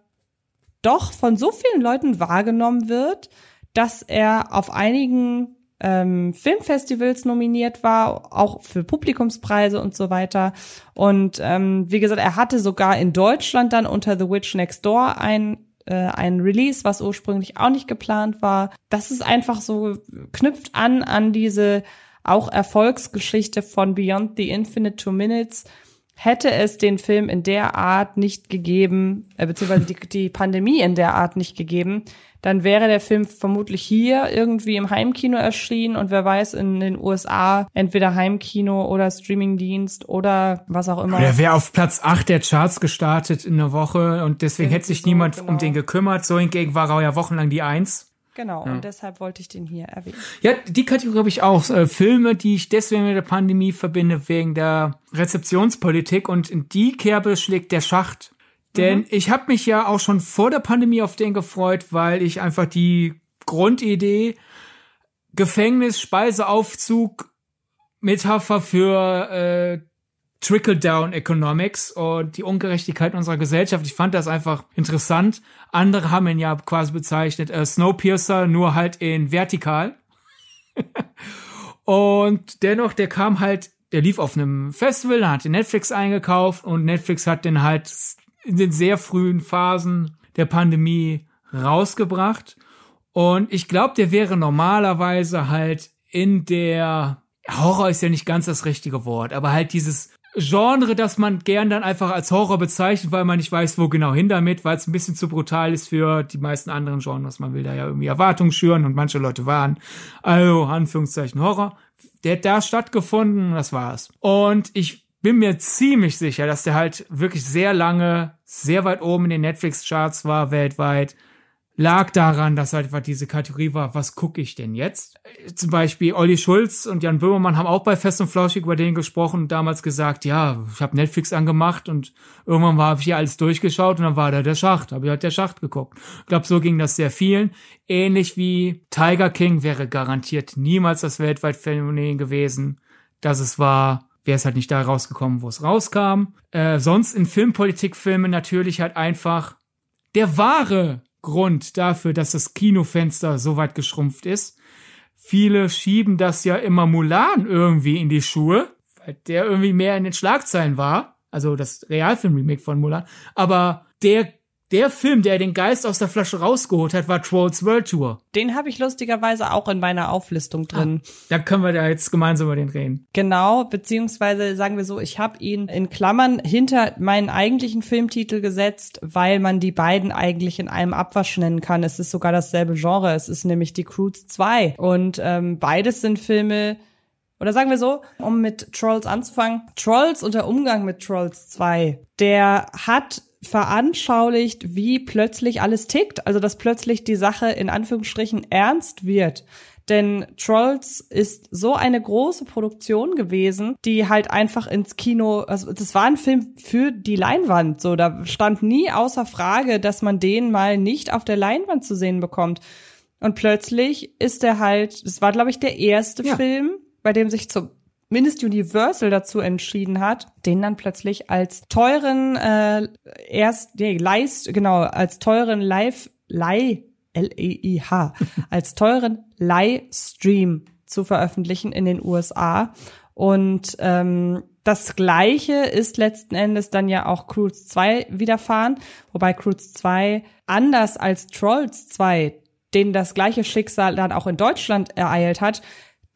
Speaker 2: doch von so vielen Leuten wahrgenommen wird, dass er auf einigen ähm, Filmfestivals nominiert war, auch für Publikumspreise und so weiter. Und ähm, wie gesagt, er hatte sogar in Deutschland dann unter The Witch Next Door ein äh, ein Release, was ursprünglich auch nicht geplant war. Das ist einfach so, knüpft an an diese auch Erfolgsgeschichte von Beyond the Infinite Two Minutes. Hätte es den Film in der Art nicht gegeben, äh, beziehungsweise die, die Pandemie in der Art nicht gegeben, dann wäre der Film vermutlich hier irgendwie im Heimkino erschienen und wer weiß in den USA entweder Heimkino oder Streamingdienst oder was auch immer.
Speaker 3: Der wäre auf Platz 8 der Charts gestartet in der Woche und deswegen hätte sich so, niemand genau. um den gekümmert. So hingegen war er ja wochenlang die Eins.
Speaker 2: Genau, ja. und deshalb wollte ich den hier erwähnen.
Speaker 3: Ja, die Kategorie habe ich auch. Äh, Filme, die ich deswegen mit der Pandemie verbinde, wegen der Rezeptionspolitik. Und in die Kerbe schlägt der Schacht. Denn mhm. ich habe mich ja auch schon vor der Pandemie auf den gefreut, weil ich einfach die Grundidee Gefängnis, Speiseaufzug, Metapher für äh, Trickle-Down Economics und die Ungerechtigkeit unserer Gesellschaft. Ich fand das einfach interessant. Andere haben ihn ja quasi bezeichnet äh, Snowpiercer, nur halt in vertikal. und dennoch, der kam halt, der lief auf einem Festival, hat den Netflix eingekauft und Netflix hat den halt in den sehr frühen Phasen der Pandemie rausgebracht. Und ich glaube, der wäre normalerweise halt in der Horror ist ja nicht ganz das richtige Wort, aber halt dieses Genre, das man gern dann einfach als Horror bezeichnet, weil man nicht weiß, wo genau hin damit, weil es ein bisschen zu brutal ist für die meisten anderen Genres. Man will da ja irgendwie Erwartungen schüren und manche Leute waren, also Anführungszeichen Horror. Der hat da stattgefunden, das war's. Und ich bin mir ziemlich sicher, dass der halt wirklich sehr lange, sehr weit oben in den Netflix-Charts war weltweit lag daran, dass halt diese Kategorie war, was gucke ich denn jetzt? Zum Beispiel Olli Schulz und Jan Böhmermann haben auch bei Fest und Flauschig über den gesprochen und damals gesagt, ja, ich habe Netflix angemacht und irgendwann habe ich hier alles durchgeschaut und dann war da der Schacht, habe ich halt der Schacht geguckt. Ich glaube, so ging das sehr vielen. Ähnlich wie Tiger King wäre garantiert niemals das weltweit Phänomen gewesen, dass es war, wäre es halt nicht da rausgekommen, wo es rauskam. Äh, sonst in Filmpolitikfilmen natürlich halt einfach der wahre Grund dafür, dass das Kinofenster so weit geschrumpft ist. Viele schieben das ja immer Mulan irgendwie in die Schuhe, weil der irgendwie mehr in den Schlagzeilen war. Also das Realfilm-Remake von Mulan. Aber der der Film, der den Geist aus der Flasche rausgeholt hat, war Trolls World Tour.
Speaker 2: Den habe ich lustigerweise auch in meiner Auflistung drin.
Speaker 3: Ah, da können wir da jetzt gemeinsam über den reden.
Speaker 2: Genau, beziehungsweise sagen wir so, ich habe ihn in Klammern hinter meinen eigentlichen Filmtitel gesetzt, weil man die beiden eigentlich in einem Abwasch nennen kann. Es ist sogar dasselbe Genre. Es ist nämlich die Croods 2. Und ähm, beides sind Filme, oder sagen wir so, um mit Trolls anzufangen. Trolls und der Umgang mit Trolls 2, der hat veranschaulicht, wie plötzlich alles tickt, also dass plötzlich die Sache in Anführungsstrichen ernst wird. Denn Trolls ist so eine große Produktion gewesen, die halt einfach ins Kino, also das war ein Film für die Leinwand, so da stand nie außer Frage, dass man den mal nicht auf der Leinwand zu sehen bekommt. Und plötzlich ist er halt, es war glaube ich der erste ja. Film, bei dem sich zum mindest Universal dazu entschieden hat, den dann plötzlich als teuren äh, erst nee, Leist genau als teuren Live Leih L E I H als teuren Leihstream zu veröffentlichen in den USA und ähm, das gleiche ist letzten Endes dann ja auch Cruise 2 widerfahren, wobei Cruise 2 anders als Trolls 2 denen das gleiche Schicksal dann auch in Deutschland ereilt hat,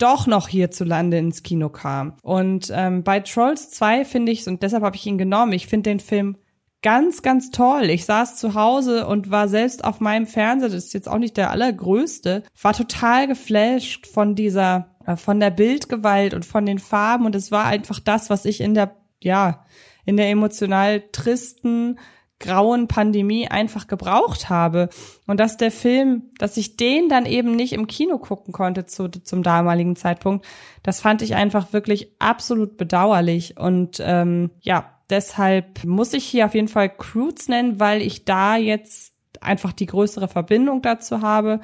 Speaker 2: doch noch hierzulande ins Kino kam. Und ähm, bei Trolls 2 finde ich, und deshalb habe ich ihn genommen, ich finde den Film ganz, ganz toll. Ich saß zu Hause und war selbst auf meinem Fernseher, das ist jetzt auch nicht der allergrößte, war total geflasht von dieser, äh, von der Bildgewalt und von den Farben und es war einfach das, was ich in der, ja, in der emotional tristen, grauen Pandemie einfach gebraucht habe. Und dass der Film, dass ich den dann eben nicht im Kino gucken konnte zu, zum damaligen Zeitpunkt, das fand ich einfach wirklich absolut bedauerlich. Und ähm, ja, deshalb muss ich hier auf jeden Fall Croods nennen, weil ich da jetzt einfach die größere Verbindung dazu habe.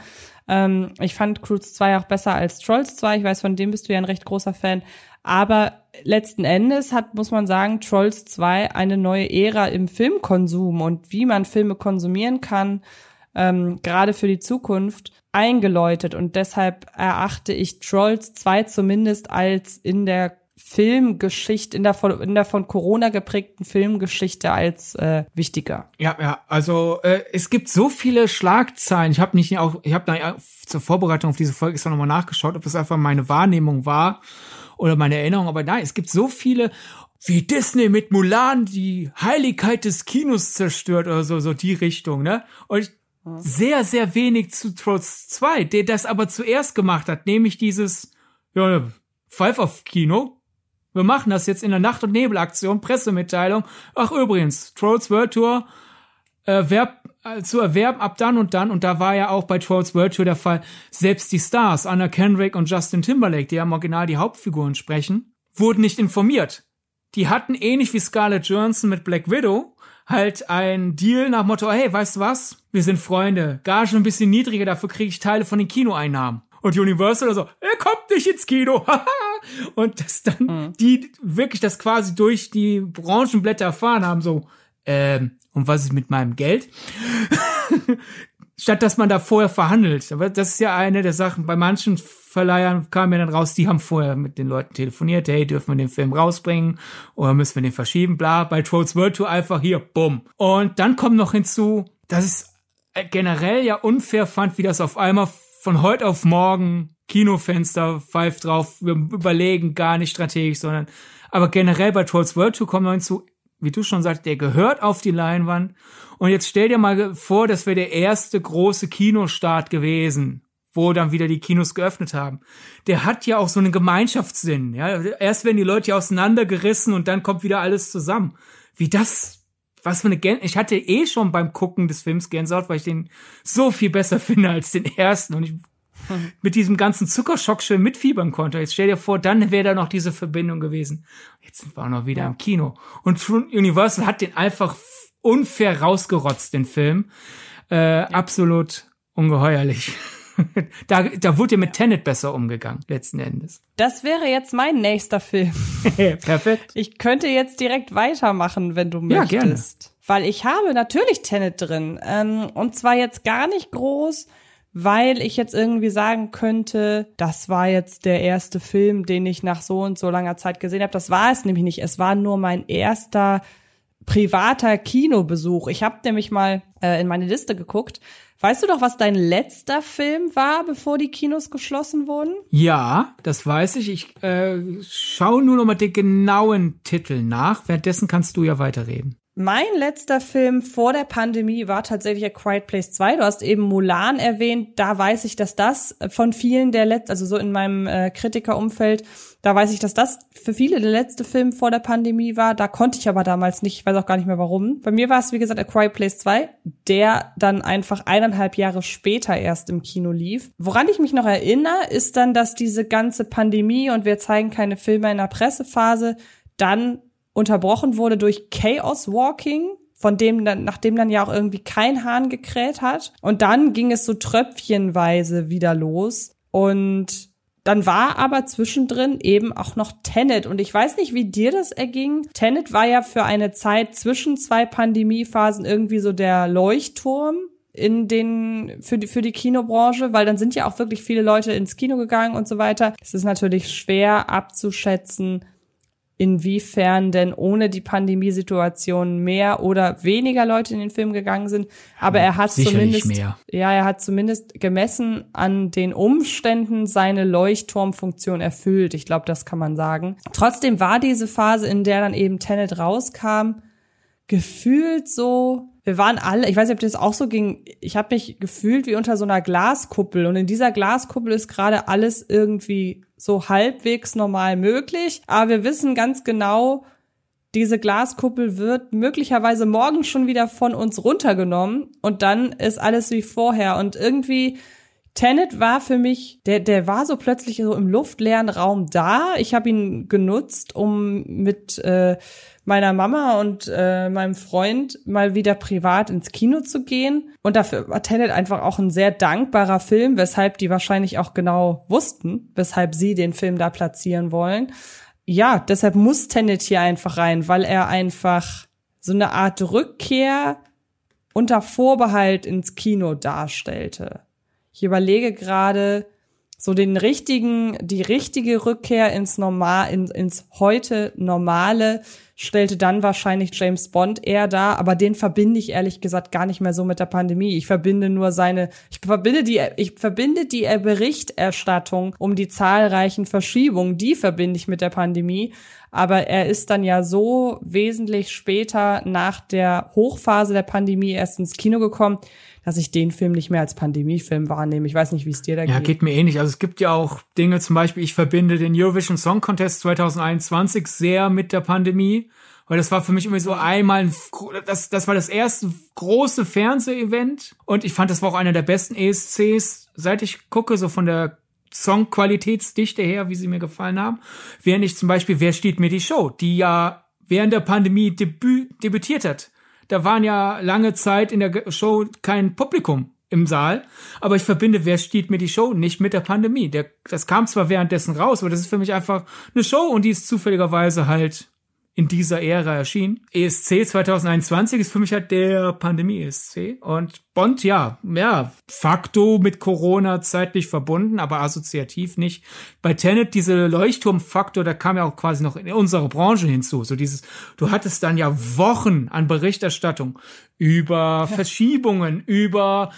Speaker 2: Ähm, ich fand Croods 2 auch besser als Trolls 2. Ich weiß, von dem bist du ja ein recht großer Fan. Aber letzten Endes hat, muss man sagen, Trolls 2 eine neue Ära im Filmkonsum und wie man Filme konsumieren kann, ähm, gerade für die Zukunft, eingeläutet. Und deshalb erachte ich Trolls 2 zumindest als in der Filmgeschichte, in der von, in der von Corona geprägten Filmgeschichte als äh, wichtiger.
Speaker 3: Ja, ja, also äh, es gibt so viele Schlagzeilen. Ich habe nicht auch, ich habe da zur Vorbereitung auf diese Folge ist nochmal nachgeschaut, ob das einfach meine Wahrnehmung war oder meine Erinnerung, aber nein, es gibt so viele wie Disney mit Mulan die Heiligkeit des Kinos zerstört oder so, so die Richtung, ne? Und sehr, sehr wenig zu Trolls 2, der das aber zuerst gemacht hat, nämlich dieses, ja, Pfeif auf Kino. Wir machen das jetzt in der Nacht- und Nebelaktion, Pressemitteilung. Ach, übrigens, Trolls World Tour, erwerb, äh, zu erwerben ab dann und dann, und da war ja auch bei Trolls World Tour der Fall, selbst die Stars, Anna Kendrick und Justin Timberlake, die ja im Original die Hauptfiguren sprechen, wurden nicht informiert. Die hatten ähnlich wie Scarlett Johansson mit Black Widow halt ein Deal nach Motto, hey, weißt du was? Wir sind Freunde. Gage ein bisschen niedriger, dafür kriege ich Teile von den Kinoeinnahmen. Und Universal so, er kommt nicht ins Kino. und das dann, mhm. die wirklich das quasi durch die Branchenblätter erfahren haben, so, ähm, und was ist mit meinem Geld? Statt dass man da vorher verhandelt. Aber das ist ja eine der Sachen, bei manchen Verleihern kam ja dann raus, die haben vorher mit den Leuten telefoniert, hey, dürfen wir den Film rausbringen oder müssen wir den verschieben, bla. Bei Trolls World Tour einfach hier, bumm. Und dann kommt noch hinzu, dass es generell ja unfair fand, wie das auf einmal von heute auf morgen Kinofenster pfeift drauf, wir überlegen gar nicht strategisch, sondern aber generell bei Trolls World Tour kommt noch hinzu, wie du schon sagst, der gehört auf die Leinwand. Und jetzt stell dir mal vor, das wäre der erste große Kinostart gewesen wo dann wieder die Kinos geöffnet haben. Der hat ja auch so einen Gemeinschaftssinn. Ja, erst werden die Leute ja auseinandergerissen und dann kommt wieder alles zusammen. Wie das, was für eine Gän ich hatte eh schon beim Gucken des Films Gänsehaut, weil ich den so viel besser finde als den ersten und ich hm. mit diesem ganzen Zuckerschock schön mitfiebern konnte. Jetzt stell dir vor, dann wäre da noch diese Verbindung gewesen. Jetzt sind wir auch noch wieder ja. im Kino. Und Universal hat den einfach unfair rausgerotzt, den Film. Äh, ja. Absolut ungeheuerlich. da, da wurde ja mit Tenet besser umgegangen, letzten Endes.
Speaker 2: Das wäre jetzt mein nächster Film.
Speaker 3: Perfekt.
Speaker 2: Ich könnte jetzt direkt weitermachen, wenn du möchtest. Ja, gerne. Weil ich habe natürlich Tenet drin. Ähm, und zwar jetzt gar nicht groß, weil ich jetzt irgendwie sagen könnte, das war jetzt der erste Film, den ich nach so und so langer Zeit gesehen habe. Das war es nämlich nicht. Es war nur mein erster privater Kinobesuch. Ich habe nämlich mal äh, in meine Liste geguckt Weißt du doch, was dein letzter Film war, bevor die Kinos geschlossen wurden?
Speaker 3: Ja, das weiß ich. Ich äh, schaue nur noch mal den genauen Titel nach. Währenddessen kannst du ja weiterreden.
Speaker 2: Mein letzter Film vor der Pandemie war tatsächlich A Quiet Place 2. Du hast eben Mulan erwähnt. Da weiß ich, dass das von vielen der letzten, also so in meinem äh, Kritikerumfeld, da weiß ich, dass das für viele der letzte Film vor der Pandemie war. Da konnte ich aber damals nicht, ich weiß auch gar nicht mehr warum. Bei mir war es, wie gesagt, A Quiet Place 2, der dann einfach eineinhalb Jahre später erst im Kino lief. Woran ich mich noch erinnere, ist dann, dass diese ganze Pandemie und wir zeigen keine Filme in der Pressephase dann unterbrochen wurde durch Chaos Walking, von dem dann, nachdem dann ja auch irgendwie kein Hahn gekräht hat. Und dann ging es so tröpfchenweise wieder los. Und dann war aber zwischendrin eben auch noch Tenet. Und ich weiß nicht, wie dir das erging. Tenet war ja für eine Zeit zwischen zwei Pandemiephasen irgendwie so der Leuchtturm in den für die für die Kinobranche, weil dann sind ja auch wirklich viele Leute ins Kino gegangen und so weiter. Es ist natürlich schwer abzuschätzen, inwiefern denn ohne die Pandemiesituation mehr oder weniger Leute in den Film gegangen sind. Aber er hat Sicherlich zumindest, mehr. ja, er hat zumindest gemessen an den Umständen seine Leuchtturmfunktion erfüllt. Ich glaube, das kann man sagen. Trotzdem war diese Phase, in der dann eben Tenet rauskam, gefühlt so, wir waren alle, ich weiß nicht, ob das auch so ging, ich habe mich gefühlt wie unter so einer Glaskuppel und in dieser Glaskuppel ist gerade alles irgendwie so halbwegs normal möglich. Aber wir wissen ganz genau, diese Glaskuppel wird möglicherweise morgen schon wieder von uns runtergenommen und dann ist alles wie vorher. Und irgendwie, Tenet war für mich, der, der war so plötzlich so im luftleeren Raum da. Ich habe ihn genutzt, um mit äh, meiner Mama und äh, meinem Freund mal wieder privat ins Kino zu gehen. Und dafür war Tenet einfach auch ein sehr dankbarer Film, weshalb die wahrscheinlich auch genau wussten, weshalb sie den Film da platzieren wollen. Ja, deshalb muss Tenet hier einfach rein, weil er einfach so eine Art Rückkehr unter Vorbehalt ins Kino darstellte. Ich überlege gerade, so den richtigen, die richtige Rückkehr ins Normal, in, ins heute Normale stellte dann wahrscheinlich James Bond eher da, aber den verbinde ich ehrlich gesagt gar nicht mehr so mit der Pandemie. Ich verbinde nur seine, ich verbinde die, ich verbinde die Berichterstattung um die zahlreichen Verschiebungen, die verbinde ich mit der Pandemie. Aber er ist dann ja so wesentlich später nach der Hochphase der Pandemie erst ins Kino gekommen, dass ich den Film nicht mehr als Pandemiefilm wahrnehme. Ich weiß nicht, wie es dir da
Speaker 3: geht. Ja, geht mir ähnlich. Also es gibt ja auch Dinge, zum Beispiel, ich verbinde den Eurovision Song Contest 2021 sehr mit der Pandemie. Weil das war für mich irgendwie so einmal, das, das war das erste große Fernsehevent. Und ich fand, das war auch einer der besten ESCs, seit ich gucke, so von der Songqualitätsdichte her, wie sie mir gefallen haben. Während ich zum Beispiel, wer steht mir die Show, die ja während der Pandemie debü debütiert hat da waren ja lange Zeit in der Show kein Publikum im Saal, aber ich verbinde, wer steht mir die Show nicht mit der Pandemie. Der, das kam zwar währenddessen raus, aber das ist für mich einfach eine Show und die ist zufälligerweise halt in dieser Ära erschien. ESC 2021 ist für mich halt der Pandemie-ESC. Und Bond, ja, ja, facto mit Corona zeitlich verbunden, aber assoziativ nicht. Bei Tenet, diese Leuchtturmfaktor, da kam ja auch quasi noch in unserer Branche hinzu. So dieses, du hattest dann ja Wochen an Berichterstattung über Verschiebungen, über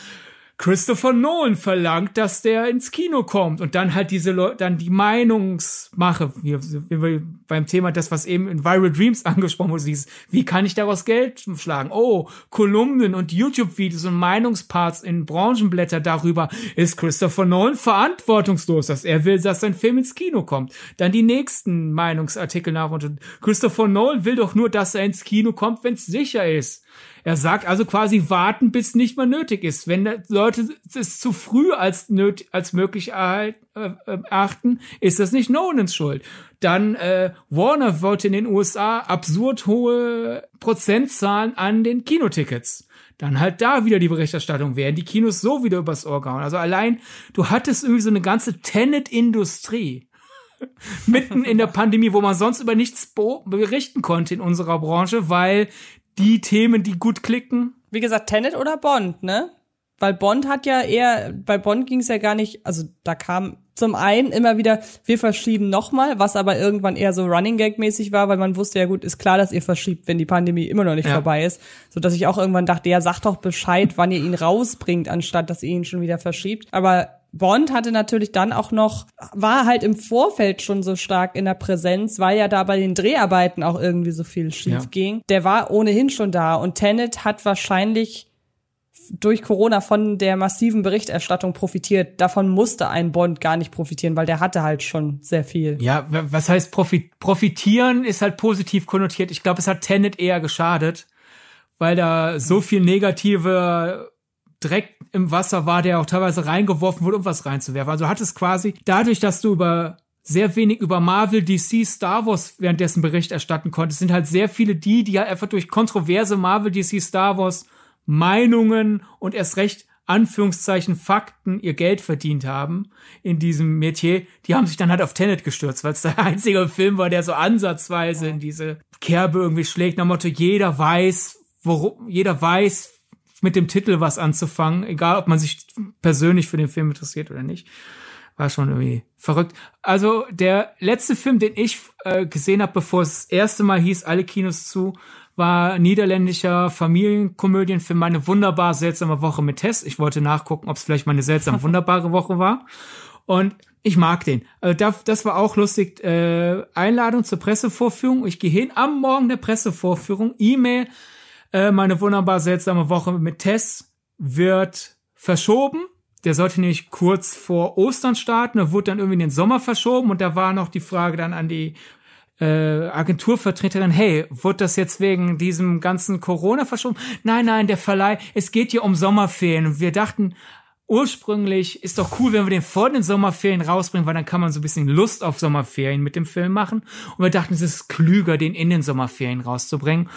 Speaker 3: Christopher Nolan verlangt, dass der ins Kino kommt und dann halt diese Leute, dann die Meinungsmache, wie, wie beim Thema das, was eben in Viral Dreams angesprochen wurde, dieses, wie kann ich daraus Geld schlagen? Oh, Kolumnen und YouTube-Videos und Meinungsparts in Branchenblätter darüber, ist Christopher Nolan verantwortungslos, dass er will, dass sein Film ins Kino kommt. Dann die nächsten Meinungsartikel nach und Christopher Nolan will doch nur, dass er ins Kino kommt, wenn es sicher ist. Er sagt also quasi warten, bis nicht mehr nötig ist. Wenn Leute es zu früh als, nötig, als möglich äh, äh, erachten, ist das nicht Nolans Schuld. Dann äh, Warner wollte in den USA absurd hohe Prozentzahlen an den Kinotickets. Dann halt da wieder die Berichterstattung, werden die Kinos so wieder übers Ohr gehauen. Also allein, du hattest irgendwie so eine ganze Tenet-Industrie mitten in der Pandemie, wo man sonst über nichts berichten konnte in unserer Branche, weil die Themen, die gut klicken.
Speaker 2: Wie gesagt, Tenet oder Bond, ne? Weil Bond hat ja eher, bei Bond ging es ja gar nicht, also da kam zum einen immer wieder, wir verschieben nochmal, was aber irgendwann eher so Running Gag mäßig war, weil man wusste ja gut, ist klar, dass ihr verschiebt, wenn die Pandemie immer noch nicht ja. vorbei ist. So dass ich auch irgendwann dachte, ja, sagt doch Bescheid, wann ihr ihn rausbringt, anstatt dass ihr ihn schon wieder verschiebt. Aber Bond hatte natürlich dann auch noch, war halt im Vorfeld schon so stark in der Präsenz, weil ja da bei den Dreharbeiten auch irgendwie so viel schief ja. ging. Der war ohnehin schon da und Tenet hat wahrscheinlich durch Corona von der massiven Berichterstattung profitiert. Davon musste ein Bond gar nicht profitieren, weil der hatte halt schon sehr viel.
Speaker 3: Ja, was heißt profitieren ist halt positiv konnotiert. Ich glaube, es hat Tenet eher geschadet, weil da so viel negative Dreck im Wasser war, der auch teilweise reingeworfen wurde, um was reinzuwerfen. Also hat es quasi dadurch, dass du über sehr wenig über Marvel, DC, Star Wars währenddessen Bericht erstatten konntest, sind halt sehr viele die, die halt einfach durch kontroverse Marvel, DC, Star Wars Meinungen und erst recht Anführungszeichen Fakten ihr Geld verdient haben in diesem Metier, die haben sich dann halt auf Tenet gestürzt, weil es der einzige Film war, der so ansatzweise in diese Kerbe irgendwie schlägt, nach Motto, jeder weiß, worum, jeder weiß, mit dem Titel was anzufangen, egal ob man sich persönlich für den Film interessiert oder nicht. War schon irgendwie verrückt. Also der letzte Film, den ich äh, gesehen habe, bevor es das erste Mal hieß, alle Kinos zu, war niederländischer Familienkomödienfilm Meine wunderbar seltsame Woche mit Tess. Ich wollte nachgucken, ob es vielleicht meine seltsam wunderbare Woche war. Und ich mag den. Also das war auch lustig. Äh, Einladung zur Pressevorführung. Ich gehe hin am Morgen der Pressevorführung. E-Mail äh, meine wunderbar seltsame Woche mit Tess wird verschoben. Der sollte nämlich kurz vor Ostern starten, er wurde dann irgendwie in den Sommer verschoben und da war noch die Frage dann an die äh, Agenturvertreterin, hey, wird das jetzt wegen diesem ganzen Corona verschoben? Nein, nein, der Verleih, es geht hier um Sommerferien. Und wir dachten, ursprünglich ist doch cool, wenn wir den vor den Sommerferien rausbringen, weil dann kann man so ein bisschen Lust auf Sommerferien mit dem Film machen. Und wir dachten, es ist klüger, den in den Sommerferien rauszubringen.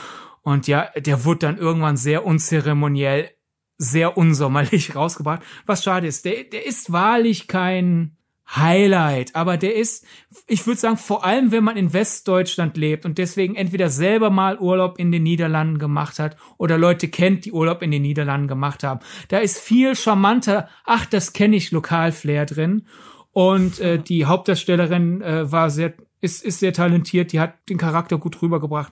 Speaker 3: Und ja, der wurde dann irgendwann sehr unzeremoniell, sehr unsommerlich rausgebracht. Was schade ist, der, der ist wahrlich kein Highlight, aber der ist, ich würde sagen, vor allem wenn man in Westdeutschland lebt und deswegen entweder selber mal Urlaub in den Niederlanden gemacht hat oder Leute kennt, die Urlaub in den Niederlanden gemacht haben. Da ist viel charmanter, ach, das kenne ich, Lokalflair drin. Und äh, die Hauptdarstellerin äh, war sehr, ist, ist sehr talentiert, die hat den Charakter gut rübergebracht.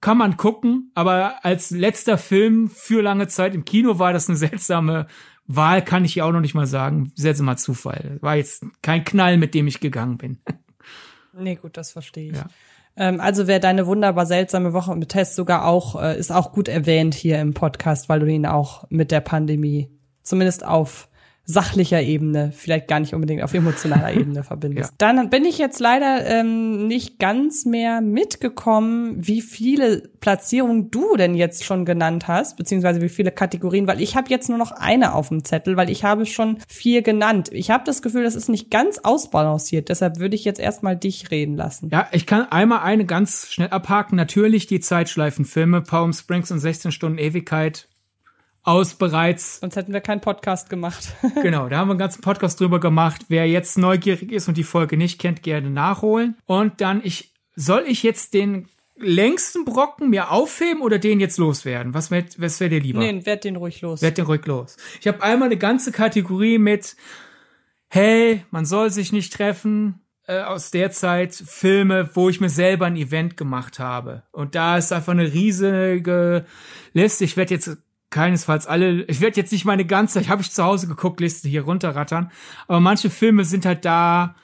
Speaker 3: Kann man gucken, aber als letzter Film für lange Zeit im Kino war das eine seltsame Wahl, kann ich ja auch noch nicht mal sagen. Seltsamer Zufall. War jetzt kein Knall, mit dem ich gegangen bin.
Speaker 2: Nee, gut, das verstehe ich. Ja. Ähm, also wäre deine wunderbar seltsame Woche mit Test sogar auch, äh, ist auch gut erwähnt hier im Podcast, weil du ihn auch mit der Pandemie zumindest auf sachlicher Ebene, vielleicht gar nicht unbedingt auf emotionaler Ebene verbindest. Ja. Dann bin ich jetzt leider ähm, nicht ganz mehr mitgekommen, wie viele Platzierungen du denn jetzt schon genannt hast, beziehungsweise wie viele Kategorien, weil ich habe jetzt nur noch eine auf dem Zettel, weil ich habe schon vier genannt. Ich habe das Gefühl, das ist nicht ganz ausbalanciert, deshalb würde ich jetzt erstmal dich reden lassen.
Speaker 3: Ja, ich kann einmal eine ganz schnell abhaken. Natürlich die Zeitschleifenfilme, Palm Springs und 16 Stunden Ewigkeit aus bereits.
Speaker 2: Sonst hätten wir keinen Podcast gemacht.
Speaker 3: genau, da haben wir einen ganzen Podcast drüber gemacht. Wer jetzt neugierig ist und die Folge nicht kennt, gerne nachholen. Und dann ich, soll ich jetzt den längsten Brocken mir aufheben oder den jetzt loswerden? Was wäre was wär dir lieber?
Speaker 2: Nee, werd den ruhig los.
Speaker 3: Werd den ruhig los. Ich habe einmal eine ganze Kategorie mit, hey, man soll sich nicht treffen, äh, aus der Zeit Filme, wo ich mir selber ein Event gemacht habe. Und da ist einfach eine riesige Liste. Ich werde jetzt keinesfalls alle, ich werde jetzt nicht meine ganze, ich habe ich zu Hause geguckt, Liste hier runterrattern, aber manche Filme sind halt da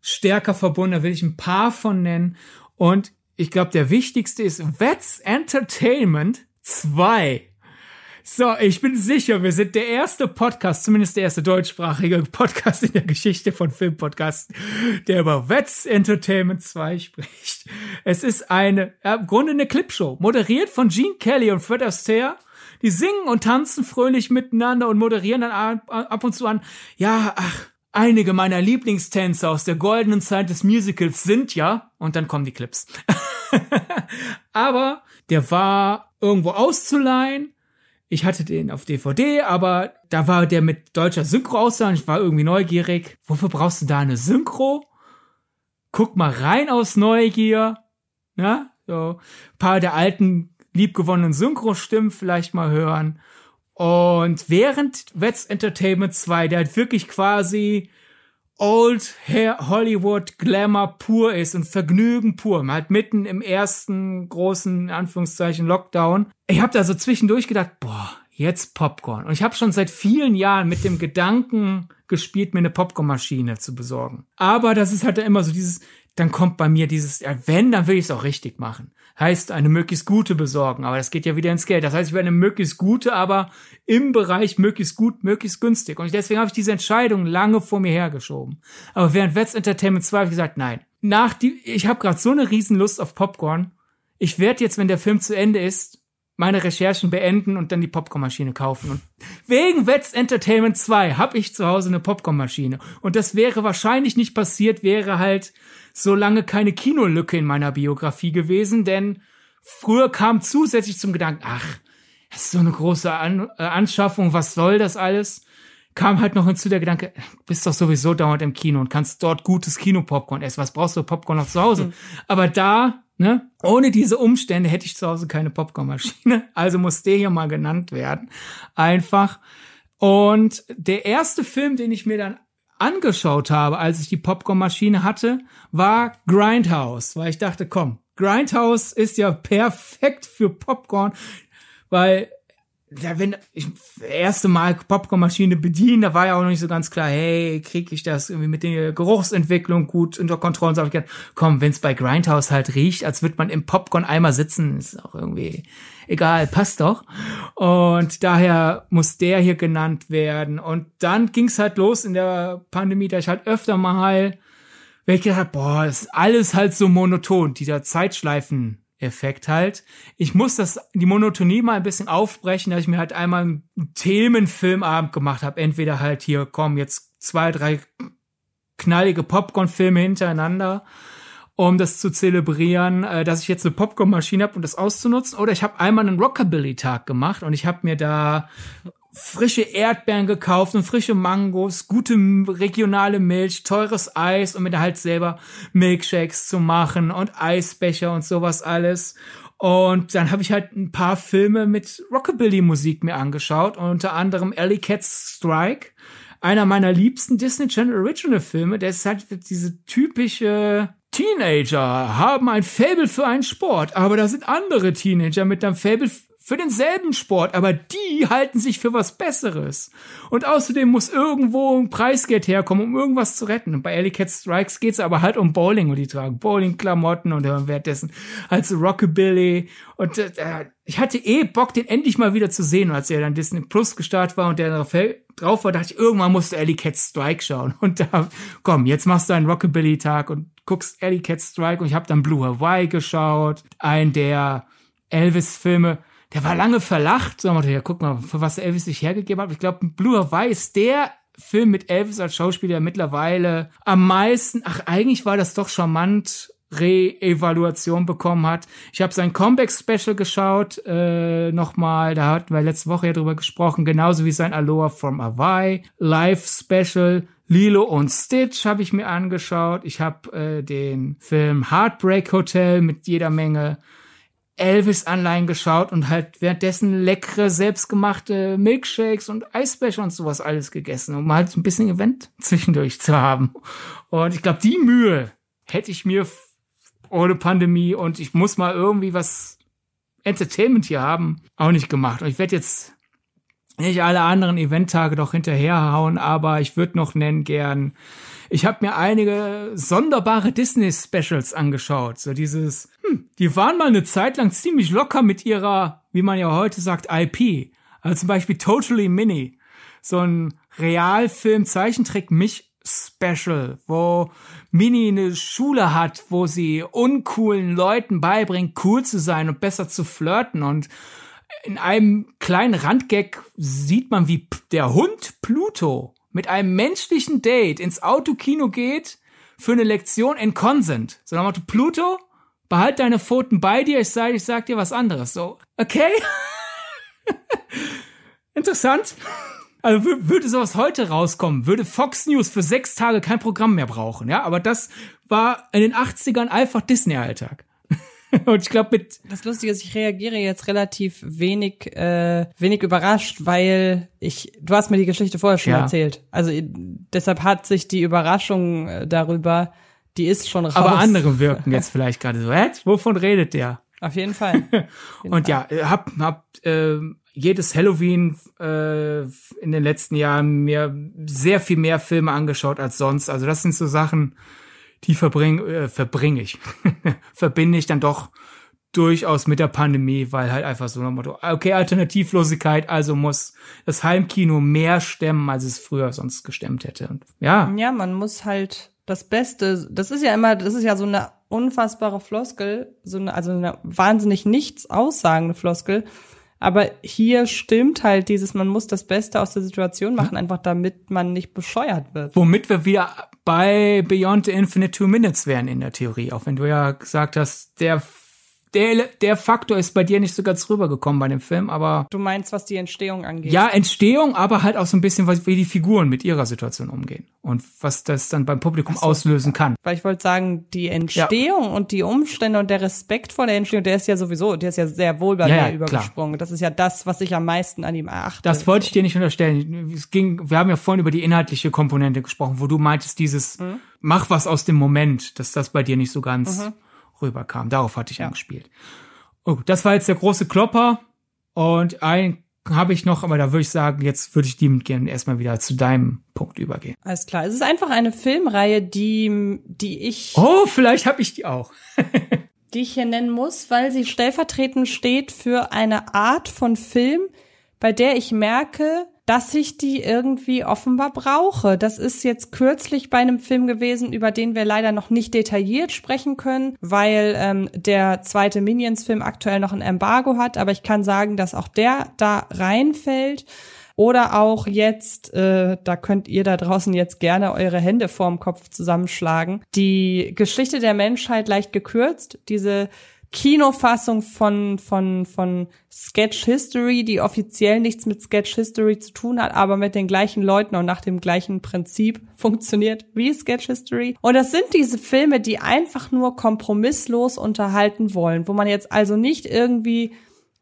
Speaker 3: stärker verbunden, da will ich ein paar von nennen und ich glaube, der wichtigste ist Vets Entertainment 2. So, ich bin sicher, wir sind der erste Podcast, zumindest der erste deutschsprachige Podcast in der Geschichte von Filmpodcasts, der über Vets Entertainment 2 spricht. Es ist eine, ja, im Grunde eine Clipshow, moderiert von Gene Kelly und Fred Astaire die singen und tanzen fröhlich miteinander und moderieren dann ab und zu an, ja, ach, einige meiner Lieblingstänzer aus der goldenen Zeit des Musicals sind ja, und dann kommen die Clips. aber der war irgendwo auszuleihen. Ich hatte den auf DVD, aber da war der mit deutscher Synchro ausleihen. Ich war irgendwie neugierig. Wofür brauchst du da eine Synchro? Guck mal rein aus Neugier. Ja, so. Ein paar der alten liebgewonnenen Synchrostimmen vielleicht mal hören. Und während Wets Entertainment 2, der halt wirklich quasi Old Hollywood Glamour pur ist und Vergnügen pur, halt mitten im ersten großen Anführungszeichen Lockdown. Ich habe da so zwischendurch gedacht, boah, jetzt Popcorn. Und ich habe schon seit vielen Jahren mit dem Gedanken gespielt, mir eine Popcornmaschine zu besorgen. Aber das ist halt immer so dieses, dann kommt bei mir dieses, ja, wenn, dann will ich es auch richtig machen heißt eine möglichst gute besorgen, aber das geht ja wieder ins Geld. Das heißt, ich will eine möglichst gute, aber im Bereich möglichst gut, möglichst günstig. Und deswegen habe ich diese Entscheidung lange vor mir hergeschoben. Aber während Wets Entertainment 2 habe ich gesagt, nein. Nach die, ich habe gerade so eine Riesenlust auf Popcorn. Ich werde jetzt, wenn der Film zu Ende ist, meine Recherchen beenden und dann die Popcornmaschine kaufen. Und wegen Wets Entertainment 2 habe ich zu Hause eine Popcornmaschine. Und das wäre wahrscheinlich nicht passiert, wäre halt so lange keine Kinolücke in meiner Biografie gewesen, denn früher kam zusätzlich zum Gedanken, ach, das ist so eine große An äh, Anschaffung, was soll das alles? Kam halt noch hinzu der Gedanke, bist doch sowieso dauernd im Kino und kannst dort gutes Kinopopcorn essen. Was brauchst du Popcorn noch zu Hause? Mhm. Aber da, ne, ohne diese Umstände hätte ich zu Hause keine Popcornmaschine. Also muss der hier mal genannt werden. Einfach. Und der erste Film, den ich mir dann angeschaut habe, als ich die Popcornmaschine hatte, war Grindhouse, weil ich dachte, komm, Grindhouse ist ja perfekt für Popcorn, weil ja, wenn ich erste Mal Popcornmaschine bedienen, da war ja auch noch nicht so ganz klar, hey, kriege ich das irgendwie mit der Geruchsentwicklung gut unter Kontrolle? Und so habe ich gedacht, komm, wenn es bei Grindhouse halt riecht, als würde man im Popcorn-Eimer sitzen, ist auch irgendwie egal, passt doch. Und daher muss der hier genannt werden. Und dann ging's halt los in der Pandemie, da ich halt öfter mal, wenn ich gedacht boah, ist alles halt so monoton, dieser Zeitschleifen. Effekt halt. Ich muss das, die Monotonie mal ein bisschen aufbrechen, dass ich mir halt einmal einen Themenfilmabend gemacht habe. Entweder halt hier, komm, jetzt zwei, drei knallige Popcorn-Filme hintereinander um das zu zelebrieren, äh, dass ich jetzt eine Popcornmaschine habe, um das auszunutzen. Oder ich habe einmal einen Rockabilly-Tag gemacht und ich habe mir da frische Erdbeeren gekauft und frische Mangos, gute regionale Milch, teures Eis, um mir da halt selber Milkshakes zu machen und Eisbecher und sowas alles. Und dann habe ich halt ein paar Filme mit Rockabilly-Musik mir angeschaut, unter anderem Ellie Cat's Strike einer meiner liebsten Disney Channel Original Filme. Der ist halt diese typische Teenager haben ein Fable für einen Sport, aber da sind andere Teenager mit einem Fable für denselben Sport, aber die halten sich für was Besseres. Und außerdem muss irgendwo ein Preisgeld herkommen, um irgendwas zu retten. Und bei Alley Cat Strikes geht's aber halt um Bowling und die tragen Bowling-Klamotten und äh, währenddessen halt so Rockabilly. Und äh, ich hatte eh Bock, den endlich mal wieder zu sehen, als er dann Disney Plus gestartet war und der drauf, drauf war, dachte ich, irgendwann musst du Alley Cat Strike schauen. Und da, komm, jetzt machst du einen Rockabilly-Tag und guckst Alley Cat Strike und ich habe dann Blue Hawaii geschaut, ein der Elvis-Filme der war lange verlacht. So, ja, guck mal, für was Elvis sich hergegeben hat. Ich glaube, Blue Hawaii ist der Film mit Elvis als Schauspieler mittlerweile am meisten, ach, eigentlich war das doch charmant, Re-Evaluation bekommen hat. Ich habe sein Comeback-Special geschaut, äh, nochmal, da hatten wir letzte Woche ja drüber gesprochen, genauso wie sein Aloha from Hawaii, Live-Special, Lilo und Stitch habe ich mir angeschaut. Ich habe äh, den Film Heartbreak Hotel mit jeder Menge Elvis-Anleihen geschaut und halt währenddessen leckere, selbstgemachte Milkshakes und Eisbecher und sowas alles gegessen, um halt ein bisschen Event zwischendurch zu haben. Und ich glaube, die Mühe hätte ich mir ohne Pandemie und ich muss mal irgendwie was Entertainment hier haben, auch nicht gemacht. Und ich werde jetzt nicht alle anderen Eventtage doch hinterherhauen, aber ich würde noch nennen gern ich habe mir einige sonderbare Disney-Specials angeschaut. So dieses, hm, die waren mal eine Zeit lang ziemlich locker mit ihrer, wie man ja heute sagt, IP. Also zum Beispiel Totally Mini. So ein Realfilm-Zeichentrick-Mich-Special, wo Mini eine Schule hat, wo sie uncoolen Leuten beibringt, cool zu sein und besser zu flirten und in einem kleinen Randgag sieht man, wie der Hund Pluto mit einem menschlichen Date ins Autokino geht für eine Lektion in Consent. So nach Motto, Pluto, behalt deine Pfoten bei dir, ich sag, ich sag dir was anderes. So, okay. Interessant. Also würde sowas heute rauskommen, würde Fox News für sechs Tage kein Programm mehr brauchen, ja. Aber das war in den 80ern einfach Disney-Alltag. Und ich glaube mit.
Speaker 2: Das Lustige ist, ich reagiere jetzt relativ wenig, äh, wenig überrascht, weil ich, du hast mir die Geschichte vorher schon ja. erzählt. Also deshalb hat sich die Überraschung äh, darüber, die ist schon raus.
Speaker 3: Aber andere wirken jetzt vielleicht gerade so, hä? Wovon redet der?
Speaker 2: Auf jeden Fall.
Speaker 3: jeden Und Fall. ja, hab, hab äh, jedes Halloween äh, in den letzten Jahren mir sehr viel mehr Filme angeschaut als sonst. Also das sind so Sachen, die verbringe äh, verbringe ich, verbinde ich dann doch durchaus mit der Pandemie, weil halt einfach so ein Motto, okay, Alternativlosigkeit, also muss das Heimkino mehr stemmen, als es früher sonst gestemmt hätte. Und ja.
Speaker 2: Ja, man muss halt das Beste, das ist ja immer, das ist ja so eine unfassbare Floskel, so eine, also eine wahnsinnig nichts aussagende Floskel. Aber hier stimmt halt dieses, man muss das Beste aus der Situation machen, einfach damit man nicht bescheuert wird.
Speaker 3: Womit wir wieder bei Beyond the Infinite Two Minutes wären in der Theorie. Auch wenn du ja gesagt hast, der der, der Faktor ist bei dir nicht so ganz rübergekommen bei dem Film, aber.
Speaker 2: Du meinst, was die Entstehung angeht?
Speaker 3: Ja, Entstehung, aber halt auch so ein bisschen, wie die Figuren mit ihrer Situation umgehen und was das dann beim Publikum so, auslösen kann.
Speaker 2: Weil ich wollte sagen, die Entstehung ja. und die Umstände und der Respekt vor der Entstehung, der ist ja sowieso, der ist ja sehr wohl bei ja, mir übergesprungen. Klar. Das ist ja das, was ich am meisten an ihm erachte.
Speaker 3: Das wollte ich dir nicht unterstellen. Es ging, wir haben ja vorhin über die inhaltliche Komponente gesprochen, wo du meintest, dieses, mhm. mach was aus dem Moment, dass das bei dir nicht so ganz. Mhm rüberkam. Darauf hatte ich ja. angespielt. Oh, das war jetzt der große Klopper. Und ein habe ich noch, aber da würde ich sagen, jetzt würde ich die gerne erstmal wieder zu deinem Punkt übergehen.
Speaker 2: Alles klar. Es ist einfach eine Filmreihe, die, die ich.
Speaker 3: Oh, vielleicht habe ich die auch.
Speaker 2: die ich hier nennen muss, weil sie stellvertretend steht für eine Art von Film, bei der ich merke, dass ich die irgendwie offenbar brauche. Das ist jetzt kürzlich bei einem Film gewesen, über den wir leider noch nicht detailliert sprechen können, weil ähm, der zweite Minions-Film aktuell noch ein Embargo hat. Aber ich kann sagen, dass auch der da reinfällt. Oder auch jetzt, äh, da könnt ihr da draußen jetzt gerne eure Hände vorm Kopf zusammenschlagen, die Geschichte der Menschheit leicht gekürzt, diese Kinofassung von, von, von Sketch History, die offiziell nichts mit Sketch History zu tun hat, aber mit den gleichen Leuten und nach dem gleichen Prinzip funktioniert wie Sketch History. Und das sind diese Filme, die einfach nur kompromisslos unterhalten wollen, wo man jetzt also nicht irgendwie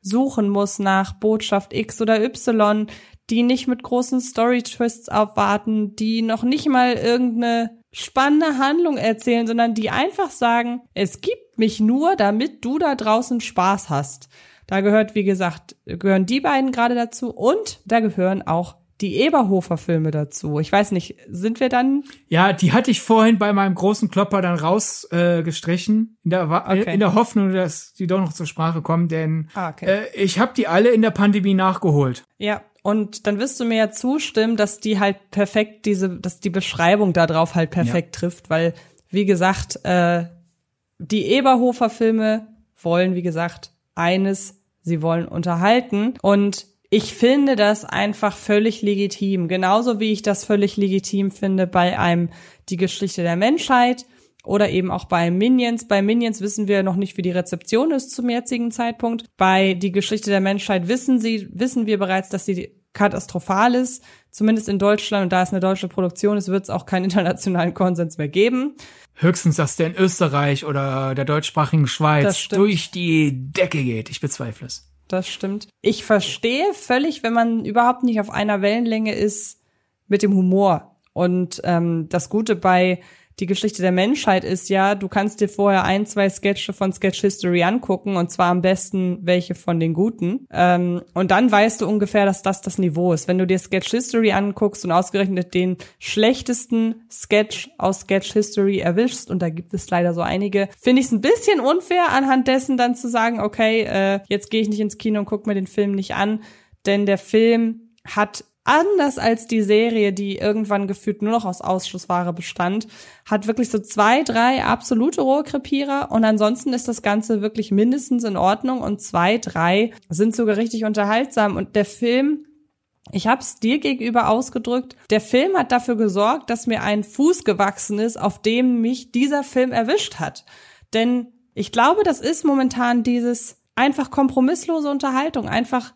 Speaker 2: suchen muss nach Botschaft X oder Y, die nicht mit großen Story-Twists aufwarten, die noch nicht mal irgendeine spannende Handlung erzählen, sondern die einfach sagen, es gibt mich nur, damit du da draußen Spaß hast. Da gehört, wie gesagt, gehören die beiden gerade dazu und da gehören auch die Eberhofer-Filme dazu. Ich weiß nicht, sind wir dann?
Speaker 3: Ja, die hatte ich vorhin bei meinem großen Klopper dann rausgestrichen, äh, in, der, okay. in der Hoffnung, dass die doch noch zur Sprache kommen, denn ah, okay. äh, ich habe die alle in der Pandemie nachgeholt.
Speaker 2: Ja, und dann wirst du mir ja zustimmen, dass die halt perfekt diese, dass die Beschreibung da drauf halt perfekt ja. trifft, weil, wie gesagt, äh, die Eberhofer-Filme wollen, wie gesagt, eines, sie wollen unterhalten. Und ich finde das einfach völlig legitim. Genauso wie ich das völlig legitim finde bei einem Die Geschichte der Menschheit oder eben auch bei Minions. Bei Minions wissen wir noch nicht, wie die Rezeption ist zum jetzigen Zeitpunkt. Bei Die Geschichte der Menschheit wissen sie, wissen wir bereits, dass sie katastrophal ist. Zumindest in Deutschland. Und da es eine deutsche Produktion ist, wird es auch keinen internationalen Konsens mehr geben.
Speaker 3: Höchstens, dass der in Österreich oder der deutschsprachigen Schweiz durch die Decke geht. Ich bezweifle es.
Speaker 2: Das stimmt. Ich verstehe völlig, wenn man überhaupt nicht auf einer Wellenlänge ist mit dem Humor. Und ähm, das Gute bei die Geschichte der Menschheit ist ja, du kannst dir vorher ein, zwei Sketche von Sketch History angucken und zwar am besten welche von den guten. Ähm, und dann weißt du ungefähr, dass das das Niveau ist. Wenn du dir Sketch History anguckst und ausgerechnet den schlechtesten Sketch aus Sketch History erwischst, und da gibt es leider so einige, finde ich es ein bisschen unfair, anhand dessen dann zu sagen, okay, äh, jetzt gehe ich nicht ins Kino und guck mir den Film nicht an, denn der Film hat anders als die Serie, die irgendwann gefühlt nur noch aus Ausschussware bestand, hat wirklich so zwei, drei absolute Rohrkrepierer und ansonsten ist das Ganze wirklich mindestens in Ordnung und zwei, drei sind sogar richtig unterhaltsam und der Film ich habe es dir gegenüber ausgedrückt. Der Film hat dafür gesorgt, dass mir ein Fuß gewachsen ist, auf dem mich dieser Film erwischt hat. Denn ich glaube, das ist momentan dieses einfach kompromisslose Unterhaltung, einfach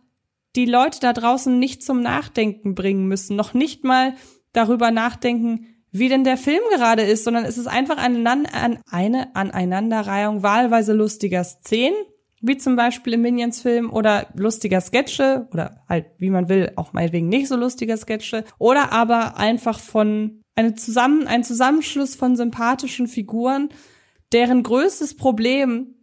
Speaker 2: die Leute da draußen nicht zum Nachdenken bringen müssen, noch nicht mal darüber nachdenken, wie denn der Film gerade ist, sondern es ist einfach eine Aneinanderreihung wahlweise lustiger Szenen, wie zum Beispiel im Minions-Film oder lustiger Sketche oder halt, wie man will, auch meinetwegen nicht so lustiger Sketche oder aber einfach von eine zusammen, ein Zusammenschluss von sympathischen Figuren, deren größtes Problem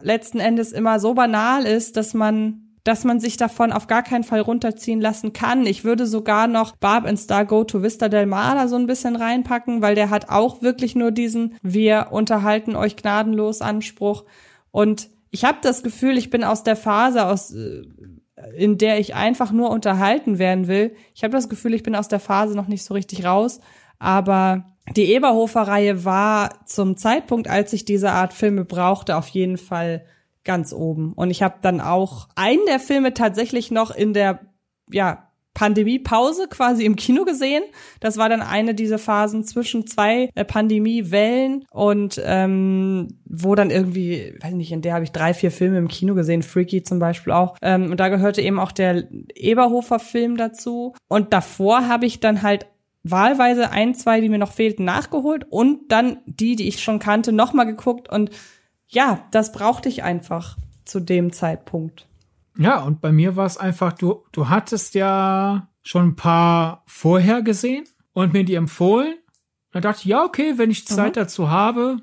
Speaker 2: letzten Endes immer so banal ist, dass man dass man sich davon auf gar keinen Fall runterziehen lassen kann. Ich würde sogar noch Barb and Star Go to Vista del Mar da so ein bisschen reinpacken, weil der hat auch wirklich nur diesen Wir unterhalten euch gnadenlos Anspruch. Und ich habe das Gefühl, ich bin aus der Phase, aus äh, in der ich einfach nur unterhalten werden will. Ich habe das Gefühl, ich bin aus der Phase noch nicht so richtig raus. Aber die Eberhofer-Reihe war zum Zeitpunkt, als ich diese Art Filme brauchte, auf jeden Fall ganz oben. Und ich habe dann auch einen der Filme tatsächlich noch in der ja, Pandemiepause quasi im Kino gesehen. Das war dann eine dieser Phasen zwischen zwei äh, Pandemiewellen und ähm, wo dann irgendwie, weiß nicht, in der habe ich drei, vier Filme im Kino gesehen, Freaky zum Beispiel auch. Ähm, und da gehörte eben auch der Eberhofer-Film dazu. Und davor habe ich dann halt wahlweise ein, zwei, die mir noch fehlten, nachgeholt und dann die, die ich schon kannte, nochmal geguckt und ja, das brauchte ich einfach zu dem Zeitpunkt.
Speaker 3: Ja, und bei mir war es einfach, du, du hattest ja schon ein paar vorher gesehen und mir die empfohlen. Da dachte ich, ja, okay, wenn ich Zeit mhm. dazu habe,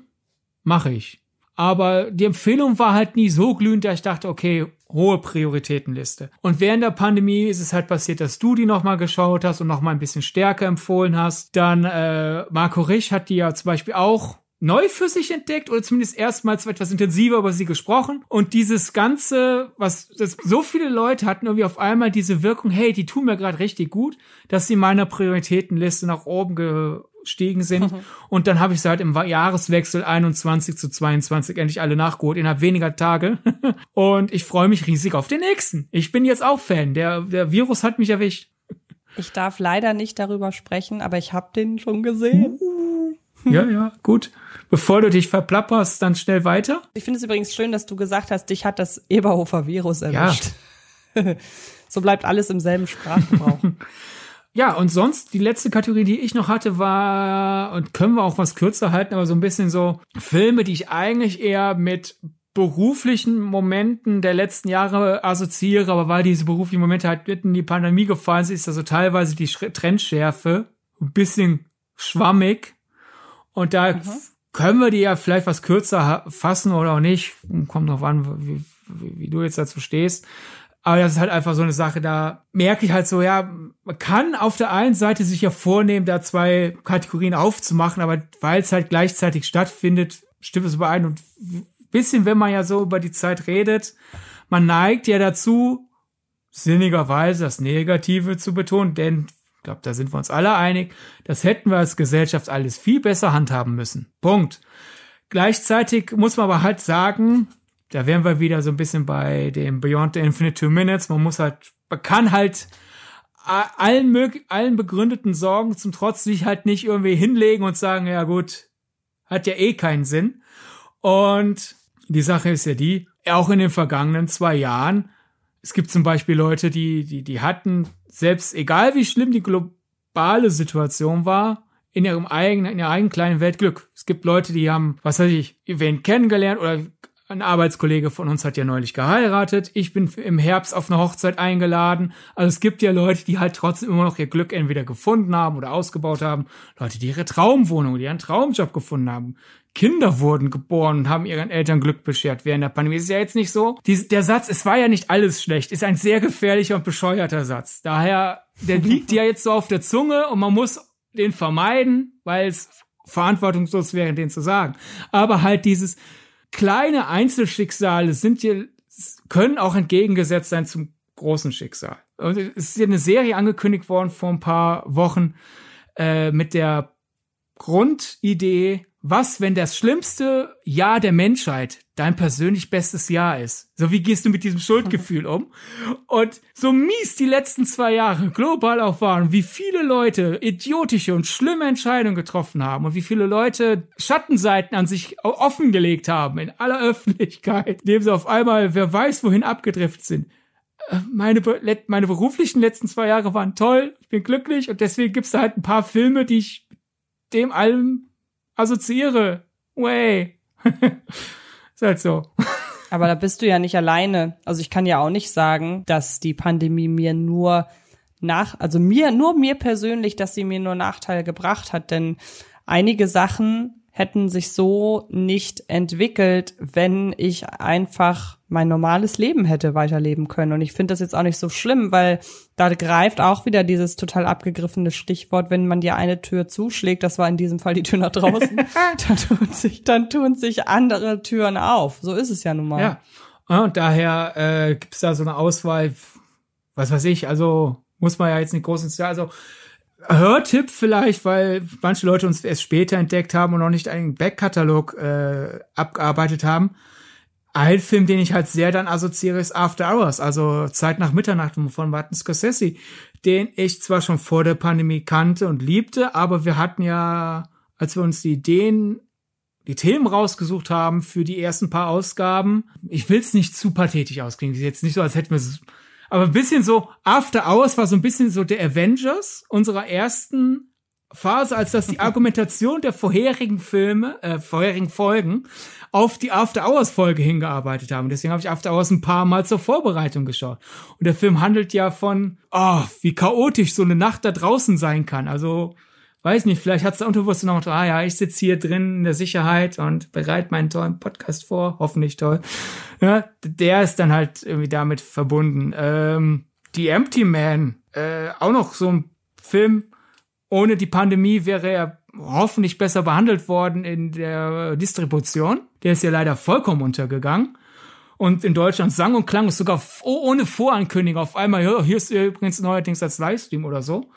Speaker 3: mache ich. Aber die Empfehlung war halt nie so glühend, dass ich dachte, okay, hohe Prioritätenliste. Und während der Pandemie ist es halt passiert, dass du die nochmal geschaut hast und nochmal ein bisschen stärker empfohlen hast. Dann äh, Marco Rich hat die ja zum Beispiel auch neu für sich entdeckt oder zumindest erstmals etwas intensiver über sie gesprochen. Und dieses Ganze, was so viele Leute hatten irgendwie auf einmal diese Wirkung, hey, die tun mir gerade richtig gut, dass sie meiner Prioritätenliste nach oben gestiegen sind. Mhm. Und dann habe ich sie halt im Jahreswechsel 21 zu 22 endlich alle nachgeholt, innerhalb weniger Tage. Und ich freue mich riesig auf den nächsten. Ich bin jetzt auch Fan. Der, der Virus hat mich erwischt.
Speaker 2: Ich darf leider nicht darüber sprechen, aber ich habe den schon gesehen.
Speaker 3: Ja, ja, gut. Bevor du dich verplapperst, dann schnell weiter.
Speaker 2: Ich finde es übrigens schön, dass du gesagt hast, dich hat das Eberhofer-Virus erwischt. Ja. so bleibt alles im selben Sprachgebrauch.
Speaker 3: ja, und sonst, die letzte Kategorie, die ich noch hatte, war, und können wir auch was kürzer halten, aber so ein bisschen so Filme, die ich eigentlich eher mit beruflichen Momenten der letzten Jahre assoziiere, aber weil diese beruflichen Momente halt mitten in die Pandemie gefallen sind, ist also teilweise die Trendschärfe ein bisschen schwammig. Und da mhm. Können wir die ja vielleicht was kürzer fassen oder auch nicht. Kommt drauf an, wie, wie, wie du jetzt dazu stehst. Aber das ist halt einfach so eine Sache, da merke ich halt so, ja, man kann auf der einen Seite sich ja vornehmen, da zwei Kategorien aufzumachen, aber weil es halt gleichzeitig stattfindet, stimmt es überein. Und bisschen, wenn man ja so über die Zeit redet, man neigt ja dazu, sinnigerweise das Negative zu betonen, denn glaube, da sind wir uns alle einig, das hätten wir als Gesellschaft alles viel besser handhaben müssen. Punkt. Gleichzeitig muss man aber halt sagen, da wären wir wieder so ein bisschen bei dem Beyond the Infinite Two Minutes. Man muss halt, man kann halt allen, allen begründeten Sorgen zum Trotz sich halt nicht irgendwie hinlegen und sagen, ja gut, hat ja eh keinen Sinn. Und die Sache ist ja die, auch in den vergangenen zwei Jahren, es gibt zum Beispiel Leute, die, die, die hatten, selbst egal wie schlimm die globale Situation war, in ihrem eigenen, in ihrer eigenen kleinen Welt Glück. Es gibt Leute, die haben, was weiß ich, wen kennengelernt oder ein Arbeitskollege von uns hat ja neulich geheiratet. Ich bin im Herbst auf eine Hochzeit eingeladen. Also es gibt ja Leute, die halt trotzdem immer noch ihr Glück entweder gefunden haben oder ausgebaut haben. Leute, die ihre Traumwohnung, die ihren Traumjob gefunden haben. Kinder wurden geboren und haben ihren Eltern Glück beschert während der Pandemie. Ist ja jetzt nicht so. Dies, der Satz, es war ja nicht alles schlecht, ist ein sehr gefährlicher und bescheuerter Satz. Daher, der liegt ja jetzt so auf der Zunge und man muss den vermeiden, weil es verantwortungslos wäre, den zu sagen. Aber halt dieses, kleine Einzelschicksale sind hier, können auch entgegengesetzt sein zum großen Schicksal. Und es ist hier eine Serie angekündigt worden vor ein paar Wochen äh, mit der Grundidee, was, wenn das schlimmste Jahr der Menschheit dein persönlich bestes Jahr ist? So wie gehst du mit diesem Schuldgefühl um? Und so mies die letzten zwei Jahre global auch waren, wie viele Leute idiotische und schlimme Entscheidungen getroffen haben und wie viele Leute Schattenseiten an sich offengelegt haben in aller Öffentlichkeit, indem sie auf einmal, wer weiß, wohin abgedriftet sind. Äh, meine, meine beruflichen letzten zwei Jahre waren toll, ich bin glücklich und deswegen gibt's da halt ein paar Filme, die ich dem allem assoziiere. Way. ist halt so.
Speaker 2: Aber da bist du ja nicht alleine. Also ich kann ja auch nicht sagen, dass die Pandemie mir nur nach, also mir, nur mir persönlich, dass sie mir nur Nachteile gebracht hat, denn einige Sachen hätten sich so nicht entwickelt, wenn ich einfach mein normales Leben hätte weiterleben können. Und ich finde das jetzt auch nicht so schlimm, weil da greift auch wieder dieses total abgegriffene Stichwort, wenn man dir eine Tür zuschlägt, das war in diesem Fall die Tür nach draußen, dann, tun sich, dann tun sich andere Türen auf. So ist es ja nun mal.
Speaker 3: Ja, und daher äh, gibt es da so eine Auswahl, was weiß ich, also muss man ja jetzt nicht groß ins Jahr, also Hörtipp vielleicht, weil manche Leute uns erst später entdeckt haben und noch nicht einen Backkatalog äh, abgearbeitet haben. Ein Film, den ich halt sehr dann assoziiere, ist After Hours, also Zeit nach Mitternacht von Martin Scorsese, den ich zwar schon vor der Pandemie kannte und liebte, aber wir hatten ja, als wir uns die Ideen, die Themen rausgesucht haben für die ersten paar Ausgaben, ich will es nicht zu pathetisch ausklingen, jetzt nicht so, als hätten wir aber ein bisschen so, After Hours war so ein bisschen so der Avengers unserer ersten Phase, als das die Argumentation der vorherigen Filme, äh, vorherigen Folgen auf die After Hours Folge hingearbeitet haben. Deswegen habe ich After Hours ein paar Mal zur Vorbereitung geschaut. Und der Film handelt ja von, oh, wie chaotisch so eine Nacht da draußen sein kann. Also weiß nicht, vielleicht hat's da unterbewusst noch, ah ja, ich sitze hier drin in der Sicherheit und bereite meinen tollen Podcast vor, hoffentlich toll. Ja, der ist dann halt irgendwie damit verbunden. Ähm, die Empty Man, äh, auch noch so ein Film, ohne die Pandemie wäre er hoffentlich besser behandelt worden in der Distribution. Der ist ja leider vollkommen untergegangen. Und in Deutschland sang und klang es sogar ohne Vorankündigung auf einmal, ja, hier ist übrigens neuerdings als Livestream oder so.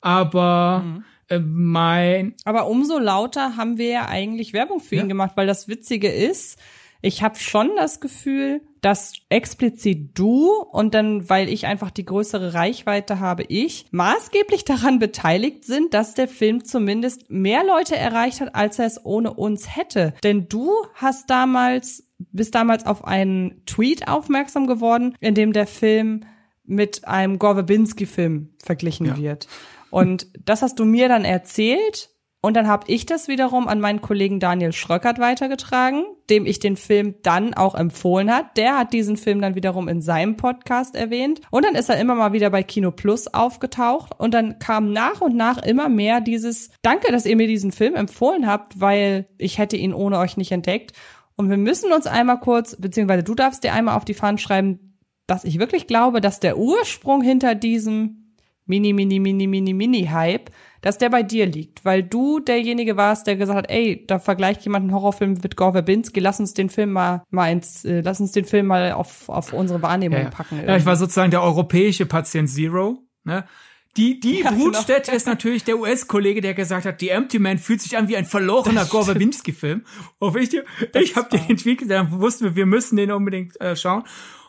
Speaker 3: Aber mhm. Äh, mein.
Speaker 2: Aber umso lauter haben wir ja eigentlich Werbung für ja. ihn gemacht, weil das Witzige ist, ich habe schon das Gefühl, dass explizit du und dann, weil ich einfach die größere Reichweite habe, ich maßgeblich daran beteiligt sind, dass der Film zumindest mehr Leute erreicht hat, als er es ohne uns hätte. Denn du hast damals, bist damals auf einen Tweet aufmerksam geworden, in dem der Film mit einem Gore Verbinski-Film verglichen ja. wird. Und das hast du mir dann erzählt Und dann habe ich das wiederum an meinen Kollegen Daniel Schröckert weitergetragen, dem ich den Film dann auch empfohlen hat. Der hat diesen Film dann wiederum in seinem Podcast erwähnt. Und dann ist er immer mal wieder bei Kino Plus aufgetaucht. Und dann kam nach und nach immer mehr dieses Danke, dass ihr mir diesen Film empfohlen habt, weil ich hätte ihn ohne euch nicht entdeckt. Und wir müssen uns einmal kurz, beziehungsweise du darfst dir einmal auf die Fahnen schreiben, dass ich wirklich glaube, dass der Ursprung hinter diesem Mini, Mini, Mini, Mini, Mini-Hype dass der bei dir liegt, weil du derjenige warst, der gesagt hat, ey, da vergleicht jemand einen Horrorfilm mit Gore Verbinski, lass uns den Film mal, mal ins, äh, lass uns den Film mal auf, auf unsere Wahrnehmung
Speaker 3: ja, ja.
Speaker 2: packen.
Speaker 3: Irgendwie. Ja, ich war sozusagen der europäische Patient Zero, ne? Die, die ja, Brutstätte genau. ist natürlich der US-Kollege, der gesagt hat, die Empty Man fühlt sich an wie ein verlorener Gore Verbinski-Film. Oh, ich, ich habe den entwickelt, dann wussten wir, wir müssen den unbedingt äh, schauen.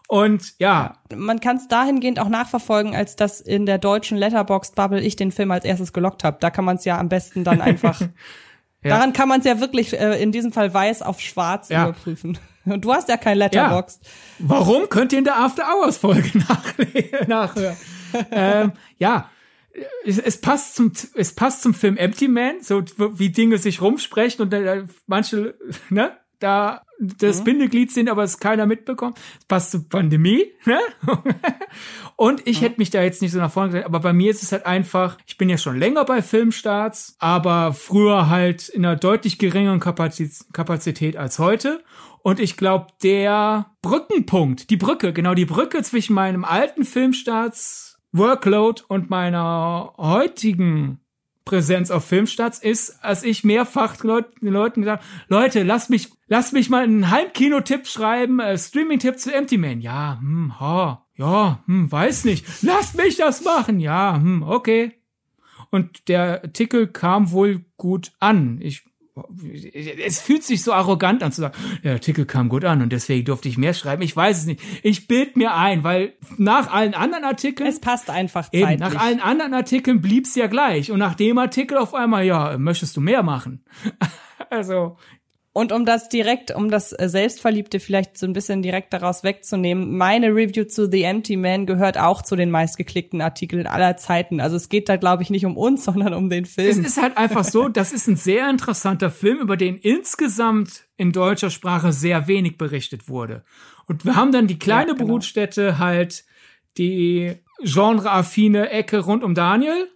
Speaker 3: Und ja.
Speaker 2: Man kann es dahingehend auch nachverfolgen, als dass in der deutschen Letterboxd-Bubble ich den Film als erstes gelockt habe. Da kann man es ja am besten dann einfach. ja. Daran kann man es ja wirklich äh, in diesem Fall weiß auf schwarz ja. überprüfen. Und du hast ja kein Letterboxd. Ja.
Speaker 3: Warum könnt ihr in der After Hours Folge nachhören? ähm, ja, es, es, passt zum es passt zum Film Empty Man, so wie Dinge sich rumsprechen und äh, manche ne da das mhm. Bindeglied sind, aber es keiner mitbekommt. Das passt zur Pandemie, ne? Und ich mhm. hätte mich da jetzt nicht so nach vorne gesagt, aber bei mir ist es halt einfach, ich bin ja schon länger bei Filmstarts, aber früher halt in einer deutlich geringeren Kapazität als heute. Und ich glaube, der Brückenpunkt, die Brücke, genau die Brücke zwischen meinem alten Filmstarts Workload und meiner heutigen Präsenz auf Filmstarts ist, als ich mehrfach den Leuten gesagt Leute, lasst mich, lasst mich mal einen Heimkino-Tipp schreiben, äh, Streaming-Tipp zu Empty Man. Ja, hm, ha, ja, hm, weiß nicht. Lasst mich das machen. Ja, hm, okay. Und der Artikel kam wohl gut an. Ich es fühlt sich so arrogant an zu sagen, der Artikel kam gut an und deswegen durfte ich mehr schreiben. Ich weiß es nicht. Ich bild mir ein, weil nach allen anderen Artikeln.
Speaker 2: Es passt einfach zeitlich. Eben,
Speaker 3: nach allen anderen Artikeln blieb's ja gleich. Und nach dem Artikel auf einmal, ja, möchtest du mehr machen? also,
Speaker 2: und um das direkt, um das äh, Selbstverliebte vielleicht so ein bisschen direkt daraus wegzunehmen, meine Review zu The Empty Man gehört auch zu den meistgeklickten Artikeln aller Zeiten. Also es geht da, glaube ich, nicht um uns, sondern um den Film.
Speaker 3: Es ist halt einfach so, das ist ein sehr interessanter Film, über den insgesamt in deutscher Sprache sehr wenig berichtet wurde. Und wir haben dann die kleine ja, genau. Brutstätte halt die genreaffine Ecke rund um Daniel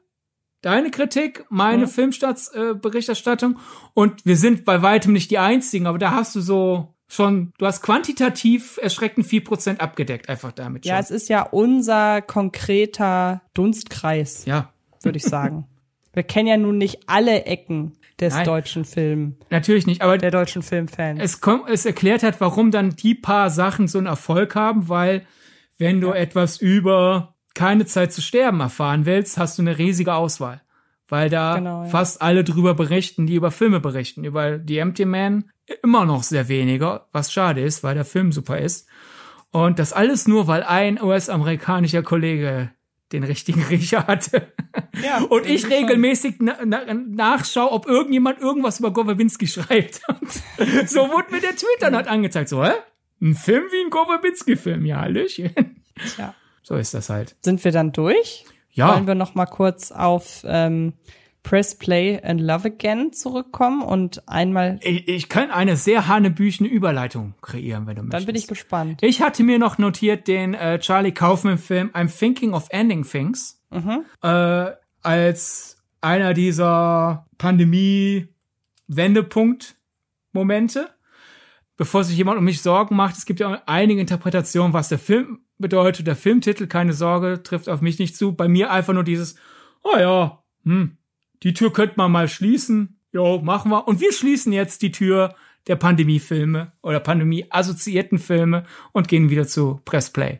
Speaker 3: deine Kritik, meine mhm. Filmstartsberichterstattung. Äh, und wir sind bei weitem nicht die einzigen, aber da hast du so schon, du hast quantitativ erschreckend viel Prozent abgedeckt, einfach damit.
Speaker 2: Ja,
Speaker 3: schon.
Speaker 2: es ist ja unser konkreter Dunstkreis.
Speaker 3: Ja.
Speaker 2: Würde ich sagen. wir kennen ja nun nicht alle Ecken des Nein, deutschen Films.
Speaker 3: Natürlich nicht, aber
Speaker 2: der deutschen Filmfans.
Speaker 3: Es kommt, es erklärt hat, warum dann die paar Sachen so einen Erfolg haben, weil wenn du ja. etwas über keine Zeit zu sterben erfahren willst, hast du eine riesige Auswahl. Weil da genau, ja. fast alle drüber berichten, die über Filme berichten. Über die Empty Man immer noch sehr weniger, was schade ist, weil der Film super ist. Und das alles nur, weil ein US-amerikanischer Kollege den richtigen Riecher hatte. Ja, und ich regelmäßig na, na, nachschaue, ob irgendjemand irgendwas über Gowawinski schreibt. Und so wurde mir der Tweet dann halt angezeigt. So, hä? Ein Film wie ein Gowawinski-Film, ja, Hallöchen. Ja. So ist das halt.
Speaker 2: Sind wir dann durch?
Speaker 3: Ja.
Speaker 2: Wollen wir noch mal kurz auf ähm, Press Play and Love Again zurückkommen und einmal.
Speaker 3: Ich, ich kann eine sehr hanebüchene Überleitung kreieren, wenn du möchtest.
Speaker 2: Dann bin ich gespannt.
Speaker 3: Ich hatte mir noch notiert den äh, Charlie Kaufman-Film I'm Thinking of Ending Things mhm. äh, als einer dieser Pandemie-Wendepunkt-Momente. Bevor sich jemand um mich Sorgen macht, es gibt ja einige Interpretationen, was der Film bedeutet der Filmtitel, keine Sorge, trifft auf mich nicht zu. Bei mir einfach nur dieses, oh ja, hm, die Tür könnte man mal schließen. Jo, machen wir. Und wir schließen jetzt die Tür der Pandemiefilme oder Pandemie-assoziierten Filme und gehen wieder zu Pressplay.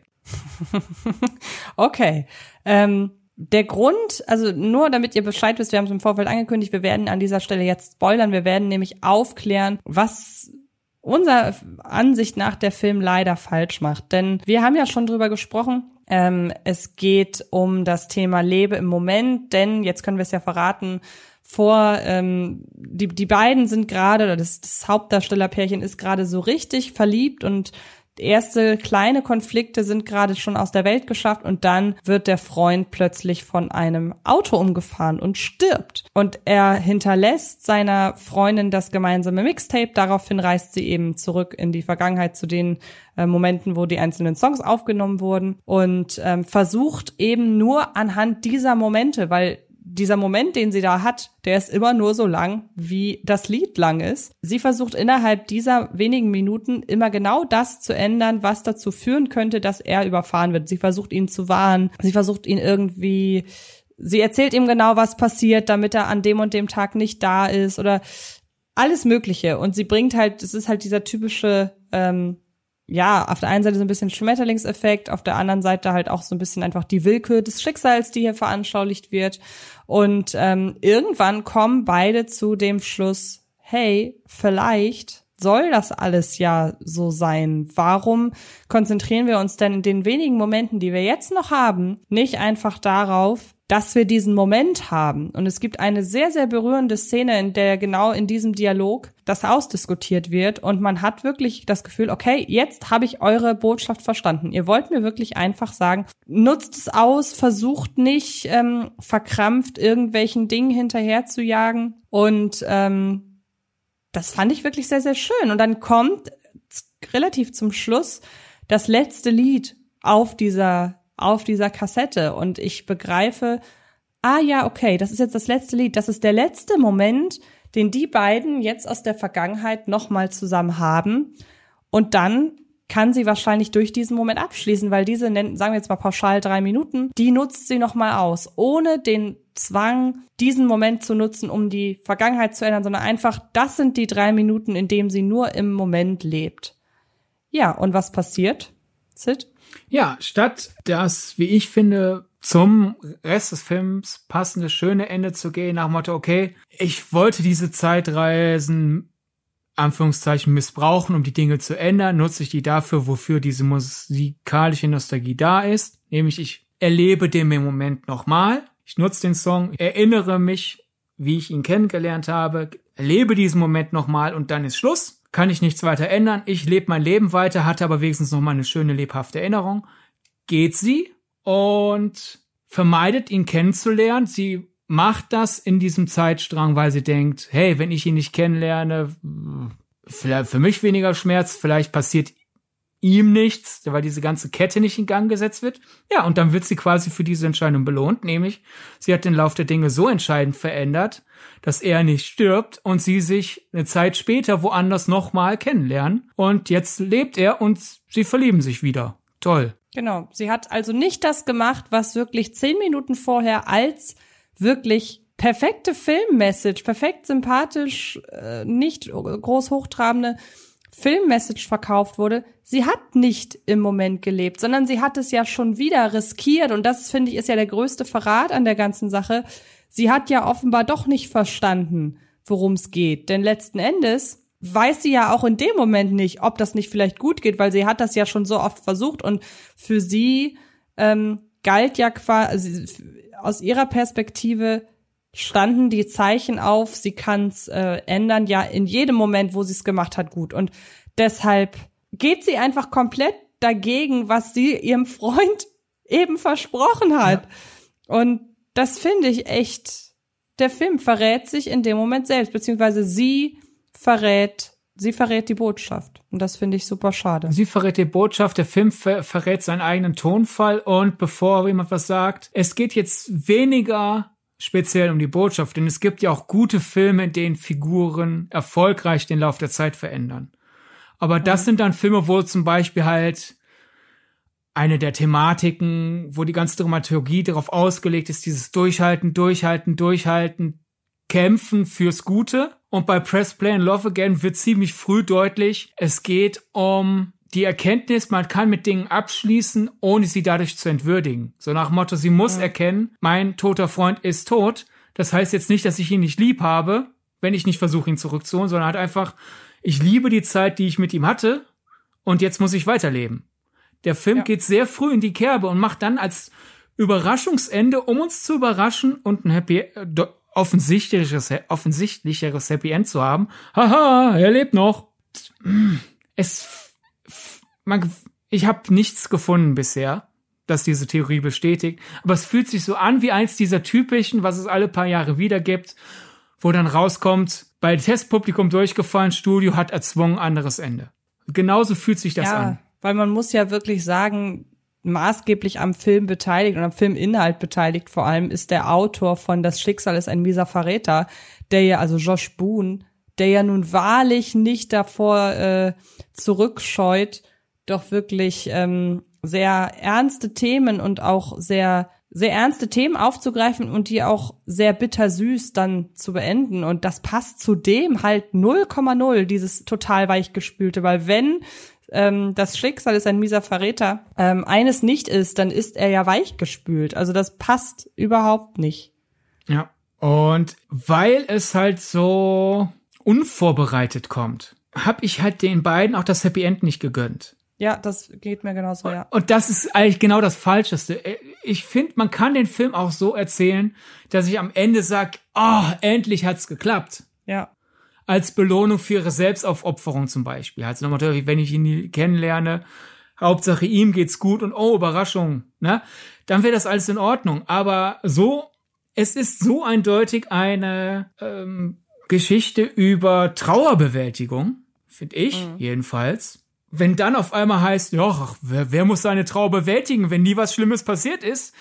Speaker 2: okay. Ähm, der Grund, also nur damit ihr Bescheid wisst, wir haben es im Vorfeld angekündigt, wir werden an dieser Stelle jetzt spoilern, wir werden nämlich aufklären, was unserer Ansicht nach der Film leider falsch macht. Denn wir haben ja schon drüber gesprochen. Ähm, es geht um das Thema Lebe im Moment, denn jetzt können wir es ja verraten, vor ähm, die die beiden sind gerade oder das, das Hauptdarstellerpärchen ist gerade so richtig verliebt und erste kleine Konflikte sind gerade schon aus der Welt geschafft und dann wird der Freund plötzlich von einem Auto umgefahren und stirbt. Und er hinterlässt seiner Freundin das gemeinsame Mixtape. Daraufhin reist sie eben zurück in die Vergangenheit zu den äh, Momenten, wo die einzelnen Songs aufgenommen wurden und ähm, versucht eben nur anhand dieser Momente, weil dieser Moment, den sie da hat, der ist immer nur so lang, wie das Lied lang ist. Sie versucht innerhalb dieser wenigen Minuten immer genau das zu ändern, was dazu führen könnte, dass er überfahren wird. Sie versucht ihn zu warnen. Sie versucht ihn irgendwie, sie erzählt ihm genau, was passiert, damit er an dem und dem Tag nicht da ist oder alles Mögliche. Und sie bringt halt, es ist halt dieser typische, ähm, ja, auf der einen Seite so ein bisschen Schmetterlingseffekt, auf der anderen Seite halt auch so ein bisschen einfach die Willkür des Schicksals, die hier veranschaulicht wird. Und ähm, irgendwann kommen beide zu dem Schluss, hey, vielleicht soll das alles ja so sein. Warum konzentrieren wir uns denn in den wenigen Momenten, die wir jetzt noch haben, nicht einfach darauf, dass wir diesen Moment haben. Und es gibt eine sehr, sehr berührende Szene, in der genau in diesem Dialog das ausdiskutiert wird und man hat wirklich das Gefühl, okay, jetzt habe ich eure Botschaft verstanden. Ihr wollt mir wirklich einfach sagen, nutzt es aus, versucht nicht ähm, verkrampft irgendwelchen Dingen hinterher zu jagen und ähm, das fand ich wirklich sehr, sehr schön. Und dann kommt relativ zum Schluss das letzte Lied auf dieser auf dieser Kassette. Und ich begreife, ah ja, okay, das ist jetzt das letzte Lied, das ist der letzte Moment, den die beiden jetzt aus der Vergangenheit nochmal zusammen haben. Und dann kann sie wahrscheinlich durch diesen Moment abschließen, weil diese, sagen wir jetzt mal pauschal drei Minuten, die nutzt sie nochmal aus, ohne den Zwang, diesen Moment zu nutzen, um die Vergangenheit zu ändern, sondern einfach, das sind die drei Minuten, in dem sie nur im Moment lebt. Ja, und was passiert? Sid?
Speaker 3: Ja, statt das, wie ich finde, zum Rest des Films passende, schöne Ende zu gehen, nach dem Motto, okay, ich wollte diese Zeitreisen Anführungszeichen missbrauchen, um die Dinge zu ändern, nutze ich die dafür, wofür diese musikalische Nostalgie da ist. Nämlich ich erlebe den Moment nochmal. Ich nutze den Song, erinnere mich, wie ich ihn kennengelernt habe, erlebe diesen Moment nochmal und dann ist Schluss kann ich nichts weiter ändern. Ich lebe mein Leben weiter, hatte aber wenigstens noch mal eine schöne, lebhafte Erinnerung. Geht sie und vermeidet ihn kennenzulernen. Sie macht das in diesem Zeitstrang, weil sie denkt, hey, wenn ich ihn nicht kennenlerne, vielleicht für mich weniger Schmerz, vielleicht passiert ihm nichts, weil diese ganze Kette nicht in Gang gesetzt wird. Ja, und dann wird sie quasi für diese Entscheidung belohnt, nämlich sie hat den Lauf der Dinge so entscheidend verändert, dass er nicht stirbt und sie sich eine Zeit später woanders nochmal kennenlernen. Und jetzt lebt er und sie verlieben sich wieder. Toll.
Speaker 2: Genau. Sie hat also nicht das gemacht, was wirklich zehn Minuten vorher als wirklich perfekte Filmmessage, perfekt sympathisch, äh, nicht groß hochtrabende Filmmessage verkauft wurde, sie hat nicht im Moment gelebt, sondern sie hat es ja schon wieder riskiert. Und das finde ich ist ja der größte Verrat an der ganzen Sache. Sie hat ja offenbar doch nicht verstanden, worum es geht, denn letzten Endes weiß sie ja auch in dem Moment nicht, ob das nicht vielleicht gut geht, weil sie hat das ja schon so oft versucht. Und für sie ähm, galt ja quasi aus ihrer Perspektive standen die Zeichen auf, sie kann es äh, ändern, ja in jedem Moment, wo sie es gemacht hat, gut. Und deshalb geht sie einfach komplett dagegen, was sie ihrem Freund eben versprochen hat. Ja. Und das finde ich echt, der Film verrät sich in dem Moment selbst, beziehungsweise sie verrät, sie verrät die Botschaft. Und das finde ich super schade.
Speaker 3: Sie verrät die Botschaft, der Film ver verrät seinen eigenen Tonfall und bevor jemand was sagt, es geht jetzt weniger speziell um die Botschaft, denn es gibt ja auch gute Filme, in denen Figuren erfolgreich den Lauf der Zeit verändern. Aber das mhm. sind dann Filme, wo zum Beispiel halt eine der Thematiken, wo die ganze Dramaturgie darauf ausgelegt ist, dieses Durchhalten, Durchhalten, Durchhalten, Kämpfen fürs Gute. Und bei Press Play and Love Again wird ziemlich früh deutlich, es geht um die Erkenntnis, man kann mit Dingen abschließen, ohne sie dadurch zu entwürdigen. So nach Motto, sie muss ja. erkennen, mein toter Freund ist tot. Das heißt jetzt nicht, dass ich ihn nicht lieb habe, wenn ich nicht versuche, ihn zurückzuholen, sondern halt einfach, ich liebe die Zeit, die ich mit ihm hatte und jetzt muss ich weiterleben. Der Film ja. geht sehr früh in die Kerbe und macht dann als Überraschungsende, um uns zu überraschen und ein Happy, äh, offensichtlicheres, offensichtlicheres Happy End zu haben. Haha, er lebt noch. Es man, ich habe nichts gefunden bisher, das diese Theorie bestätigt. Aber es fühlt sich so an wie eins dieser typischen, was es alle paar Jahre wieder gibt, wo dann rauskommt, bei Testpublikum durchgefallen, Studio hat erzwungen, anderes Ende. Genauso fühlt sich das
Speaker 2: ja,
Speaker 3: an.
Speaker 2: Weil man muss ja wirklich sagen, maßgeblich am Film beteiligt und am Filminhalt beteiligt vor allem ist der Autor von Das Schicksal ist ein mieser Verräter, der ja, also Josh Boone, der ja nun wahrlich nicht davor äh, zurückscheut, doch wirklich ähm, sehr ernste Themen und auch sehr sehr ernste Themen aufzugreifen und die auch sehr bittersüß dann zu beenden. Und das passt zu dem halt 0,0, dieses total weichgespülte, weil wenn ähm, das Schicksal ist ein mieser Verräter, ähm, eines nicht ist, dann ist er ja weichgespült. Also das passt überhaupt nicht.
Speaker 3: Ja. Und weil es halt so unvorbereitet kommt, habe ich halt den beiden auch das Happy End nicht gegönnt.
Speaker 2: Ja, das geht mir genauso, ja.
Speaker 3: Und das ist eigentlich genau das Falscheste. Ich finde, man kann den Film auch so erzählen, dass ich am Ende sag, oh, endlich hat's geklappt.
Speaker 2: Ja.
Speaker 3: Als Belohnung für ihre Selbstaufopferung zum Beispiel. Also nochmal, wenn ich ihn kennenlerne, Hauptsache ihm geht's gut und oh, Überraschung, ne? Dann wäre das alles in Ordnung. Aber so, es ist so eindeutig eine ähm, Geschichte über Trauerbewältigung, finde ich, mhm. jedenfalls wenn dann auf einmal heißt, ja, wer, wer muss seine Trauer bewältigen, wenn nie was Schlimmes passiert ist?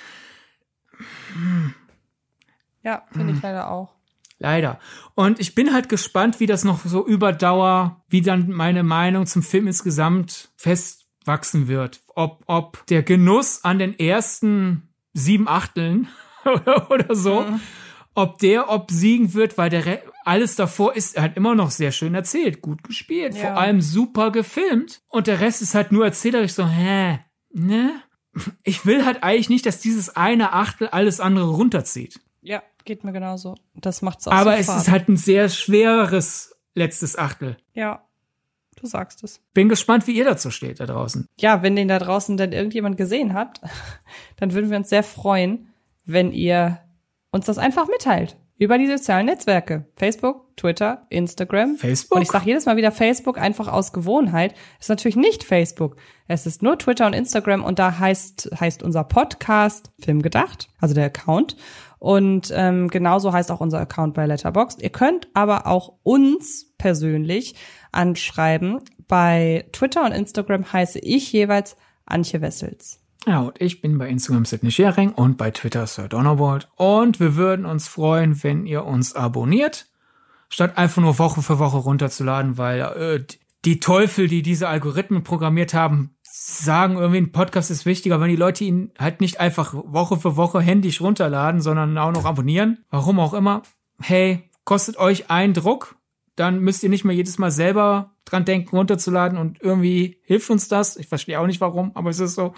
Speaker 2: Ja, finde ich leider auch.
Speaker 3: Leider. Und ich bin halt gespannt, wie das noch so über Dauer, wie dann meine Meinung zum Film insgesamt festwachsen wird. Ob, ob der Genuss an den ersten sieben Achteln oder so, mhm. ob der obsiegen wird, weil der, alles davor ist halt immer noch sehr schön erzählt, gut gespielt, ja. vor allem super gefilmt. Und der Rest ist halt nur erzählerisch so, hä, ne? Ich will halt eigentlich nicht, dass dieses eine Achtel alles andere runterzieht.
Speaker 2: Ja, geht mir genauso. Das macht's auch
Speaker 3: Aber es ist halt ein sehr schweres letztes Achtel.
Speaker 2: Ja. Du sagst es.
Speaker 3: Bin gespannt, wie ihr dazu steht da draußen.
Speaker 2: Ja, wenn den da draußen denn irgendjemand gesehen hat, dann würden wir uns sehr freuen, wenn ihr uns das einfach mitteilt über die sozialen Netzwerke. Facebook, Twitter, Instagram.
Speaker 3: Facebook?
Speaker 2: Und ich sage jedes Mal wieder Facebook einfach aus Gewohnheit. ist natürlich nicht Facebook. Es ist nur Twitter und Instagram und da heißt, heißt unser Podcast Filmgedacht, also der Account. Und ähm, genauso heißt auch unser Account bei Letterboxd. Ihr könnt aber auch uns persönlich anschreiben. Bei Twitter und Instagram heiße ich jeweils Antje Wessels.
Speaker 3: Ja, und ich bin bei Instagram Sidney Sharing und bei Twitter Sir Donnerbold. Und wir würden uns freuen, wenn ihr uns abonniert, statt einfach nur Woche für Woche runterzuladen, weil äh, die Teufel, die diese Algorithmen programmiert haben, sagen irgendwie, ein Podcast ist wichtiger, wenn die Leute ihn halt nicht einfach Woche für Woche händisch runterladen, sondern auch noch abonnieren. Warum auch immer. Hey, kostet euch einen Druck, dann müsst ihr nicht mehr jedes Mal selber dran denken, runterzuladen und irgendwie hilft uns das. Ich verstehe auch nicht warum, aber es ist so.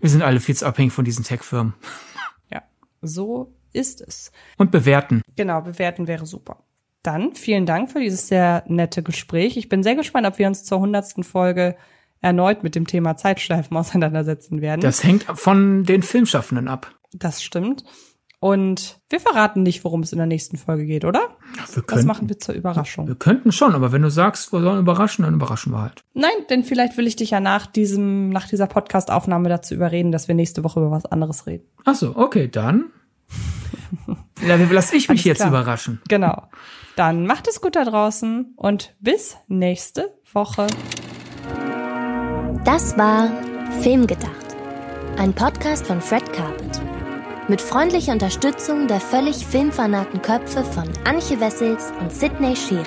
Speaker 3: Wir sind alle viel zu abhängig von diesen Tech-Firmen.
Speaker 2: Ja, so ist es.
Speaker 3: Und bewerten.
Speaker 2: Genau, bewerten wäre super. Dann vielen Dank für dieses sehr nette Gespräch. Ich bin sehr gespannt, ob wir uns zur hundertsten Folge erneut mit dem Thema Zeitschleifen auseinandersetzen werden.
Speaker 3: Das hängt von den Filmschaffenden ab.
Speaker 2: Das stimmt. Und wir verraten nicht, worum es in der nächsten Folge geht, oder?
Speaker 3: Ja, wir
Speaker 2: könnten, das machen wir zur Überraschung.
Speaker 3: Wir könnten schon, aber wenn du sagst, wir sollen überraschen, dann überraschen wir halt.
Speaker 2: Nein, denn vielleicht will ich dich ja nach diesem, nach dieser Podcast-Aufnahme dazu überreden, dass wir nächste Woche über was anderes reden.
Speaker 3: Ach so, okay, dann. lass ich mich jetzt klar. überraschen.
Speaker 2: Genau. Dann macht es gut da draußen und bis nächste Woche.
Speaker 1: Das war Filmgedacht. Ein Podcast von Fred Carpet. Mit freundlicher Unterstützung der völlig filmfanaten Köpfe von Anche Wessels und Sidney Schering.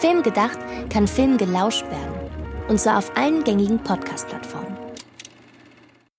Speaker 1: Filmgedacht kann Film gelauscht werden. Und zwar auf allen gängigen Podcast-Plattformen.